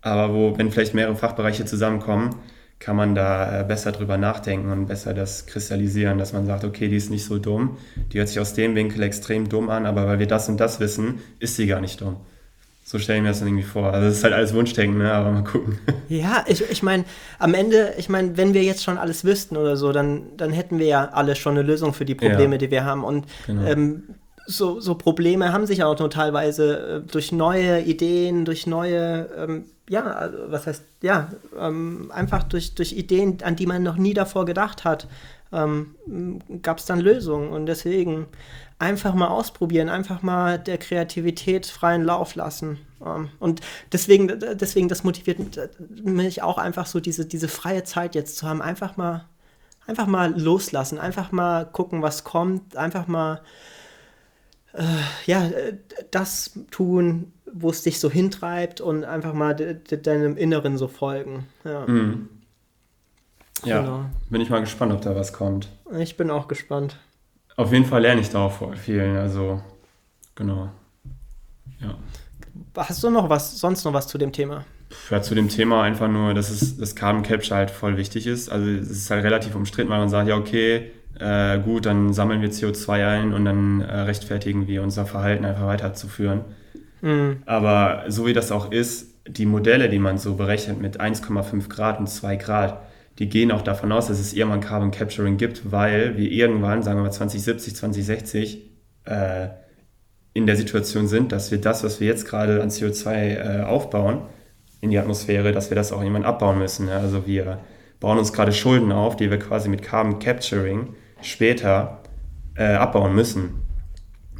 Aber wo, wenn vielleicht mehrere Fachbereiche zusammenkommen, kann man da äh, besser drüber nachdenken und besser das kristallisieren, dass man sagt, okay, die ist nicht so dumm, die hört sich aus dem Winkel extrem dumm an, aber weil wir das und das wissen, ist sie gar nicht dumm. So stelle ich mir das dann irgendwie vor. Also es ist halt alles Wunschdenken, ne? aber mal gucken. *laughs* Ja, ich, ich meine, am Ende, ich meine, wenn wir jetzt schon alles wüssten oder so, dann, dann hätten wir ja alle schon eine Lösung für die Probleme, ja. die wir haben. Und genau. ähm, so, so Probleme haben sich auch nur teilweise äh, durch neue Ideen, durch neue, ähm, ja, also, was heißt, ja, ähm, einfach durch, durch Ideen, an die man noch nie davor gedacht hat, ähm, gab es dann Lösungen. Und deswegen einfach mal ausprobieren, einfach mal der Kreativität freien Lauf lassen. Ähm, und deswegen, deswegen, das motiviert mich auch einfach so, diese, diese freie Zeit jetzt zu haben, einfach mal, einfach mal loslassen, einfach mal gucken, was kommt, einfach mal äh, ja, äh, das tun, wo es dich so hintreibt und einfach mal de, de, deinem Inneren so folgen. Ja. Mhm. Ja, genau. bin ich mal gespannt, ob da was kommt. Ich bin auch gespannt. Auf jeden Fall lerne ich da auch vielen, also genau. Ja. Hast du noch was, sonst noch was zu dem Thema? Ja, zu dem Thema einfach nur, dass es, das Carbon Capture halt voll wichtig ist. Also es ist halt relativ umstritten, weil man sagt, ja okay, äh, gut, dann sammeln wir CO2 ein und dann äh, rechtfertigen wir unser Verhalten einfach weiterzuführen. Mhm. Aber so wie das auch ist, die Modelle, die man so berechnet mit 1,5 Grad und 2 Grad, die gehen auch davon aus, dass es irgendwann Carbon Capturing gibt, weil wir irgendwann, sagen wir mal 2070, 2060, äh, in der Situation sind, dass wir das, was wir jetzt gerade an CO2 äh, aufbauen in die Atmosphäre, dass wir das auch irgendwann abbauen müssen. Ja? Also wir bauen uns gerade Schulden auf, die wir quasi mit Carbon Capturing später äh, abbauen müssen,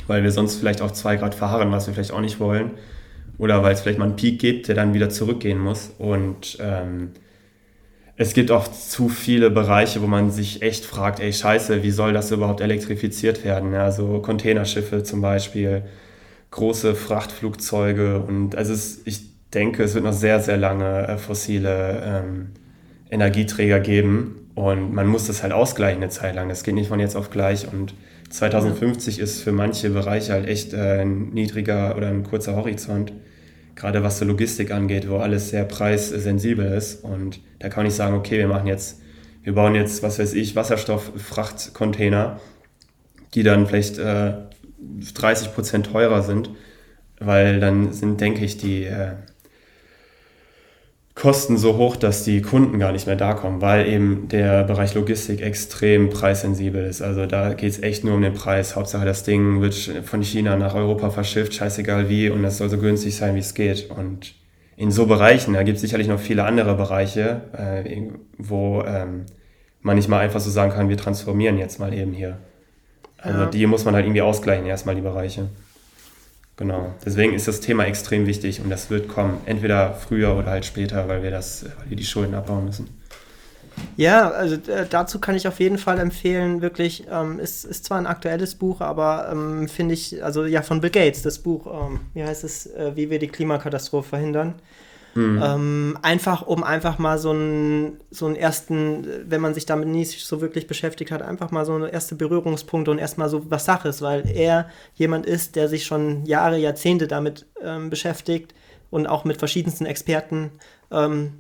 weil wir sonst vielleicht auf zwei Grad verharren, was wir vielleicht auch nicht wollen, oder weil es vielleicht mal einen Peak gibt, der dann wieder zurückgehen muss. Und ähm, es gibt auch zu viele Bereiche, wo man sich echt fragt, ey scheiße, wie soll das überhaupt elektrifiziert werden? Ja, so Containerschiffe zum Beispiel, große Frachtflugzeuge und also es, ich denke, es wird noch sehr, sehr lange äh, fossile ähm, Energieträger geben und man muss das halt ausgleichen eine Zeit lang. Das geht nicht von jetzt auf gleich. Und 2050 ist für manche Bereiche halt echt äh, ein niedriger oder ein kurzer Horizont. Gerade was so Logistik angeht, wo alles sehr preissensibel ist. Und da kann man nicht sagen, okay, wir machen jetzt, wir bauen jetzt, was weiß ich, Wasserstofffrachtcontainer, die dann vielleicht äh, 30 Prozent teurer sind. Weil dann sind, denke ich, die, äh, Kosten so hoch, dass die Kunden gar nicht mehr da kommen, weil eben der Bereich Logistik extrem preissensibel ist. Also da geht es echt nur um den Preis. Hauptsache das Ding wird von China nach Europa verschifft, scheißegal wie, und das soll so günstig sein, wie es geht. Und in so Bereichen, da gibt es sicherlich noch viele andere Bereiche, äh, wo ähm, man nicht mal einfach so sagen kann, wir transformieren jetzt mal eben hier. Also ja. die muss man halt irgendwie ausgleichen, erstmal die Bereiche. Genau. Deswegen ist das Thema extrem wichtig und das wird kommen. Entweder früher oder halt später, weil wir das, weil wir die Schulden abbauen müssen. Ja, also äh, dazu kann ich auf jeden Fall empfehlen, wirklich, ähm, ist, ist zwar ein aktuelles Buch, aber ähm, finde ich, also ja, von Bill Gates, das Buch, ähm, wie heißt es, äh, wie wir die Klimakatastrophe verhindern. Mhm. Ähm, einfach, um einfach mal so einen, so einen ersten, wenn man sich damit nicht so wirklich beschäftigt hat, einfach mal so eine erste Berührungspunkte und erstmal so was Sache ist, weil er jemand ist, der sich schon Jahre, Jahrzehnte damit ähm, beschäftigt und auch mit verschiedensten Experten ähm,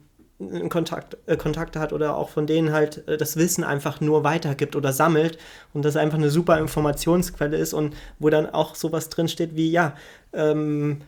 Kontakt, äh, Kontakte hat oder auch von denen halt äh, das Wissen einfach nur weitergibt oder sammelt und das einfach eine super Informationsquelle ist und wo dann auch sowas drinsteht wie, ja, ähm,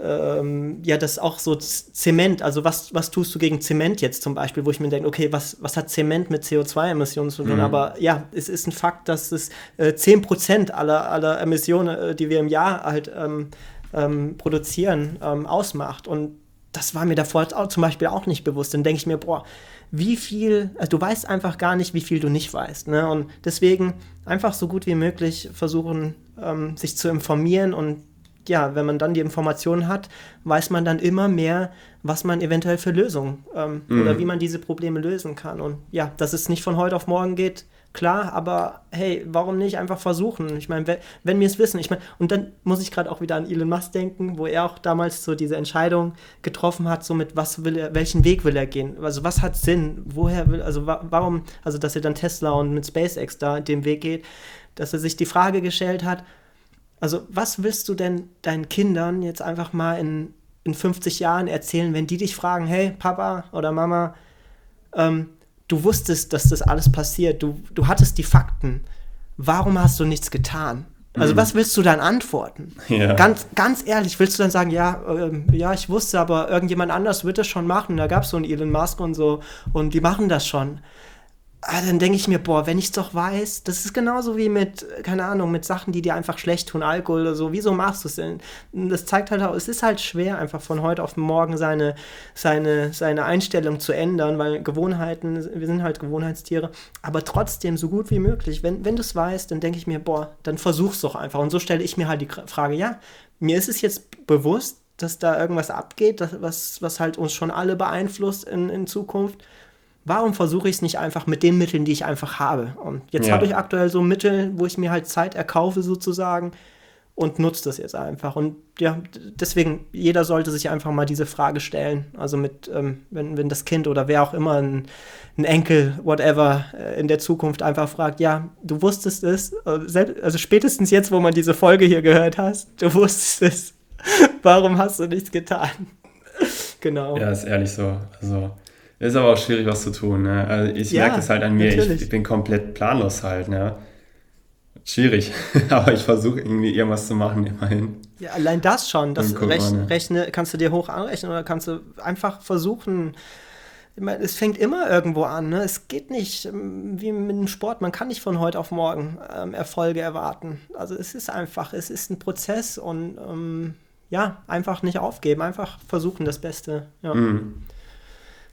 ähm, ja, das auch so Zement, also was, was tust du gegen Zement jetzt zum Beispiel, wo ich mir denke, okay, was, was hat Zement mit CO2-Emissionen zu tun? Mhm. Aber ja, es ist ein Fakt, dass es äh, 10% aller, aller Emissionen, äh, die wir im Jahr halt ähm, ähm, produzieren, ähm, ausmacht. Und das war mir davor auch, zum Beispiel auch nicht bewusst. Dann denke ich mir, boah, wie viel, also du weißt einfach gar nicht, wie viel du nicht weißt. Ne? Und deswegen einfach so gut wie möglich versuchen, ähm, sich zu informieren und ja, wenn man dann die Informationen hat, weiß man dann immer mehr, was man eventuell für Lösungen ähm, mhm. oder wie man diese Probleme lösen kann. Und ja, dass es nicht von heute auf morgen geht, klar, aber hey, warum nicht einfach versuchen? Ich meine, wenn, wenn wir es wissen, ich meine, und dann muss ich gerade auch wieder an Elon Musk denken, wo er auch damals so diese Entscheidung getroffen hat, so mit was will er, welchen Weg will er gehen? Also was hat Sinn? Woher will, also wa warum, also dass er dann Tesla und mit SpaceX da den Weg geht, dass er sich die Frage gestellt hat, also, was willst du denn deinen Kindern jetzt einfach mal in, in 50 Jahren erzählen, wenn die dich fragen, hey, Papa oder Mama, ähm, du wusstest, dass das alles passiert, du, du hattest die Fakten. Warum hast du nichts getan? Also, mhm. was willst du dann antworten? Ja. Ganz, ganz ehrlich, willst du dann sagen, ja, äh, ja, ich wusste, aber irgendjemand anders wird das schon machen. Da gab es so einen Elon Musk und so und die machen das schon ah, dann denke ich mir, boah, wenn ich es doch weiß, das ist genauso wie mit, keine Ahnung, mit Sachen, die dir einfach schlecht tun, Alkohol oder so. Wieso machst du es denn? Das zeigt halt auch, es ist halt schwer, einfach von heute auf morgen seine, seine, seine Einstellung zu ändern, weil Gewohnheiten, wir sind halt Gewohnheitstiere, aber trotzdem so gut wie möglich. Wenn, wenn du es weißt, dann denke ich mir, boah, dann versuch's doch einfach. Und so stelle ich mir halt die Frage, ja, mir ist es jetzt bewusst, dass da irgendwas abgeht, das, was, was halt uns schon alle beeinflusst in, in Zukunft warum versuche ich es nicht einfach mit den Mitteln, die ich einfach habe? Und jetzt ja. habe ich aktuell so Mittel, wo ich mir halt Zeit erkaufe sozusagen und nutze das jetzt einfach. Und ja, deswegen, jeder sollte sich einfach mal diese Frage stellen. Also mit, ähm, wenn, wenn das Kind oder wer auch immer, ein, ein Enkel, whatever, äh, in der Zukunft einfach fragt, ja, du wusstest es, äh, also spätestens jetzt, wo man diese Folge hier gehört hast, du wusstest es, *laughs* warum hast du nichts getan? *laughs* genau. Ja, ist ehrlich so. Also ist aber auch schwierig, was zu tun. Ne? Also ich ja, merke es halt an mir, ich, ich, bin komplett planlos halt. Ne? Schwierig, *laughs* aber ich versuche irgendwie irgendwas zu machen, immerhin. Ja, allein das schon, das rechne, ne? rechne, kannst du dir hoch anrechnen oder kannst du einfach versuchen, es fängt immer irgendwo an. Ne? Es geht nicht ähm, wie mit dem Sport. Man kann nicht von heute auf morgen ähm, Erfolge erwarten. Also es ist einfach, es ist ein Prozess und ähm, ja, einfach nicht aufgeben, einfach versuchen das Beste. Ja. Mhm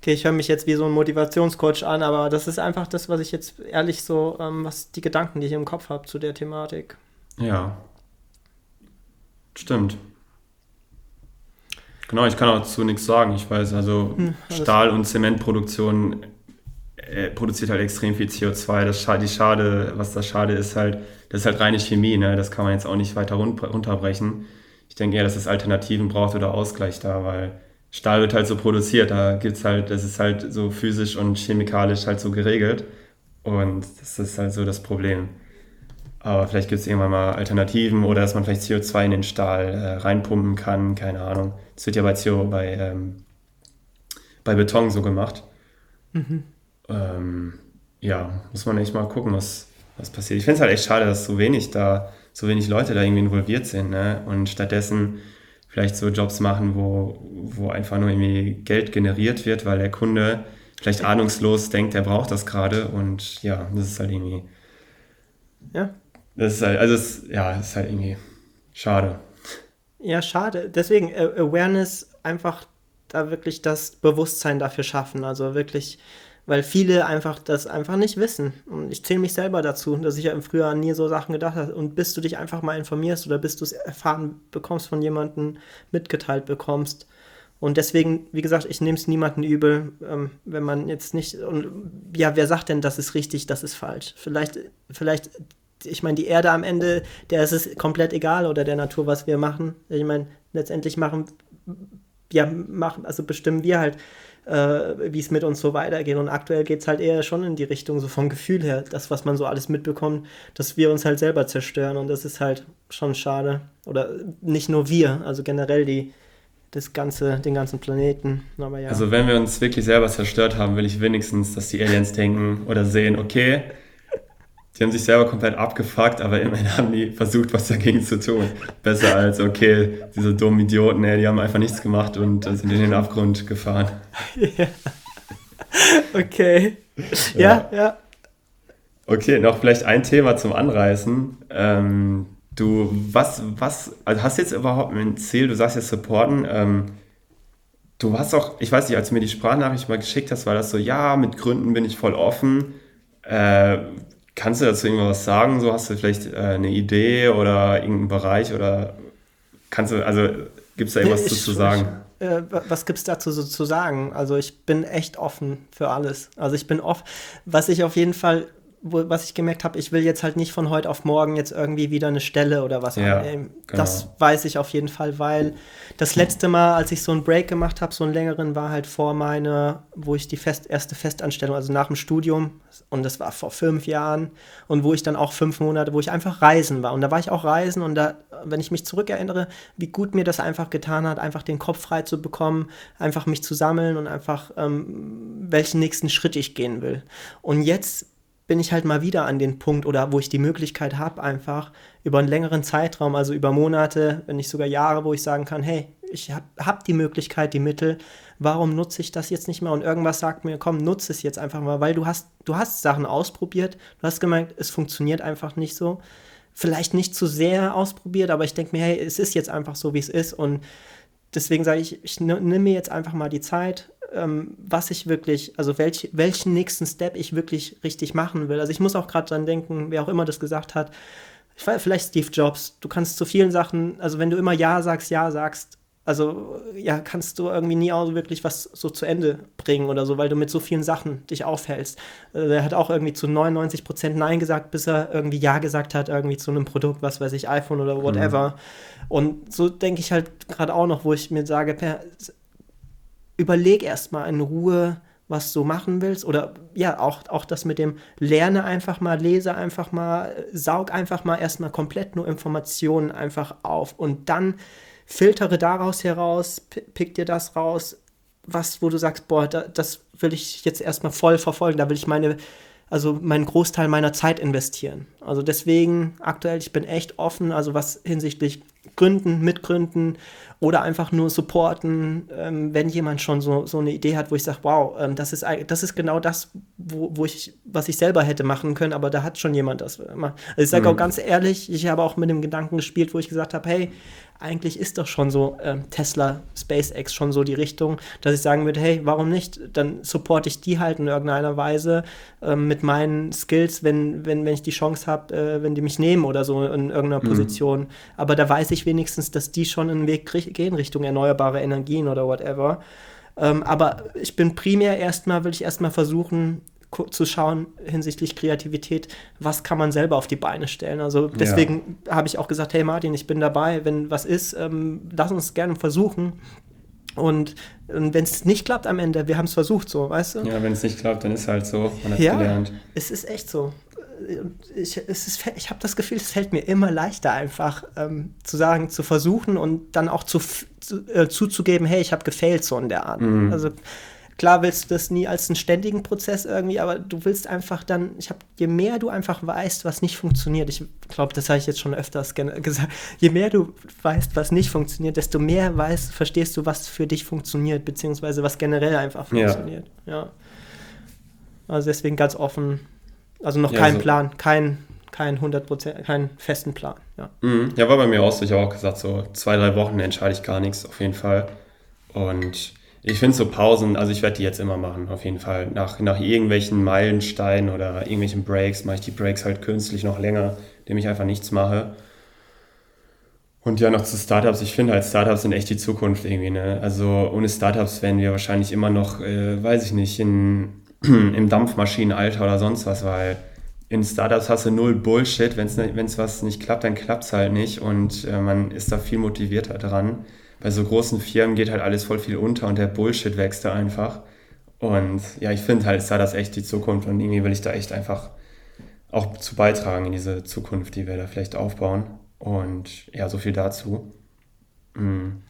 okay, ich höre mich jetzt wie so ein Motivationscoach an, aber das ist einfach das, was ich jetzt ehrlich so, ähm, was die Gedanken, die ich im Kopf habe zu der Thematik. Ja. Stimmt. Genau, ich kann auch dazu nichts sagen. Ich weiß, also hm, Stahl- und Zementproduktion äh, produziert halt extrem viel CO2. Das Schade, die Schade, was das Schade ist, halt, das ist halt reine Chemie, ne? Das kann man jetzt auch nicht weiter runterbrechen. Ich denke eher, dass es Alternativen braucht oder Ausgleich da, weil Stahl wird halt so produziert, da gibt's halt, das ist halt so physisch und chemikalisch halt so geregelt. Und das ist halt so das Problem. Aber vielleicht gibt es irgendwann mal Alternativen oder dass man vielleicht CO2 in den Stahl äh, reinpumpen kann, keine Ahnung. Das wird ja bei, CO, bei, ähm, bei Beton so gemacht. Mhm. Ähm, ja, muss man echt mal gucken, was, was passiert. Ich finde es halt echt schade, dass so wenig da, so wenig Leute da irgendwie involviert sind. Ne? Und stattdessen vielleicht so Jobs machen, wo, wo einfach nur irgendwie Geld generiert wird, weil der Kunde vielleicht ahnungslos denkt, er braucht das gerade und ja, das ist halt irgendwie. Ja. Das ist halt, also es, ja, das ist halt irgendwie schade. Ja, schade. Deswegen Awareness einfach da wirklich das Bewusstsein dafür schaffen. Also wirklich weil viele einfach das einfach nicht wissen. Und ich zähle mich selber dazu, dass ich ja im Frühjahr nie so Sachen gedacht habe. Und bis du dich einfach mal informierst oder bis du es erfahren bekommst von jemandem, mitgeteilt bekommst. Und deswegen, wie gesagt, ich nehme es niemanden übel, ähm, wenn man jetzt nicht. Und ja, wer sagt denn, das ist richtig, das ist falsch? Vielleicht, vielleicht, ich meine, die Erde am Ende, der ist es komplett egal oder der Natur, was wir machen. Ich meine, letztendlich machen, ja, machen, also bestimmen wir halt äh, wie es mit uns so weitergeht. Und aktuell geht es halt eher schon in die Richtung, so vom Gefühl her, das, was man so alles mitbekommt, dass wir uns halt selber zerstören. Und das ist halt schon schade. Oder nicht nur wir, also generell die, das ganze, den ganzen Planeten. Ja. Also wenn wir uns wirklich selber zerstört haben, will ich wenigstens, dass die Aliens denken oder sehen, okay, die haben sich selber komplett abgefuckt, aber immerhin haben die versucht, was dagegen zu tun. Besser als, okay, diese dummen Idioten, ey, die haben einfach nichts gemacht und sind in den Abgrund gefahren. Ja. *laughs* Okay. Ja, ja, ja. Okay, noch vielleicht ein Thema zum Anreißen. Ähm, du, was, was, also hast jetzt überhaupt ein Ziel, du sagst jetzt supporten, ähm, du hast auch, ich weiß nicht, als du mir die Sprachnachricht mal geschickt hast, war das so, ja, mit Gründen bin ich voll offen. Äh, Kannst du dazu irgendwas sagen? So hast du vielleicht äh, eine Idee oder irgendeinen Bereich oder kannst du, also gibt es da irgendwas ich, zu sagen? Ich, äh, was gibt es dazu so zu sagen? Also ich bin echt offen für alles. Also ich bin offen. Was ich auf jeden Fall wo, was ich gemerkt habe, ich will jetzt halt nicht von heute auf morgen jetzt irgendwie wieder eine Stelle oder was Ja, annehmen. genau. Das weiß ich auf jeden Fall, weil das letzte Mal, als ich so einen Break gemacht habe, so einen längeren, war halt vor meiner, wo ich die fest, erste Festanstellung, also nach dem Studium, und das war vor fünf Jahren, und wo ich dann auch fünf Monate, wo ich einfach reisen war. Und da war ich auch reisen und da, wenn ich mich zurückerinnere, wie gut mir das einfach getan hat, einfach den Kopf frei zu bekommen, einfach mich zu sammeln und einfach, ähm, welchen nächsten Schritt ich gehen will. Und jetzt bin ich halt mal wieder an den Punkt oder wo ich die Möglichkeit habe, einfach über einen längeren Zeitraum, also über Monate, wenn nicht sogar Jahre, wo ich sagen kann, hey, ich habe hab die Möglichkeit, die Mittel, warum nutze ich das jetzt nicht mehr? Und irgendwas sagt mir, komm, nutze es jetzt einfach mal, weil du hast, du hast Sachen ausprobiert, du hast gemerkt, es funktioniert einfach nicht so. Vielleicht nicht zu sehr ausprobiert, aber ich denke mir, hey, es ist jetzt einfach so, wie es ist. Und deswegen sage ich, ich nehme mir jetzt einfach mal die Zeit, ähm, was ich wirklich, also welch, welchen nächsten Step ich wirklich richtig machen will. Also ich muss auch gerade dran denken, wer auch immer das gesagt hat, vielleicht Steve Jobs, du kannst zu vielen Sachen, also wenn du immer Ja sagst, Ja sagst, also ja, kannst du irgendwie nie auch wirklich was so zu Ende bringen oder so, weil du mit so vielen Sachen dich aufhältst. Äh, Der hat auch irgendwie zu 99% Nein gesagt, bis er irgendwie Ja gesagt hat, irgendwie zu einem Produkt, was weiß ich, iPhone oder whatever. Und so denke ich halt gerade auch noch, wo ich mir sage, per, überleg erstmal in Ruhe, was du machen willst. Oder ja, auch, auch das mit dem Lerne einfach mal, lese einfach mal, saug einfach mal erstmal komplett nur Informationen einfach auf und dann filtere daraus heraus, pi- pick dir das raus, was, wo du sagst, boah, da, das will ich jetzt erstmal voll verfolgen, da will ich meine, also meinen Großteil meiner Zeit investieren. Also deswegen aktuell, ich bin echt offen, also was hinsichtlich Gründen, Mitgründen oder einfach nur supporten, ähm, wenn jemand schon so, so eine Idee hat, wo ich sage, wow, ähm, das, ist, das ist genau das, wo, wo ich, was ich selber hätte machen können, aber da hat schon jemand das gemacht. Also ich sage auch ganz ehrlich, ich habe auch mit dem Gedanken gespielt, wo ich gesagt habe, hey, eigentlich ist doch schon so ähm, Tesla, SpaceX schon so die Richtung, dass ich sagen würde, hey, warum nicht? Dann supporte ich die halt in irgendeiner Weise ähm, mit meinen Skills, wenn, wenn, wenn ich die Chance habe, äh, wenn die mich nehmen oder so in irgendeiner Position. Aber da weiß ich wenigstens, dass die schon einen Weg gehen Richtung erneuerbare Energien oder whatever. Ähm, aber ich bin primär erstmal, will ich erstmal versuchen, zu schauen hinsichtlich Kreativität, was kann man selber auf die Beine stellen. Also deswegen habe ich auch gesagt, hey Martin, ich bin dabei, wenn was ist, ähm, lass uns gerne versuchen. Und, und wenn es nicht klappt am Ende, wir haben es versucht, so, weißt du? Ja, wenn es nicht klappt, dann ist halt so. Man hat Ja, gelernt. es ist echt so. Ich, es ist, ich habe das Gefühl, es fällt mir immer leichter, einfach ähm, zu sagen, zu versuchen und dann auch zu, zu, äh, zuzugeben, hey, ich habe gefailt, so in der Art. Also klar willst du das nie als einen ständigen Prozess irgendwie, aber du willst einfach dann, ich habe, je mehr du einfach weißt, was nicht funktioniert, ich glaube, das habe ich jetzt schon öfters gesagt, je mehr du weißt, was nicht funktioniert, desto mehr weißt, verstehst du, was für dich funktioniert, beziehungsweise was generell einfach Ja. funktioniert. ja. Also deswegen ganz offen. Also noch Ja, kein so- Plan, kein, kein 100%, keinen festen Plan. Ja. Mhm. Ja, war bei mir auch so. Ich habe auch gesagt, so zwei, drei Wochen entscheide ich gar nichts, auf jeden Fall. Und ich finde so Pausen, also ich werde die jetzt immer machen, auf jeden Fall. Nach, nach irgendwelchen Meilensteinen oder irgendwelchen Breaks mache ich die Breaks halt künstlich noch länger, indem ich einfach nichts mache. Und ja, noch zu Startups. Ich finde halt, Startups sind echt die Zukunft irgendwie. Ne? Also ohne Startups wären wir wahrscheinlich immer noch, äh, weiß ich nicht, in, *clears throat* im Dampfmaschinenalter oder sonst was, weil in Startups hast du null Bullshit. Wenn es was nicht klappt, dann klappt es halt nicht und äh, man ist da viel motivierter dran. Bei so großen Firmen geht halt alles voll viel unter und der Bullshit wächst da einfach. Und ja, ich finde halt Startups echt die Zukunft und irgendwie will ich da echt einfach auch zu beitragen in diese Zukunft, die wir da vielleicht aufbauen. Und ja, so viel dazu. Mhm.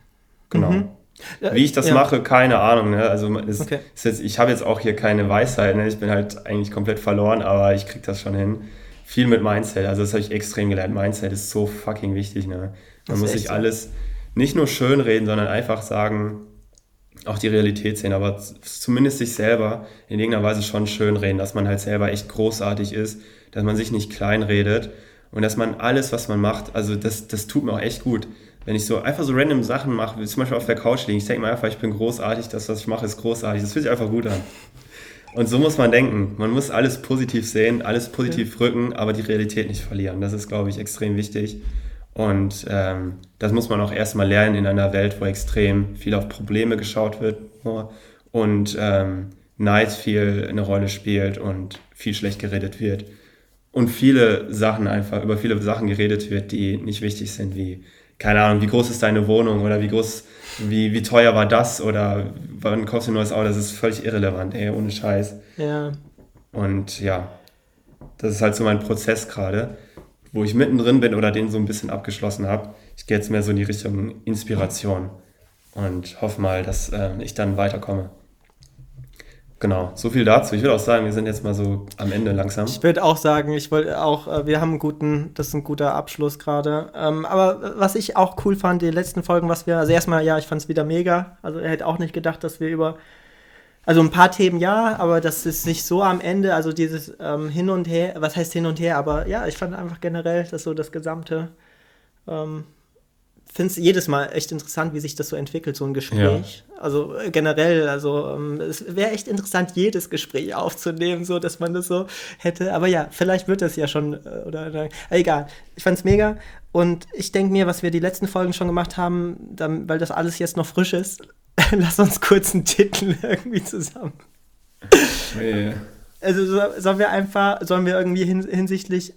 Genau. Äh, Wie ich das ja. mache, keine Ahnung. Ne? Also es Okay. ist jetzt, ich habe jetzt auch hier keine Weisheit. Ne? Ich bin halt eigentlich komplett verloren, aber ich kriege das schon hin. Viel mit Mindset. Also das habe ich extrem gelernt. Mindset ist so fucking wichtig. Ne? Das Man ist muss sich alles nicht nur schön reden, sondern einfach sagen, auch die Realität sehen, aber zumindest sich selber in irgendeiner Weise schon schön reden, dass man halt selber echt großartig ist, dass man sich nicht klein redet und dass man alles, was man macht, also das, das tut mir auch echt gut. Wenn ich so einfach so random Sachen mache, wie zum Beispiel auf der Couch liegen, ich denke mir einfach, ich bin großartig, das, was ich mache, ist großartig. Das fühlt sich einfach gut an. Und so muss man denken. Man muss alles positiv sehen, alles positiv rücken, aber die Realität nicht verlieren. Das ist, glaube ich, extrem wichtig. Und ähm, das muss man auch erstmal lernen in einer Welt, wo extrem viel auf Probleme geschaut wird nur, und ähm, Neid viel eine Rolle spielt und viel schlecht geredet wird. und viele Sachen einfach, über viele Sachen geredet wird, die nicht wichtig sind, wie, keine Ahnung, wie groß ist deine Wohnung oder wie groß, wie, wie teuer war das oder wann kostet ein neues Auto, das ist völlig irrelevant, ey, ohne Scheiß. Ja. Und ja, das ist halt so mein Prozess gerade, wo ich mittendrin bin oder den so ein bisschen abgeschlossen habe. Ich gehe jetzt mehr so in die Richtung Inspiration und hoffe mal, dass äh, ich dann weiterkomme. Genau, so viel dazu. Ich würde auch sagen, wir sind jetzt mal so am Ende langsam. Ich würde auch sagen, ich wollte auch, äh, wir haben einen guten, das ist ein guter Abschluss gerade. Ähm, aber was ich auch cool fand, die letzten Folgen, was wir, also erstmal, ja, ich fand es wieder mega. Also er hätte auch nicht gedacht, dass wir über, also ein paar Themen ja, aber das ist nicht so am Ende, also dieses ähm, Hin und Her, was heißt Hin und Her, aber ja, ich fand einfach generell, dass so das gesamte, ähm, finde es jedes Mal echt interessant, wie sich das so entwickelt, so ein Gespräch. Ja. Also äh, generell, also ähm, es wäre echt interessant, jedes Gespräch aufzunehmen, so dass man das so hätte. Aber ja, vielleicht wird das ja schon, äh, oder, oder egal. Ich fand es mega. Und ich denke mir, was wir die letzten Folgen schon gemacht haben, dann, weil das alles jetzt noch frisch ist, *laughs* lass uns kurz einen Titel *laughs* irgendwie zusammen. Yeah. Also so, sollen wir einfach, sollen wir irgendwie hin, hinsichtlich,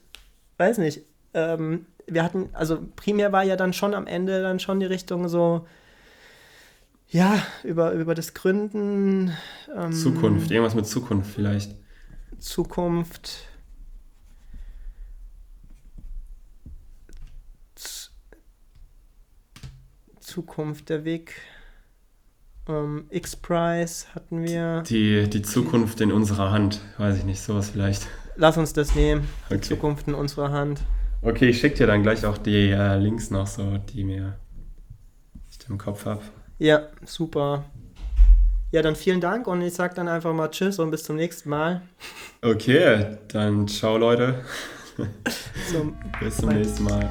weiß nicht, ähm, wir hatten, also primär war ja dann schon am Ende dann schon die Richtung so, ja, über, über das Gründen. Ähm, Zukunft, irgendwas mit Zukunft vielleicht. Zukunft. Zukunft, der Weg. Ähm, X-Prize hatten wir. Die, die Zukunft in unserer Hand, weiß ich nicht, sowas vielleicht. Lass uns das nehmen. Okay. Die Zukunft in unserer Hand. Okay, ich schicke dir dann gleich auch die äh, Links noch so, die mir ich im Kopf habe. Ja, super. Ja, dann vielen Dank und ich sage dann einfach mal Tschüss und bis zum nächsten Mal. Okay, dann ciao Leute. *laughs* *laughs* Zum bis zum nächsten Mal.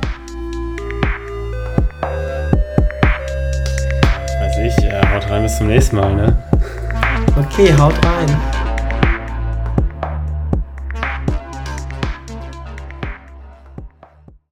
Haut rein bis zum nächsten Mal, ne? Okay, haut rein.